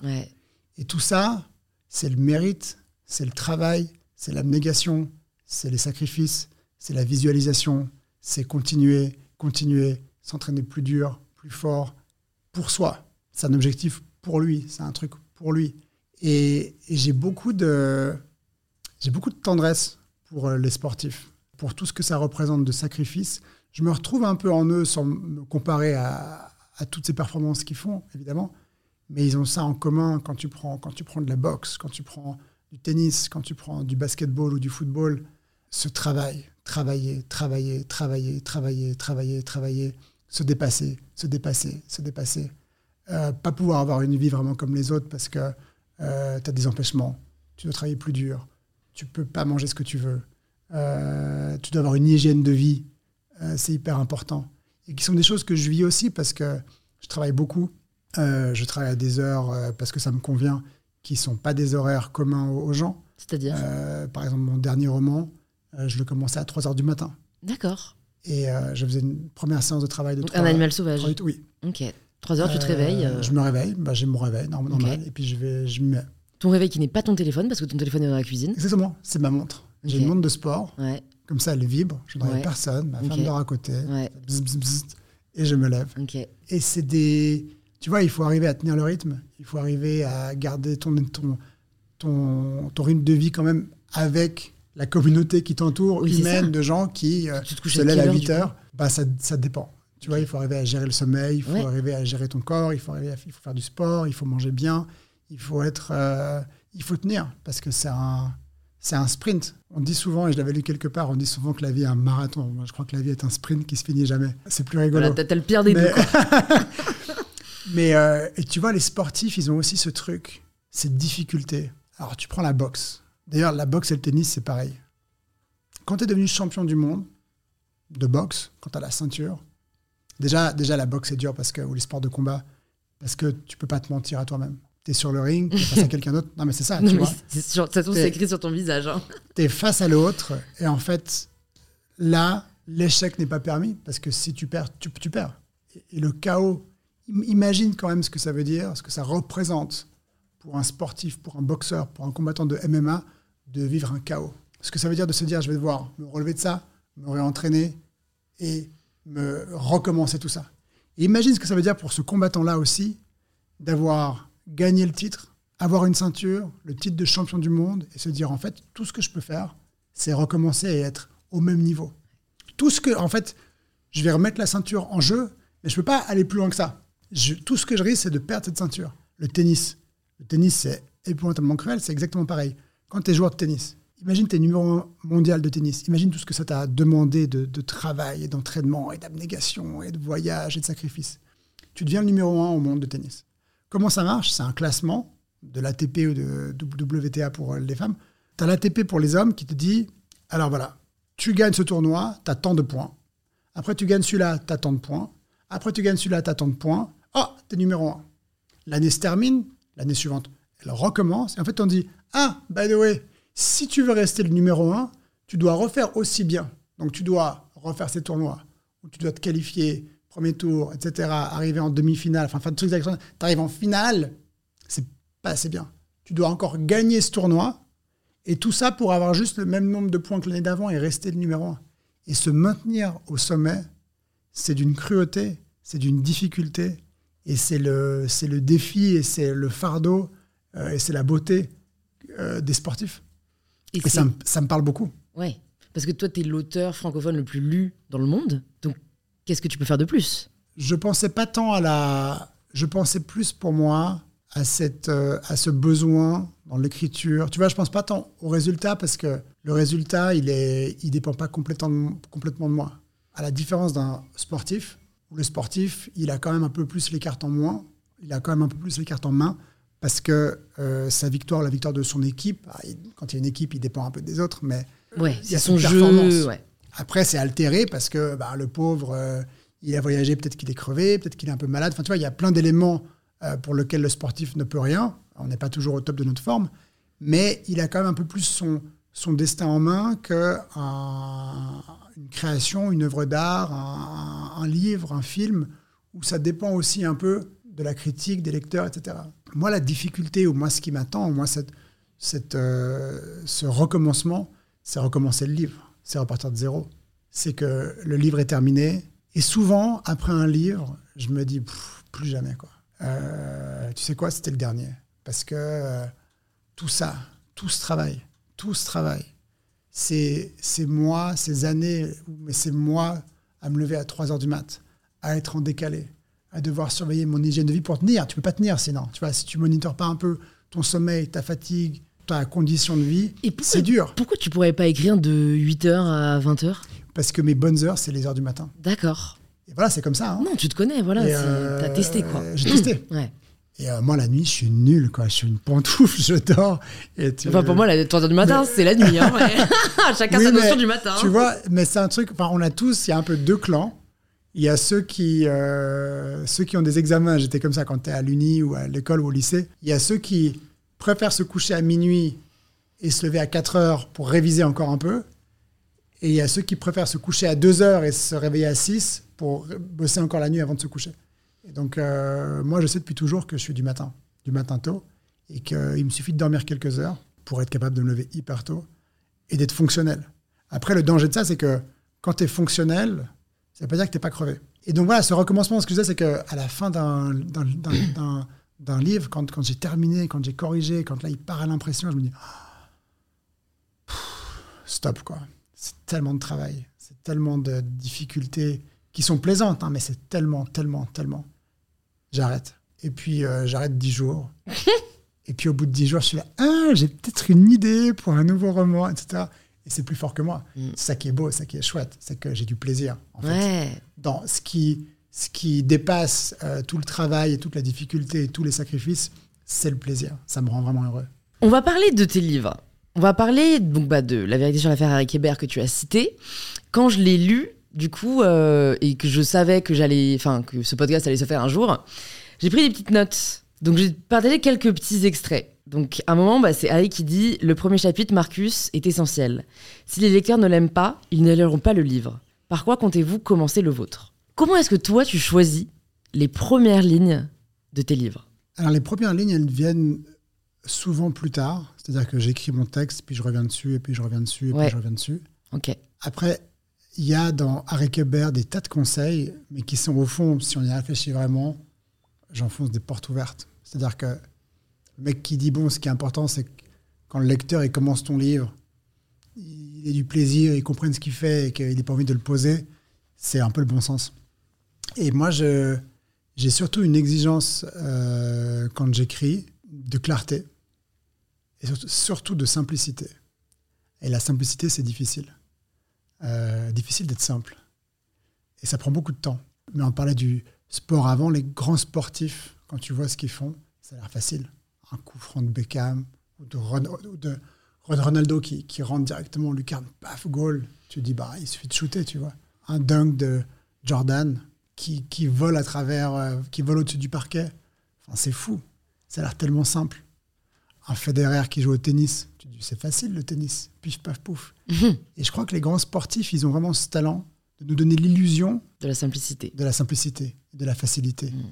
B: Et tout ça, c'est le mérite, c'est le travail, c'est l'abnégation, c'est les sacrifices, c'est la visualisation, c'est continuer, continuer, s'entraîner plus dur, plus fort, pour soi. C'est un objectif pour lui, c'est un truc pour lui. Et, j'ai beaucoup de beaucoup de tendresse pour euh, les sportifs, pour tout ce que ça représente de sacrifice. Je me retrouve un peu en eux sans me comparer à, toutes ces performances qu'ils font, évidemment. Mais ils ont ça en commun quand tu prends, quand tu prends de la boxe, quand tu prends du tennis, quand tu prends du basketball ou du football. Ce travail, travailler, travailler, travailler, travailler, travailler, travailler, se dépasser, se dépasser, se dépasser. Euh, pas pouvoir avoir une vie vraiment comme les autres parce que euh, tu as des empêchements, tu dois travailler plus dur, tu peux pas manger ce que tu veux, euh, tu dois avoir une hygiène de vie, euh, c'est hyper important. Et qui sont des choses que je vis aussi parce que je travaille beaucoup, je travaille à des heures parce que ça me convient, qui sont pas des horaires communs aux, gens.
A: C'est-à-dire
B: Par exemple, mon dernier roman, je le commençais à 3 heures du matin.
A: D'accord.
B: Et je faisais une première séance de travail de
A: Donc Un animal sauvage.
B: oui.
A: Ok. 3 heures, tu te réveilles euh.
B: Je me réveille, bah, j'ai mon réveil normal, et puis je vais, je me.
A: Ton réveil qui n'est pas ton téléphone, parce que ton téléphone est dans la cuisine
B: Exactement, c'est ma montre. J'ai une montre de sport, comme ça elle vibre, je ne ouais. personne, ma femme dort à côté, et je me lève. Et c'est des... Tu vois, il faut arriver à tenir le rythme, il faut arriver à garder ton, ton, ton, ton rythme de vie quand même avec la communauté qui t'entoure, humaine, de gens qui euh, se lèvent à 8 heures. Bah, ça, ça dépend. Tu vois, il faut arriver à gérer le sommeil, il faut arriver à gérer ton corps, il faut, arriver il faut faire du sport, il faut manger bien, il faut être, euh, il faut tenir parce que c'est un, c'est un sprint. On dit souvent, et je l'avais lu quelque part, on dit souvent que la vie est un marathon. Moi, je crois que la vie est un sprint qui se finit jamais. C'est plus rigolo.
A: Voilà, t'as, le pire des deux.
B: Mais euh, et tu vois, les sportifs, ils ont aussi ce truc, cette difficulté. Alors, tu prends la boxe. D'ailleurs, la boxe et le tennis, c'est pareil. Quand tu es devenu champion du monde de boxe, quand tu as la ceinture, Déjà, déjà, la boxe est dure parce que, ou les sports de combat, parce que tu peux pas te mentir à toi-même. Tu es sur le ring, tu es face à quelqu'un d'autre. Non, mais c'est ça, tu vois.
A: C'est écrit sur ton visage. Hein.
B: Tu es face à l'autre, et en fait, là, l'échec n'est pas permis, parce que si tu perds, tu, tu perds. Et, le chaos, imagine quand même ce que ça veut dire, ce que ça représente pour un sportif, pour un boxeur, pour un combattant de MMA, de vivre un chaos. Ce que ça veut dire de se dire, je vais devoir me relever de ça, me réentraîner, et me recommencer tout ça. imagine ce que ça veut dire pour ce combattant-là aussi, d'avoir gagné le titre, avoir une ceinture, le titre de champion du monde, et se dire en fait, tout ce que je peux faire, c'est recommencer et être au même niveau. Tout ce que, en fait, je vais remettre la ceinture en jeu, mais je ne peux pas aller plus loin que ça. tout ce que je risque, c'est de perdre cette ceinture. Le tennis. Le tennis, c'est épouvantablement cruel, c'est exactement pareil. Quand tu es joueur de tennis, Imagine, tu es numéro un mondial de tennis. Imagine tout ce que ça t'a demandé de, travail et d'entraînement et d'abnégation et de voyage et de sacrifice. Tu deviens le numéro un au monde de tennis. Comment ça marche? C'est un classement de l'ATP ou de WTA pour les femmes. Tu as l'ATP pour les hommes qui te dit, alors voilà, tu gagnes ce tournoi, tu as tant de points. Après, tu gagnes celui-là, tu as tant de points. Après, tu gagnes celui-là, tu as tant de points. Oh, tu es numéro un. L'année se termine, l'année suivante, elle recommence. Et en fait, on dit, ah, by the way, si tu veux rester le numéro un, tu dois refaire aussi bien. Donc, tu dois refaire ces tournois, tu dois te qualifier, premier tour, etc., arriver en demi-finale, enfin, Tu arrives en finale, c'est pas assez bien. Tu dois encore gagner ce tournoi, et tout ça pour avoir juste le même nombre de points que l'année d'avant et rester le numéro un. Et se maintenir au sommet, c'est d'une cruauté, c'est d'une difficulté, et c'est le, le défi, et c'est le fardeau, euh, et c'est la beauté euh, des sportifs. Et, ça, ça, me parle beaucoup.
A: Ouais, parce que toi, tu es l'auteur francophone le plus lu dans le monde, donc qu'est-ce que tu peux faire de plus?
B: Je pensais pas tant à la... Je pensais plus pour moi à, cette, euh, à ce besoin dans l'écriture. Tu vois, je pense pas tant au résultat parce que le résultat, il est, il dépend pas complètement, complètement de moi. À la différence d'un sportif, où le sportif, il a quand même un peu plus les cartes en moins, il a quand même un peu plus les cartes en main parce que euh, sa victoire, la victoire de son équipe, ah, quand il y a une équipe, il dépend un peu des autres, mais
A: ouais, il y a son jeu. Ouais.
B: Après, c'est altéré parce que bah, le pauvre, euh, il a voyagé, peut-être qu'il est crevé, peut-être qu'il est un peu malade. Enfin, tu vois, il y a plein d'éléments euh, pour lesquels le sportif ne peut rien. On n'est pas toujours au top de notre forme, mais il a quand même un peu plus son, son destin en main qu'une création, une œuvre d'art, un, livre, un film, où ça dépend aussi un peu de la critique, des lecteurs, etc. Moi, la difficulté, ou moi, ce qui m'attend, moi, cette, cette, euh, ce recommencement, c'est recommencer le livre, c'est repartir de zéro. C'est que le livre est terminé, et souvent, après un livre, je me dis, plus jamais, quoi. Euh, tu sais quoi, c'était le dernier. Parce que euh, tout ça, tout ce travail, tout ce travail, c'est moi, ces années, mais c'est moi à me lever à 3 heures du mat, à être en décalé, à devoir surveiller mon hygiène de vie pour tenir. Tu peux pas tenir sinon. Tu vois, si tu monitores pas un peu ton sommeil, ta fatigue, ta condition de vie, c'est dur.
A: Pourquoi tu pourrais pas écrire de 8h à 20h
B: Parce que mes bonnes heures, c'est les heures du matin.
A: D'accord.
B: Et voilà, c'est comme ça. Hein.
A: Non, tu te connais, voilà. Euh, t'as testé, quoi.
B: J'ai testé. ouais. Et euh, moi, la nuit, je suis nul, quoi. Je suis une pantoufle, je dors. Et
A: Enfin, pour moi, la 3 heures du matin, c'est la nuit. Hein, Chacun sa notion du matin.
B: Tu vois, mais c'est un truc. Enfin, on a tous, il y a un peu deux clans. Il y a ceux qui, euh, ceux qui ont des examens. J'étais comme ça quand tu es à l'uni ou à l'école ou au lycée. Il y a ceux qui préfèrent se coucher à minuit et se lever à 4 heures pour réviser encore un peu. Et il y a ceux qui préfèrent se coucher à 2 heures et se réveiller à 6 pour bosser encore la nuit avant de se coucher. Et donc, euh, moi, je sais depuis toujours que je suis du matin, du matin tôt, et qu'il me suffit de dormir quelques heures pour être capable de me lever hyper tôt et d'être fonctionnel. Après, le danger de ça, c'est que quand tu es fonctionnel, ça ne veut pas dire que tu n'es pas crevé. Et donc voilà, ce recommencement, ce que je disais, c'est qu'à la fin d'un livre, quand, quand j'ai terminé, quand j'ai corrigé, quand là, il part à l'impression, je me dis, stop, quoi. C'est tellement de travail, c'est tellement de difficultés qui sont plaisantes, hein, mais c'est tellement, tellement, tellement. J'arrête. Et puis, euh, j'arrête dix jours. et puis, au bout de dix jours, je suis là, ah, j'ai peut-être une idée pour un nouveau roman, etc. Et c'est plus fort que moi. Mm. C'est ça qui est beau, ça qui est chouette, c'est que j'ai du plaisir, en fait. Dans ce qui, ce qui dépasse euh, tout le travail et toute la difficulté et tous les sacrifices, c'est le plaisir. Ça me rend vraiment heureux.
A: On va parler de tes livres. On va parler donc bah, de La vérité sur l'affaire Harry Hébert que tu as cité. Quand je l'ai lu, du coup, euh, et que je savais que j'allais, enfin, que ce podcast allait se faire un jour, j'ai pris des petites notes. Donc, j'ai partagé quelques petits extraits. Donc, à un moment, bah, c'est Harry qui dit Le premier chapitre, Marcus, est essentiel. Si les lecteurs ne l'aiment pas, ils ne liront pas le livre. Par quoi comptez-vous commencer le vôtre? Comment est-ce que toi, tu choisis les premières lignes de tes livres?
B: Alors, les premières lignes, elles viennent souvent plus tard. C'est-à-dire que j'écris mon texte, puis je reviens dessus, et puis je reviens dessus, et puis je reviens dessus.
A: Ok.
B: Après, il y a dans Harry Kéber des tas de conseils, mais qui sont au fond, si on y réfléchit vraiment, j'enfonce des portes ouvertes. C'est-à-dire que le mec qui dit, bon, ce qui est important, c'est que quand le lecteur commence ton livre, il ait du plaisir, il comprenne ce qu'il fait et qu'il n'ait pas envie de le poser, c'est un peu le bon sens. Et moi, j'ai surtout une exigence euh, quand j'écris de clarté et surtout de simplicité. Et la simplicité, c'est difficile. Euh, difficile d'être simple. Et ça prend beaucoup de temps. Mais on parlait du sport avant, les grands sportifs, quand tu vois ce qu'ils font, ça a l'air facile. Un coup franc de Beckham ou de, Ronaldo qui, rentre directement, lucarne, paf, goal. Tu dis, bah, il suffit de shooter, tu vois. Un dunk de Jordan qui, qui vole à travers, euh, qui vole au-dessus du parquet. Enfin, c'est fou. Ça a l'air tellement simple. Un Federer qui joue au tennis, tu dis, c'est facile le tennis. Pif, paf, pouf. Et je crois que les grands sportifs, ils ont vraiment ce talent de nous donner l'illusion.
A: De la simplicité.
B: De la simplicité, de la facilité. Mhm.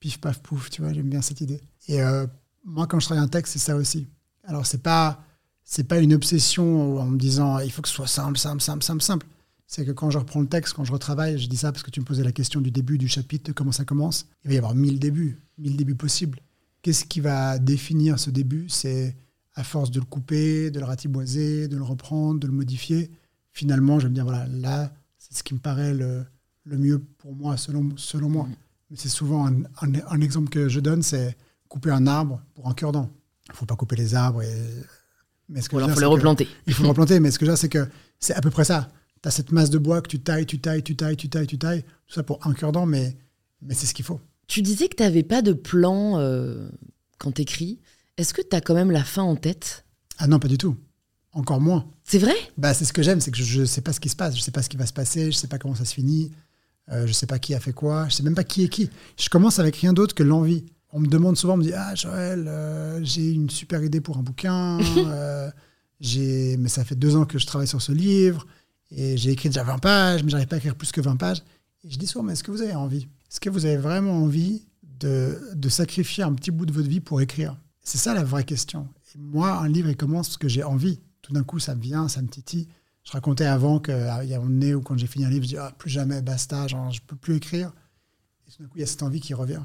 B: Pif, paf, pouf, tu vois, j'aime bien cette idée. Et euh, moi, quand je travaille un texte, c'est ça aussi. Alors, c'est pas, c'est pas une obsession en me disant, il faut que ce soit simple, simple, simple, simple, simple. C'est que quand je reprends le texte, quand je retravaille, je dis ça parce que tu me posais la question du début du chapitre, de comment ça commence. Il va y avoir mille débuts, mille débuts possibles. Qu'est-ce qui va définir ce début? C'est à force de le couper, de le ratiboiser, de le reprendre, de le modifier. Finalement, je vais me dire, voilà, là, c'est ce qui me paraît le, mieux pour moi, selon, selon moi. Mm. Mais c'est souvent un, exemple que je donne, c'est couper un arbre pour un cure-dent. Il ne faut pas couper les arbres. Et...
A: Mais ce que il faut les replanter.
B: il faut le replanter, mais ce que j'ai, c'est que c'est à peu près ça. Tu as cette masse de bois que tu tailles, tu tailles, tu tailles, tu tailles, tu tailles, tout ça pour un cure-dent, mais, mais c'est ce qu'il faut.
A: Tu disais que tu n'avais pas de plan euh, quand tu écris. Est-ce que tu as quand même la fin en tête?
B: Ah non, pas du tout. Encore moins.
A: C'est vrai?
B: Bah, C'est ce que j'aime, c'est que je ne sais pas ce qui se passe, je ne sais pas ce qui va se passer, je ne sais pas comment ça se finit, euh, je ne sais pas qui a fait quoi, je ne sais même pas qui est qui. Je commence avec rien d'autre que l'envie. On me demande souvent, on me dit Ah, Joël, euh, j'ai une super idée pour un bouquin, mais ça fait deux ans que je travaille sur ce livre, et j'ai écrit déjà 20 pages, mais j'arrive pas à écrire plus que 20 pages. Et je dis souvent, mais est-ce que vous avez envie Est-ce que vous avez vraiment envie de, de, sacrifier un petit bout de votre vie pour écrire? C'est ça la vraie question. Et moi, un livre, il commence parce que j'ai envie. Tout d'un coup, ça me vient, ça me titille. Je racontais avant qu'il y a un nez ou quand j'ai fini un livre, je dis ah, plus jamais, basta, genre, je peux plus écrire. Et tout d'un coup, il y a cette envie qui revient.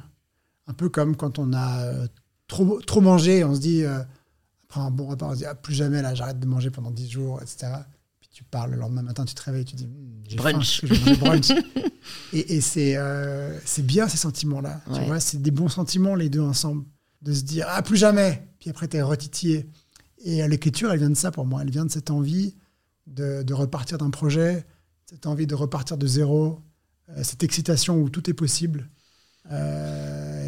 B: Un peu comme quand on a euh, trop, trop mangé, on se dit, euh, après un bon repas, on se dit ah, plus jamais, là, j'arrête de manger pendant 10 jours, etc tu parles le lendemain matin, tu te réveilles, tu dis hmm,
A: brunch.
B: brunch. et, et c'est euh, c'est bien ces sentiments-là. Tu vois, c'est des bons sentiments les deux ensemble. De se dire ah plus jamais. Puis après t'es retitillé. Et l'écriture, elle vient de ça pour moi. Elle vient de cette envie de, de repartir d'un projet, cette envie de repartir de zéro, euh, cette excitation où tout est possible.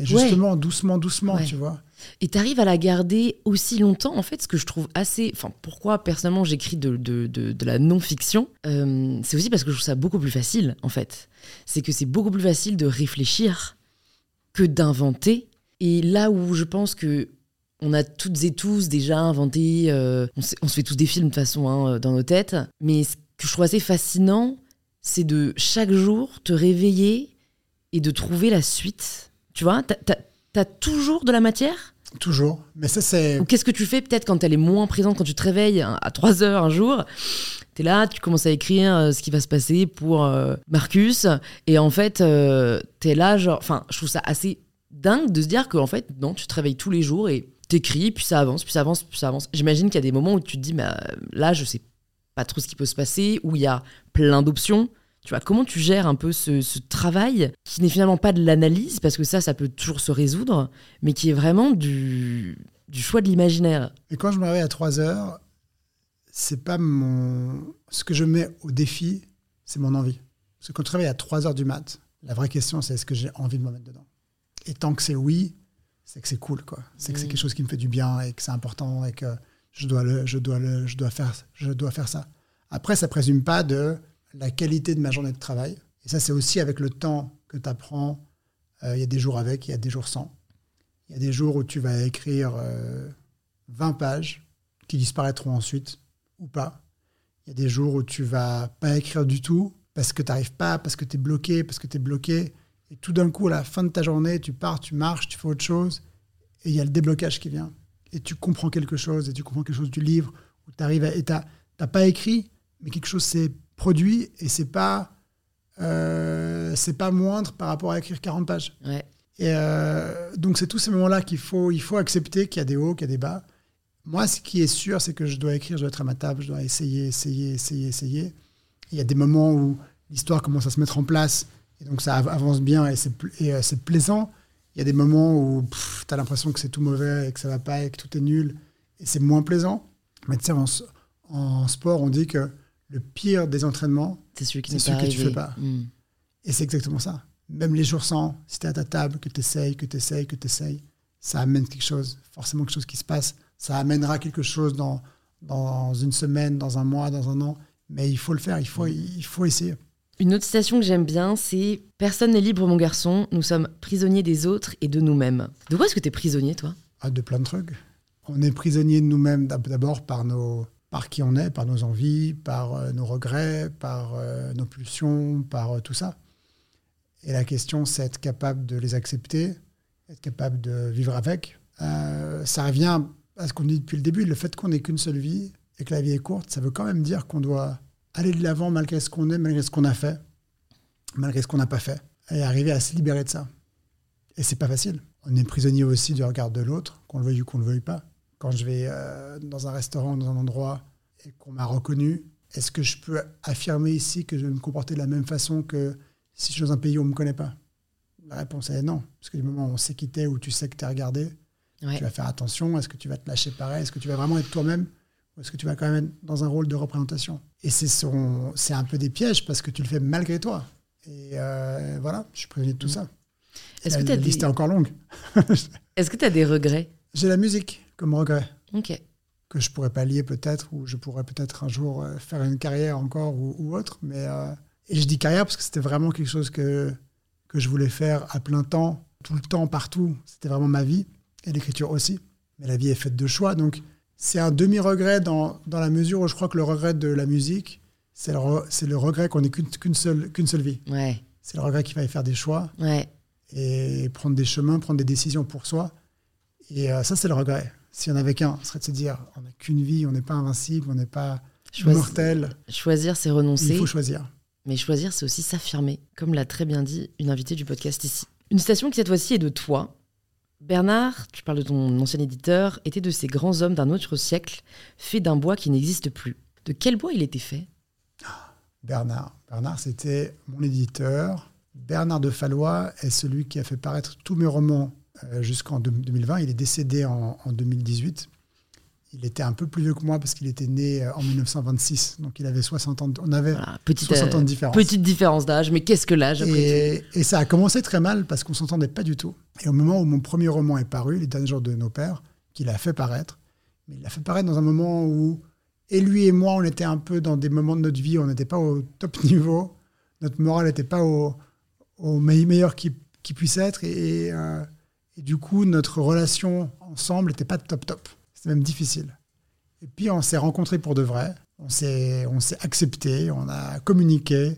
B: Justement, doucement, doucement, tu vois.
A: Et tu arrives à la garder aussi longtemps, en fait, ce que je trouve assez. Enfin, pourquoi personnellement j'écris de, de, de, la non-fiction euh, C'est aussi parce que je trouve ça beaucoup plus facile, en fait. C'est que c'est beaucoup plus facile de réfléchir que d'inventer. Et là où je pense que on a toutes et tous déjà inventé, euh, on, se fait tous des films de toute façon hein, dans nos têtes, mais ce que je trouve assez fascinant, c'est de chaque jour te réveiller et de trouver la suite. Tu vois, t'as toujours de la matière?
B: Toujours. Mais ça, c'est.
A: Ou qu'est-ce que tu fais peut-être quand elle est moins présente, quand tu te réveilles à 3 heures un jour? Tu es là, tu commences à écrire euh, ce qui va se passer pour euh, Marcus. Et en fait, euh, tu es là, genre. Enfin, je trouve ça assez dingue de se dire qu'en fait, non, tu te réveilles tous les jours et t'écris, puis ça avance, puis ça avance, puis ça avance. J'imagine qu'il y a des moments où tu te dis, bah, là, je sais pas trop ce qui peut se passer, où il y a plein d'options. Tu vois, comment tu gères un peu ce, travail qui n'est finalement pas de l'analyse, parce que ça, ça peut toujours se résoudre, mais qui est vraiment du, du choix de l'imaginaire.
B: Et quand je me réveille à 3 heures, c'est pas mon. Ce que je mets au défi, c'est mon envie. Parce que quand je réveille à 3 heures du mat, la vraie question, c'est est-ce que j'ai envie de me mettre dedans? Et tant que c'est oui, c'est que c'est cool, quoi. C'est que c'est mmh. quelque chose qui me fait du bien et que c'est important et que je dois, le, je, dois le, je, dois faire, je dois faire ça. Après, ça présume pas de la qualité de ma journée de travail. Et ça, c'est aussi avec le temps que tu apprends. Euh, il y a des jours avec, il y a des jours sans. Il y a des jours où tu vas écrire 20 euh, pages qui disparaîtront ensuite ou pas. Il y a des jours où tu vas pas écrire du tout parce que tu n'arrives pas, parce que tu es bloqué, parce que tu es bloqué. Et tout d'un coup, à la fin de ta journée, tu pars, tu marches, tu fais autre chose. Et il y a le déblocage qui vient. Et tu comprends quelque chose, et tu comprends quelque chose du livre, où tu à. Et tu n'as pas écrit, mais quelque chose s'est produit et c'est pas euh, c'est pas moindre par rapport à écrire 40 pages. Et euh, donc c'est tous ces moments-là qu'il faut il faut accepter qu'il y a des hauts, qu'il y a des bas. Moi, ce qui est sûr, c'est que je dois écrire, je dois être à ma table, je dois essayer, essayer, essayer, essayer. Il y a des moments où l'histoire commence à se mettre en place et donc ça avance bien et c'est euh, plaisant. Il y a des moments où tu as l'impression que c'est tout mauvais et que ça va pas et que tout est nul et c'est moins plaisant. Mais tu sais, En sport, on dit que le pire des entraînements,
A: C'est celui qui
B: C'est
A: n'est
B: celui
A: pas
B: que tu
A: arrivé.
B: fais pas.
A: Mm.
B: et c'est exactement ça. Même les jours sans, si tu à ta table, que tu essayes, que tu essayes, que tu essayes, ça amène quelque chose, forcément quelque chose qui se passe. Ça amènera quelque chose dans, dans une semaine, dans un mois, dans un an. Mais il faut le faire, il faut, il faut essayer.
A: Une autre citation que j'aime bien, c'est Personne n'est libre, mon garçon. Nous sommes prisonniers des autres et de nous-mêmes. De quoi est-ce que tu es prisonnier, toi?
B: Ah, de plein de trucs. On est prisonnier de nous-mêmes d'ab- d'abord par, nos, par qui on est, par nos envies, par euh, nos regrets, par euh, nos pulsions, par euh, tout ça. Et la question, c'est être capable de les accepter, être capable de vivre avec. Ça revient à ce qu'on dit depuis le début, le fait qu'on n'ait qu'une seule vie et que la vie est courte, ça veut quand même dire qu'on doit aller de l'avant malgré ce qu'on est, malgré ce qu'on a fait, malgré ce qu'on n'a pas fait, et arriver à se libérer de ça. Et c'est pas facile. On est prisonnier aussi du regard de l'autre, qu'on le veuille ou qu'on ne le veuille pas. Quand je vais euh, dans un restaurant, dans un endroit, et qu'on m'a reconnu, est-ce que je peux affirmer ici que je vais me comporter de la même façon que si je suis dans un pays où on ne me connaît pas? La réponse est non. Parce que du moment où on sait qui t'es, où tu sais que tu es regardé,
A: Ouais.
B: tu vas faire attention. Est-ce que tu vas te lâcher pareil? Est-ce que tu vas vraiment être toi-même Ou est-ce que tu vas quand même être dans un rôle de représentation? Et c'est son- c'est un peu des pièges parce que tu le fais malgré toi. Et euh, voilà, je suis prisonnier de tout
A: Mm.
B: ça.
A: Est-ce
B: la,
A: que tu as,
B: la liste
A: des...
B: est encore longue.
A: Est-ce que t'as des regrets?
B: J'ai la musique comme regret
A: Ok.
B: que je pourrais pallier peut-être, ou je pourrais peut-être un jour euh, faire une carrière encore ou, ou autre. Mais, euh, et je dis carrière parce que c'était vraiment quelque chose que, que je voulais faire à plein temps, tout le temps, partout. C'était vraiment ma vie, et l'écriture aussi. Mais la vie est faite de choix, donc c'est un demi-regret dans, dans la mesure où je crois que le regret de la musique, c'est le, re- c'est le regret qu'on n'ait qu'une qu'une seule, qu'une seule vie.
A: Ouais.
B: C'est le regret qu'il fallait faire des choix
A: Ouais.
B: et prendre des chemins, prendre des décisions pour soi. Et euh, ça, c'est le regret. S'il n'y en avait qu'un, ce serait de se dire on n'a qu'une vie, on n'est pas invincible, on n'est pas
A: Choisi-
B: mortel.
A: Choisir, c'est
B: Il
A: renoncer.
B: faut choisir.
A: Mais choisir, c'est aussi s'affirmer, comme l'a très bien dit une invitée du podcast ici. Une citation qui, cette fois-ci, est de toi. Bernard, tu parles de ton ancien éditeur, était de ces grands hommes d'un autre siècle, fait d'un bois qui n'existe plus. De quel bois il était fait?
B: Bernard. Bernard, c'était mon éditeur. Bernard de Fallois est celui qui a fait paraître tous mes romans jusqu'en deux- 2020. Il est décédé en, en 2018. Il était un peu plus vieux que moi parce qu'il était né euh, en 1926. Donc il avait 60 ans. de- On avait
A: Voilà, petite,
B: 60 ans de
A: euh,
B: différence.
A: petite différence d'âge, mais qu'est-ce que l'âge
B: Et, et ça a commencé très mal parce qu'on s'entendait pas du tout. Et au moment où mon premier roman est paru, Les derniers jours de nos pères, qu'il a fait paraître, mais il l'a fait paraître dans un moment où, et lui et moi, on était un peu dans des moments de notre vie où on n'était pas au top niveau, notre morale n'était pas au, au me- meilleur qui, qui puisse être, et, euh, et du coup, notre relation ensemble n'était pas top top. C'était même difficile. Et puis, on s'est rencontrés pour de vrai, on s'est on s'est accepté, on a communiqué,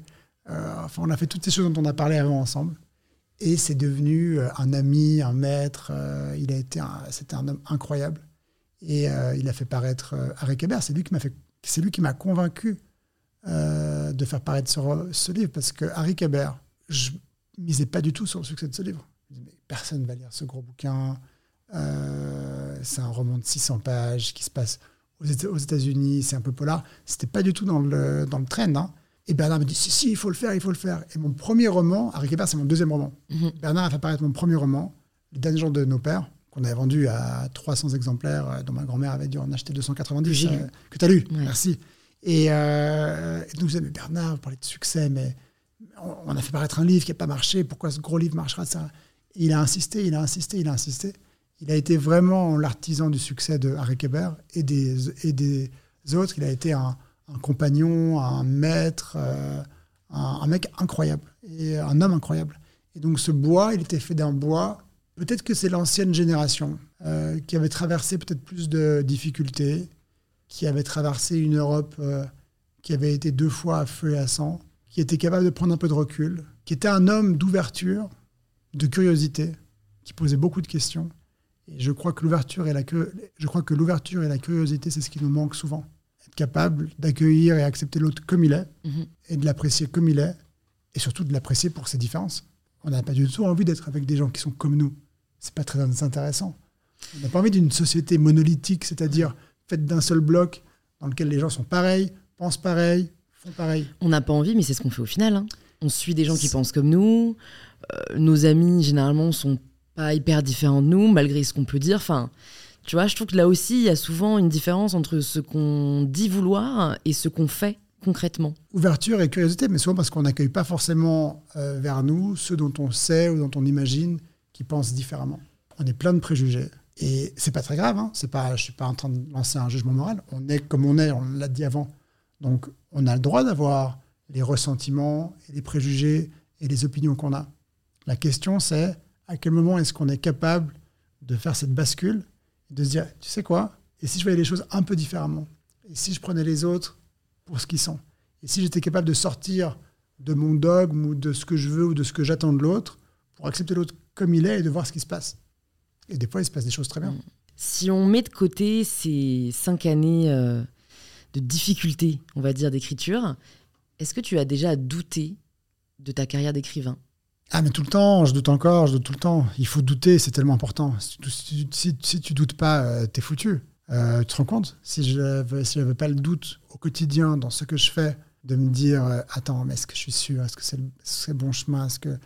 B: euh, enfin, on a fait toutes ces choses dont on a parlé avant ensemble. Et c'est devenu euh, un ami, un maître. euh, il a été, c'était un homme incroyable. Et il a fait paraître Harry Kéber. C'est lui qui m'a fait, c'est lui qui m'a convaincu de faire paraître ce, re- ce livre parce que Harry Kéber, je misais pas du tout sur le succès de ce livre. Personne va lire ce gros bouquin. Euh, c'est un roman de 600 pages qui se passe aux Éta- aux États-Unis. C'est un peu polar. C'était pas du tout dans le dans le trend. hein. Et Bernard me dit si, si, il faut le faire, il faut le faire. Et mon premier roman, Harry Kéber, c'est mon deuxième roman.
A: Mhm.
B: Bernard a fait apparaître mon premier roman, Les derniers jours de nos pères, qu'on avait vendu à 300 exemplaires, euh, dont ma grand-mère avait dû en acheter 290.
A: Que j'ai lu.
B: euh, que tu as lu,
A: Ouais.
B: merci. Et, euh, et disais, mais Bernard, vous parlez de succès, mais on, on a fait paraître un livre qui n'a pas marché, pourquoi ce gros livre marchera ça? Il a insisté, il a insisté, il a insisté. Il a été vraiment l'artisan du succès de Harry Kéber et des, et des autres. Il a été un, compagnon, un maître, euh, un, un mec incroyable et un homme incroyable. Et donc ce bois, il était fait d'un bois. Peut-être que c'est l'ancienne génération euh, qui avait traversé peut-être plus de difficultés, qui avait traversé une Europe euh, qui avait été deux fois à feu et à sang, qui était capable de prendre un peu de recul, qui était un homme d'ouverture, de curiosité, qui posait beaucoup de questions. Et je crois que l'ouverture et la je crois que l'ouverture et la curiosité, c'est ce qui nous manque souvent. Être capable d'accueillir et accepter l'autre comme il est,
A: Mhm.
B: et de l'apprécier comme il est, et surtout de l'apprécier pour ses différences. On n'a pas du tout envie d'être avec des gens qui sont comme nous. C'est pas très intéressant. On n'a pas envie d'une société monolithique, c'est-à-dire faite d'un seul bloc, dans lequel les gens sont pareils, pensent pareil, font pareil.
A: On n'a pas envie, mais c'est ce qu'on fait au final. hein. On suit des gens qui pensent comme nous. Euh, nos amis, généralement, sont pas hyper différents de nous, malgré ce qu'on peut dire. Enfin, Tu vois, je trouve que là aussi, il y a souvent une différence entre ce qu'on dit vouloir et ce qu'on fait concrètement.
B: Ouverture et curiosité, mais souvent parce qu'on n'accueille pas forcément euh, vers nous ceux dont on sait ou dont on imagine qui pensent différemment. On est plein de préjugés. Et c'est pas très grave, hein. c'est pas, je suis pas en train de lancer un jugement moral. On est comme on est, on l'a dit avant. Donc on a le droit d'avoir les ressentiments et les préjugés et les opinions qu'on a. La question c'est à quel moment est-ce qu'on est capable de faire cette bascule, de se dire, tu sais quoi, et si je voyais les choses un peu différemment, et si je prenais les autres pour ce qu'ils sont, et si j'étais capable de sortir de mon dogme ou de ce que je veux ou de ce que j'attends de l'autre, pour accepter l'autre comme il est et de voir ce qui se passe? Et des fois, il se passe des choses très bien.
A: Si on met de côté ces cinq années euh, de difficultés, on va dire, d'écriture, est-ce que tu as déjà douté de ta carrière d'écrivain?
B: Ah, mais tout le temps, je doute encore, je doute tout le temps. Il faut douter, c'est tellement important. Si tu, doutes pas, euh, t'es foutu. Euh, tu te rends compte? Si je n'avais si pas le doute au quotidien dans ce que je fais, de me dire euh, Attends, mais est-ce que je suis sûr? Est-ce que c'est le, bon chemin? Que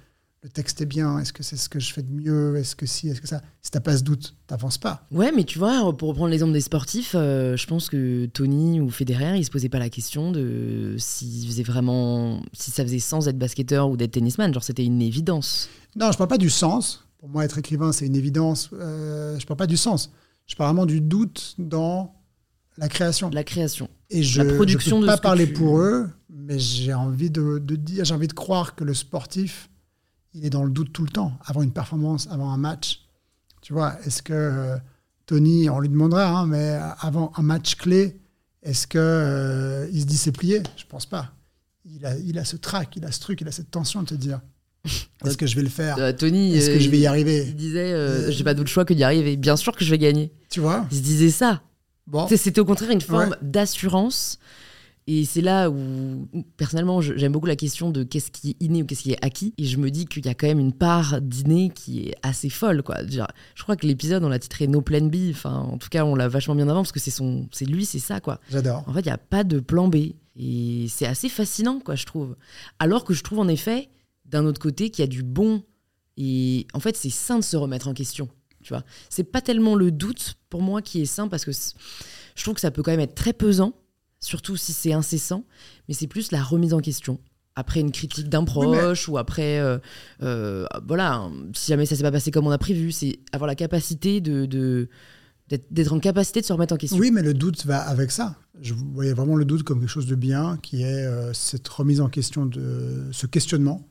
B: le texte est bien Est-ce que c'est ce que je fais de mieux Est-ce que si Est-ce que ça? Si t'as pas ce doute, t'avances pas.
A: Ouais, mais tu vois, pour reprendre l'exemple des sportifs, euh, je pense que Tony ou Federer, ils se posaient pas la question de si faisait vraiment, si ça faisait sens d'être basketteur ou d'être tennisman. Genre, c'était une évidence.
B: Non, je parle pas du sens. Pour moi, être écrivain, c'est une évidence. Euh, je parle pas du sens. Je parle vraiment du doute dans la création.
A: La création.
B: Et je ne peux
A: de
B: pas parler pour eux, mais j'ai envie de, de dire, j'ai envie de croire que le sportif il est dans le doute tout le temps, avant une performance, avant un match. Tu vois, est-ce que euh, Tony, on lui demandera, hein, mais avant un match clé, est-ce que euh, il se dit c'est plié? Je pense pas. Il a, il a ce trac, il a ce truc, il a cette tension de te dire est-ce que je vais le faire?
A: Euh, Tony,
B: est-ce que je vais y arriver?
A: Il disait j'ai pas d'autre choix que d'y arriver. Bien sûr que je vais gagner.
B: Tu vois?
A: Il se disait ça.
B: Bon.
A: C'était au contraire une forme d'assurance et c'est là où, personnellement, j'aime beaucoup la question de qu'est-ce qui est inné ou qu'est-ce qui est acquis. Et je me dis qu'il y a quand même une part d'inné qui est assez folle. Quoi. Je crois que l'épisode, on l'a titré No Plan B. Enfin, en tout cas, on l'a vachement bien avant parce que c'est son, c'est lui, c'est ça. quoi.
B: J'adore.
A: En fait, il n'y a pas de plan B. Et c'est assez fascinant, quoi, je trouve. Alors que je trouve, en effet, d'un autre côté, qu'il y a du bon. Et en fait, c'est sain de se remettre en question. Tu vois, c'est pas tellement le doute pour moi qui est sain parce que je trouve que ça peut quand même être très pesant surtout si c'est incessant, mais c'est plus la remise en question. Après une critique d'un proche ou après, euh, euh, voilà, si jamais ça s'est pas passé comme on a prévu, c'est avoir la capacité de, d'être en capacité de se remettre en question.
B: Oui, mais le doute va avec ça. Je voyais vraiment le doute comme quelque chose de bien, qui est euh, cette remise en question de ce questionnement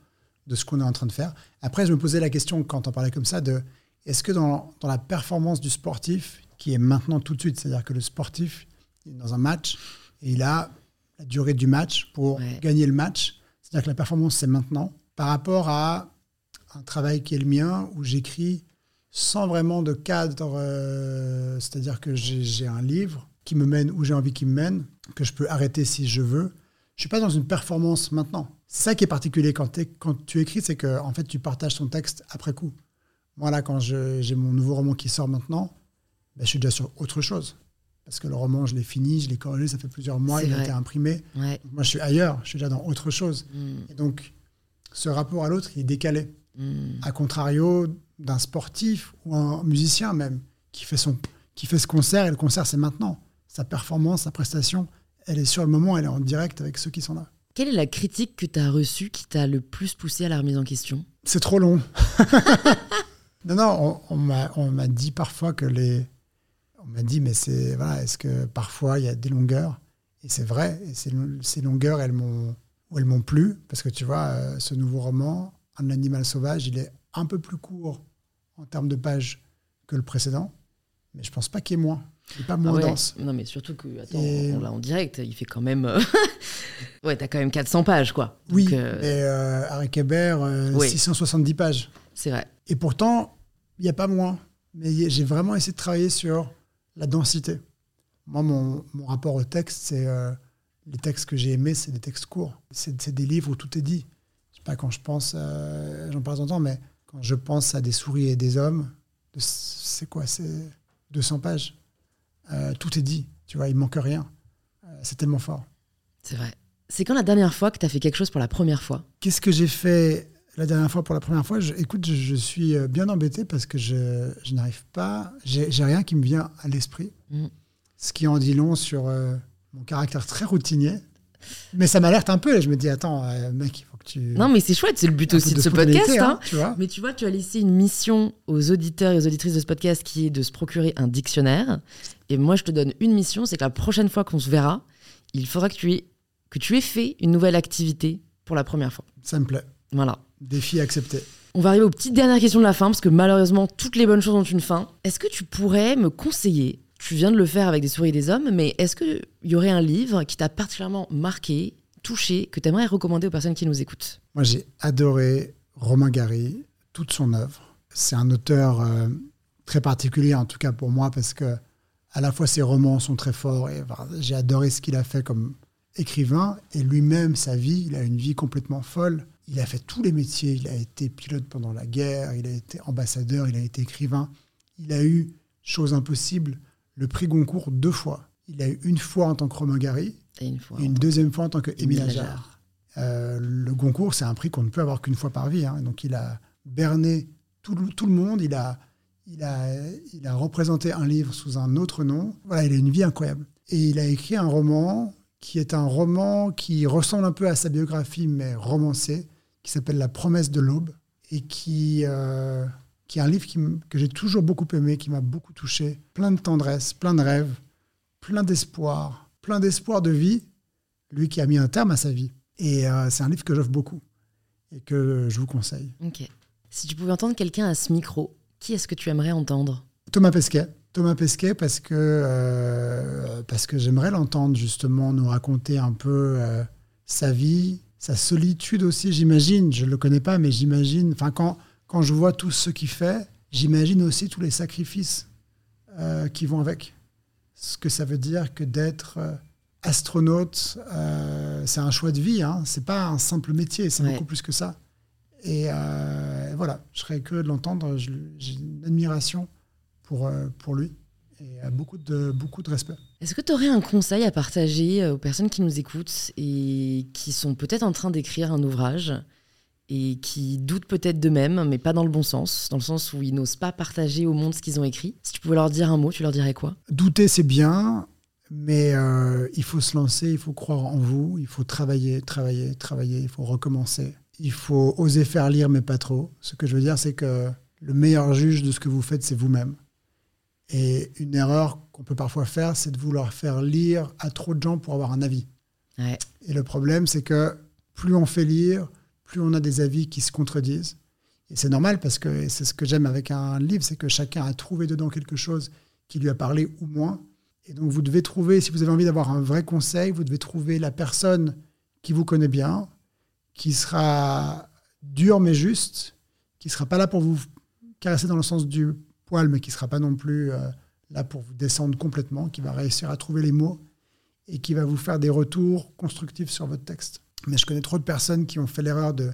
B: de ce qu'on est en train de faire. Après, je me posais la question quand on parlait comme ça de est-ce que dans, dans la performance du sportif, qui est maintenant tout de suite, c'est-à-dire que le sportif, dans un match, et il a la durée du match pour gagner le match. C'est-à-dire que la performance, c'est maintenant. Par rapport à un travail qui est le mien, où j'écris sans vraiment de cadre, euh, c'est-à-dire que j'ai un livre qui me mène où j'ai envie qu'il me mène, que je peux arrêter si je veux. Je suis pas dans une performance maintenant. C'est ça qui est particulier quand, quand tu écris, c'est que en fait tu partages ton texte après coup. Moi là, quand j'ai mon nouveau roman qui sort maintenant, ben, je suis déjà sur autre chose parce que le roman, je l'ai fini, je l'ai corrigé, ça fait plusieurs mois, il a été imprimé. moi, je suis ailleurs, je suis déjà dans autre chose. Mm. Et donc, ce rapport à l'autre, il est décalé. Mm. À contrario d'un sportif ou un musicien même, qui fait, son, qui fait ce concert, et le concert, c'est maintenant. Sa performance, sa prestation, elle est sur le moment, elle est en direct avec ceux qui sont là.
A: Quelle est la critique que tu as reçue qui t'a le plus poussé à la remise en question?
B: C'est trop long. non, non, on, on m'a dit parfois que les, on m'a dit, mais c'est voilà, est-ce que parfois il y a des longueurs? Et c'est vrai, et ces, ces, longueurs, elles m'ont elles m'ont plu, parce que tu vois, euh, ce nouveau roman, Un animal sauvage, il est un peu plus court en termes de pages que le précédent, mais je pense pas qu'il y ait moins. Il n'est pas moins
A: ah
B: dense.
A: Non, mais surtout que, attends, on l'a en direct, il fait quand même. Euh, ouais, t'as quand même 400 pages, quoi.
B: oui, euh... mais euh, Harry 670 pages.
A: C'est vrai.
B: Et pourtant, il n'y a pas moins. Mais j'ai vraiment essayé de travailler sur la densité. Moi, mon, rapport au texte, c'est euh, les textes que j'ai aimés, c'est des textes courts. C'est des livres où tout est dit. Je sais pas quand je pense, euh, j'en parle temps, mais quand je pense à des souris et des hommes, c'est quoi? C'est 200 pages. Euh, tout est dit. Tu vois, il manque rien. c'est tellement fort.
A: C'est vrai. C'est quand la dernière fois que tu as fait quelque chose pour la première fois?
B: Qu'est-ce que j'ai fait La dernière fois, pour la première fois, je, écoute, je, je suis euh, bien embêté parce que je, je n'arrive pas, j'ai rien qui me vient à l'esprit.
A: Mm.
B: Ce qui en dit long sur euh, mon caractère très routinier. Mais ça m'alerte un peu et je me dis, attends, euh, mec, il faut que tu.
A: Non, mais c'est chouette, c'est le but aussi de ce podcast. hein.
B: Tu vois
A: Mais tu vois, tu as laissé une mission aux auditeurs et aux auditrices de ce podcast qui est de se procurer un dictionnaire. Et moi, je te donne une mission, c'est que la prochaine fois qu'on se verra, il faudra que tu aies, que tu aies fait une nouvelle activité pour la première fois.
B: Ça me plaît.
A: Voilà.
B: Défi accepté.
A: On va arriver aux petites dernières questions de la fin, parce que malheureusement, toutes les bonnes choses ont une fin. Est-ce que tu pourrais me conseiller, tu viens de le faire avec des souris et des hommes, mais est-ce qu'il y aurait un livre qui t'a particulièrement marqué, touché, que tu aimerais recommander aux personnes qui nous écoutent?
B: Moi, j'ai adoré Romain Gary, toute son œuvre. C'est un auteur euh, très particulier, en tout cas pour moi, parce que à la fois ses romans sont très forts et enfin, j'ai adoré ce qu'il a fait comme écrivain et lui-même sa vie. Il a une vie complètement folle. Il a fait tous les métiers. Il a été pilote pendant la guerre. Il a été ambassadeur. Il a été écrivain. Il a eu chose impossible le prix Goncourt deux fois. Il a eu une fois en tant que Romain Gary
A: Et une fois.
B: et une deuxième fois en tant que Émile Ajar. Euh, le Goncourt, c'est un prix qu'on ne peut avoir qu'une fois par vie. hein. Donc il a berné tout le, tout le monde. Il a, il, a, il a représenté un livre sous un autre nom. Voilà, il a une vie incroyable. Et il a écrit un roman qui est un roman qui ressemble un peu à sa biographie, mais romancé, qui s'appelle La promesse de l'aube, et qui, euh, qui est un livre qui que j'ai toujours beaucoup aimé, qui m'a beaucoup touché. Plein de tendresse, plein de rêves, plein d'espoir, plein d'espoir de vie. Lui qui a mis un terme à sa vie. Et euh, c'est un livre que j'offre beaucoup et que je vous conseille.
A: Ok. Si tu pouvais entendre quelqu'un à ce micro, qui est-ce que tu aimerais entendre?
B: Thomas Pesquet. Thomas Pesquet parce que, euh, parce que j'aimerais l'entendre justement nous raconter un peu euh, sa vie, sa solitude aussi, j'imagine. Je ne le connais pas, mais j'imagine. Enfin, quand, quand je vois tout ce qu'il fait, j'imagine aussi tous les sacrifices euh, qui vont avec. Ce que ça veut dire que d'être euh, astronaute, euh, c'est un choix de vie. Hein. C'est pas un simple métier, c'est
A: Ouais.
B: beaucoup plus que ça. Et euh, voilà, je serais curieux de l'entendre. J'ai une admiration pour, pour lui et beaucoup, de, beaucoup de respect.
A: Est-ce que tu aurais un conseil à partager euh, aux personnes qui nous écoutent et qui sont peut-être en train d'écrire un ouvrage et qui doutent peut-être d'eux-mêmes, mais pas dans le bon sens, dans le sens où ils n'osent pas partager au monde ce qu'ils ont écrit? Si tu pouvais leur dire un mot, tu leur dirais quoi?
B: Douter, c'est bien, mais euh, il faut se lancer, il faut croire en vous, il faut travailler, travailler, travailler, il faut recommencer. Il faut oser faire lire, mais pas trop. Ce que je veux dire, c'est que le meilleur juge de ce que vous faites, c'est vous-même. Et une erreur qu'on peut parfois faire, c'est de vouloir faire lire à trop de gens pour avoir un avis.
A: Ouais.
B: Et le problème, c'est que plus on fait lire, plus on a des avis qui se contredisent. Et c'est normal parce que c'est ce que j'aime avec un livre, c'est que chacun a trouvé dedans quelque chose qui lui a parlé ou moins. Et donc vous devez trouver, si vous avez envie d'avoir un vrai conseil, vous devez trouver la personne qui vous connaît bien, qui sera dure mais juste, qui sera pas là pour vous caresser dans le sens du poil, mais qui sera pas non plus euh, là pour vous descendre complètement, qui va réussir à trouver les mots et qui va vous faire des retours constructifs sur votre texte. Mais je connais trop de personnes qui ont fait l'erreur de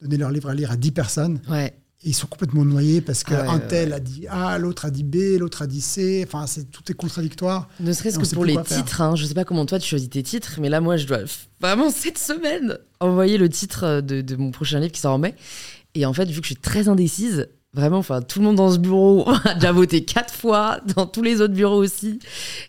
B: donner leur livre à lire à 10 personnes
A: Ouais.
B: et ils sont complètement noyés parce qu'un
A: Ah ouais, ouais,
B: tel a dit A, l'autre a dit B, l'autre a dit C. Enfin, c'est, tout est contradictoire.
A: Ne serait-ce que pour les titres, hein, je sais pas comment toi tu choisis tes titres, mais là moi je dois vraiment cette semaine envoyer le titre de, de mon prochain livre qui sort en mai. Et en fait, vu que je suis très indécise, vraiment, enfin tout le monde dans ce bureau a déjà voté quatre fois, dans tous les autres bureaux aussi.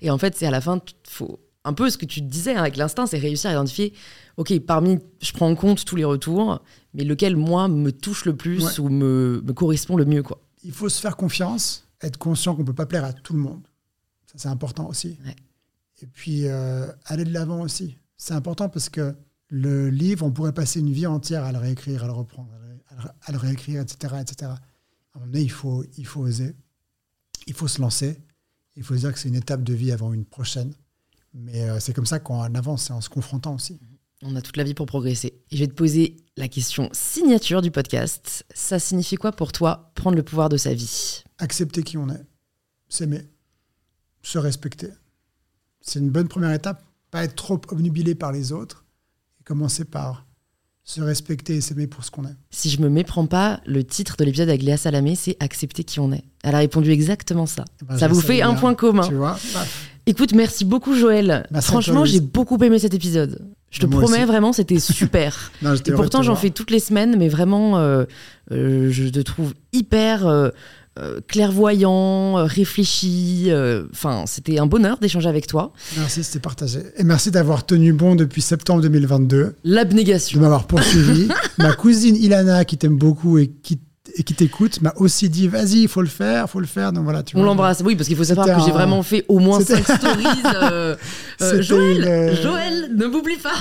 A: Et en fait, c'est à la fin, faut un peu ce que tu te disais hein, avec l'instinct, c'est réussir à identifier. Ok, parmi, je prends en compte tous les retours, mais lequel moi me touche le plus
B: Ouais.
A: ou me, me correspond le mieux, quoi.
B: Il faut se faire confiance, être conscient qu'on ne peut pas plaire à tout le monde. Ça, c'est important aussi.
A: Ouais.
B: Et puis, euh, aller de l'avant aussi. C'est important parce que le livre, on pourrait passer une vie entière à le réécrire, à le reprendre, à le, à le- à le réécrire, etc., etc. Un moment donné, il faut, il faut oser, il faut se lancer, il faut se dire que c'est une étape de vie avant une prochaine. Mais euh, c'est comme ça qu'on avance, c'est en se confrontant aussi.
A: On a toute la vie pour progresser. Et je vais te poser la question signature du podcast. Ça signifie quoi pour toi prendre le pouvoir de sa vie?
B: Accepter qui on est, s'aimer, se respecter. C'est une bonne première étape. Pas être trop obnubilé par les autres et commencer par se respecter et s'aimer pour ce qu'on est.
A: Si je me méprends pas, le titre de l'épisode avec Léa Salamé, c'est Accepter qui on est. Elle a répondu exactement ça.
B: Eh ben,
A: ça vous fait un
B: bien.
A: point commun.
B: Tu vois Paf.
A: Écoute, merci beaucoup Joël. Franchement, j'ai beaucoup aimé cet épisode. Je te
B: Moi
A: promets,
B: aussi.
A: vraiment, c'était super.
B: Non,
A: Et pourtant, j'en fais toutes les semaines, mais vraiment, euh, euh, je te trouve hyper euh, euh, clairvoyant, euh, réfléchi. euh, Enfin, c'était un bonheur d'échanger avec toi.
B: Merci, c'était partagé. Et merci d'avoir tenu bon depuis septembre 2022, de
A: L'abnégation.
B: m'avoir poursuivi. Ma cousine Ilana, qui t'aime beaucoup et qui, et qui t'écoute, m'a aussi dit vas-y, il faut le faire, faut le faire. Donc voilà, tu
A: On l'embrasse. Oui, parce qu'il faut savoir que j'ai vraiment fait au moins
B: C'était-
A: 5 stories. euh, euh, Joël,
B: une-
A: Joël, ne m'oublie pas.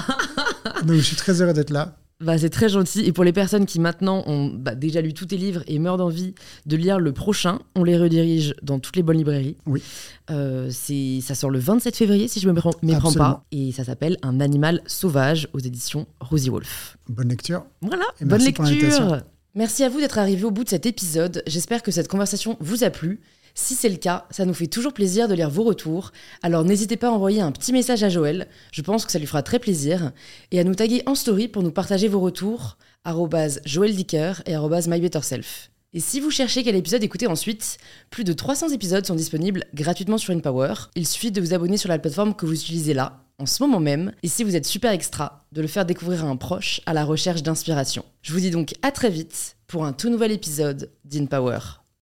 B: Donc je suis très heureux d'être là.
A: Bah, c'est très gentil. Et pour les personnes qui maintenant ont bah, déjà lu tous tes livres et meurent d'envie de lire le prochain, on les redirige dans toutes les bonnes librairies.
B: Oui.
A: Euh, c'est, ça sort le 27 février, si je me méprends pas. Et ça s'appelle Un animal sauvage aux éditions Rosie Wolf.
B: Bonne lecture.
A: Voilà,
B: Et
A: bonne lecture. Merci à vous d'être arrivé au bout de cet épisode. J'espère que cette conversation vous a plu. Si c'est le cas, ça nous fait toujours plaisir de lire vos retours. Alors n'hésitez pas à envoyer un petit message à Joël, je pense que ça lui fera très plaisir, et à nous taguer en story pour nous partager vos retours, arrobase Joël Dicker et MyBetterSelf. Et si vous cherchez quel épisode écouter ensuite, plus de 300 épisodes sont disponibles gratuitement sur InPower. Il suffit de vous abonner sur la plateforme que vous utilisez là, en ce moment même, et si vous êtes super extra, de le faire découvrir à un proche à la recherche d'inspiration. Je vous dis donc à très vite pour un tout nouvel épisode d'InPower.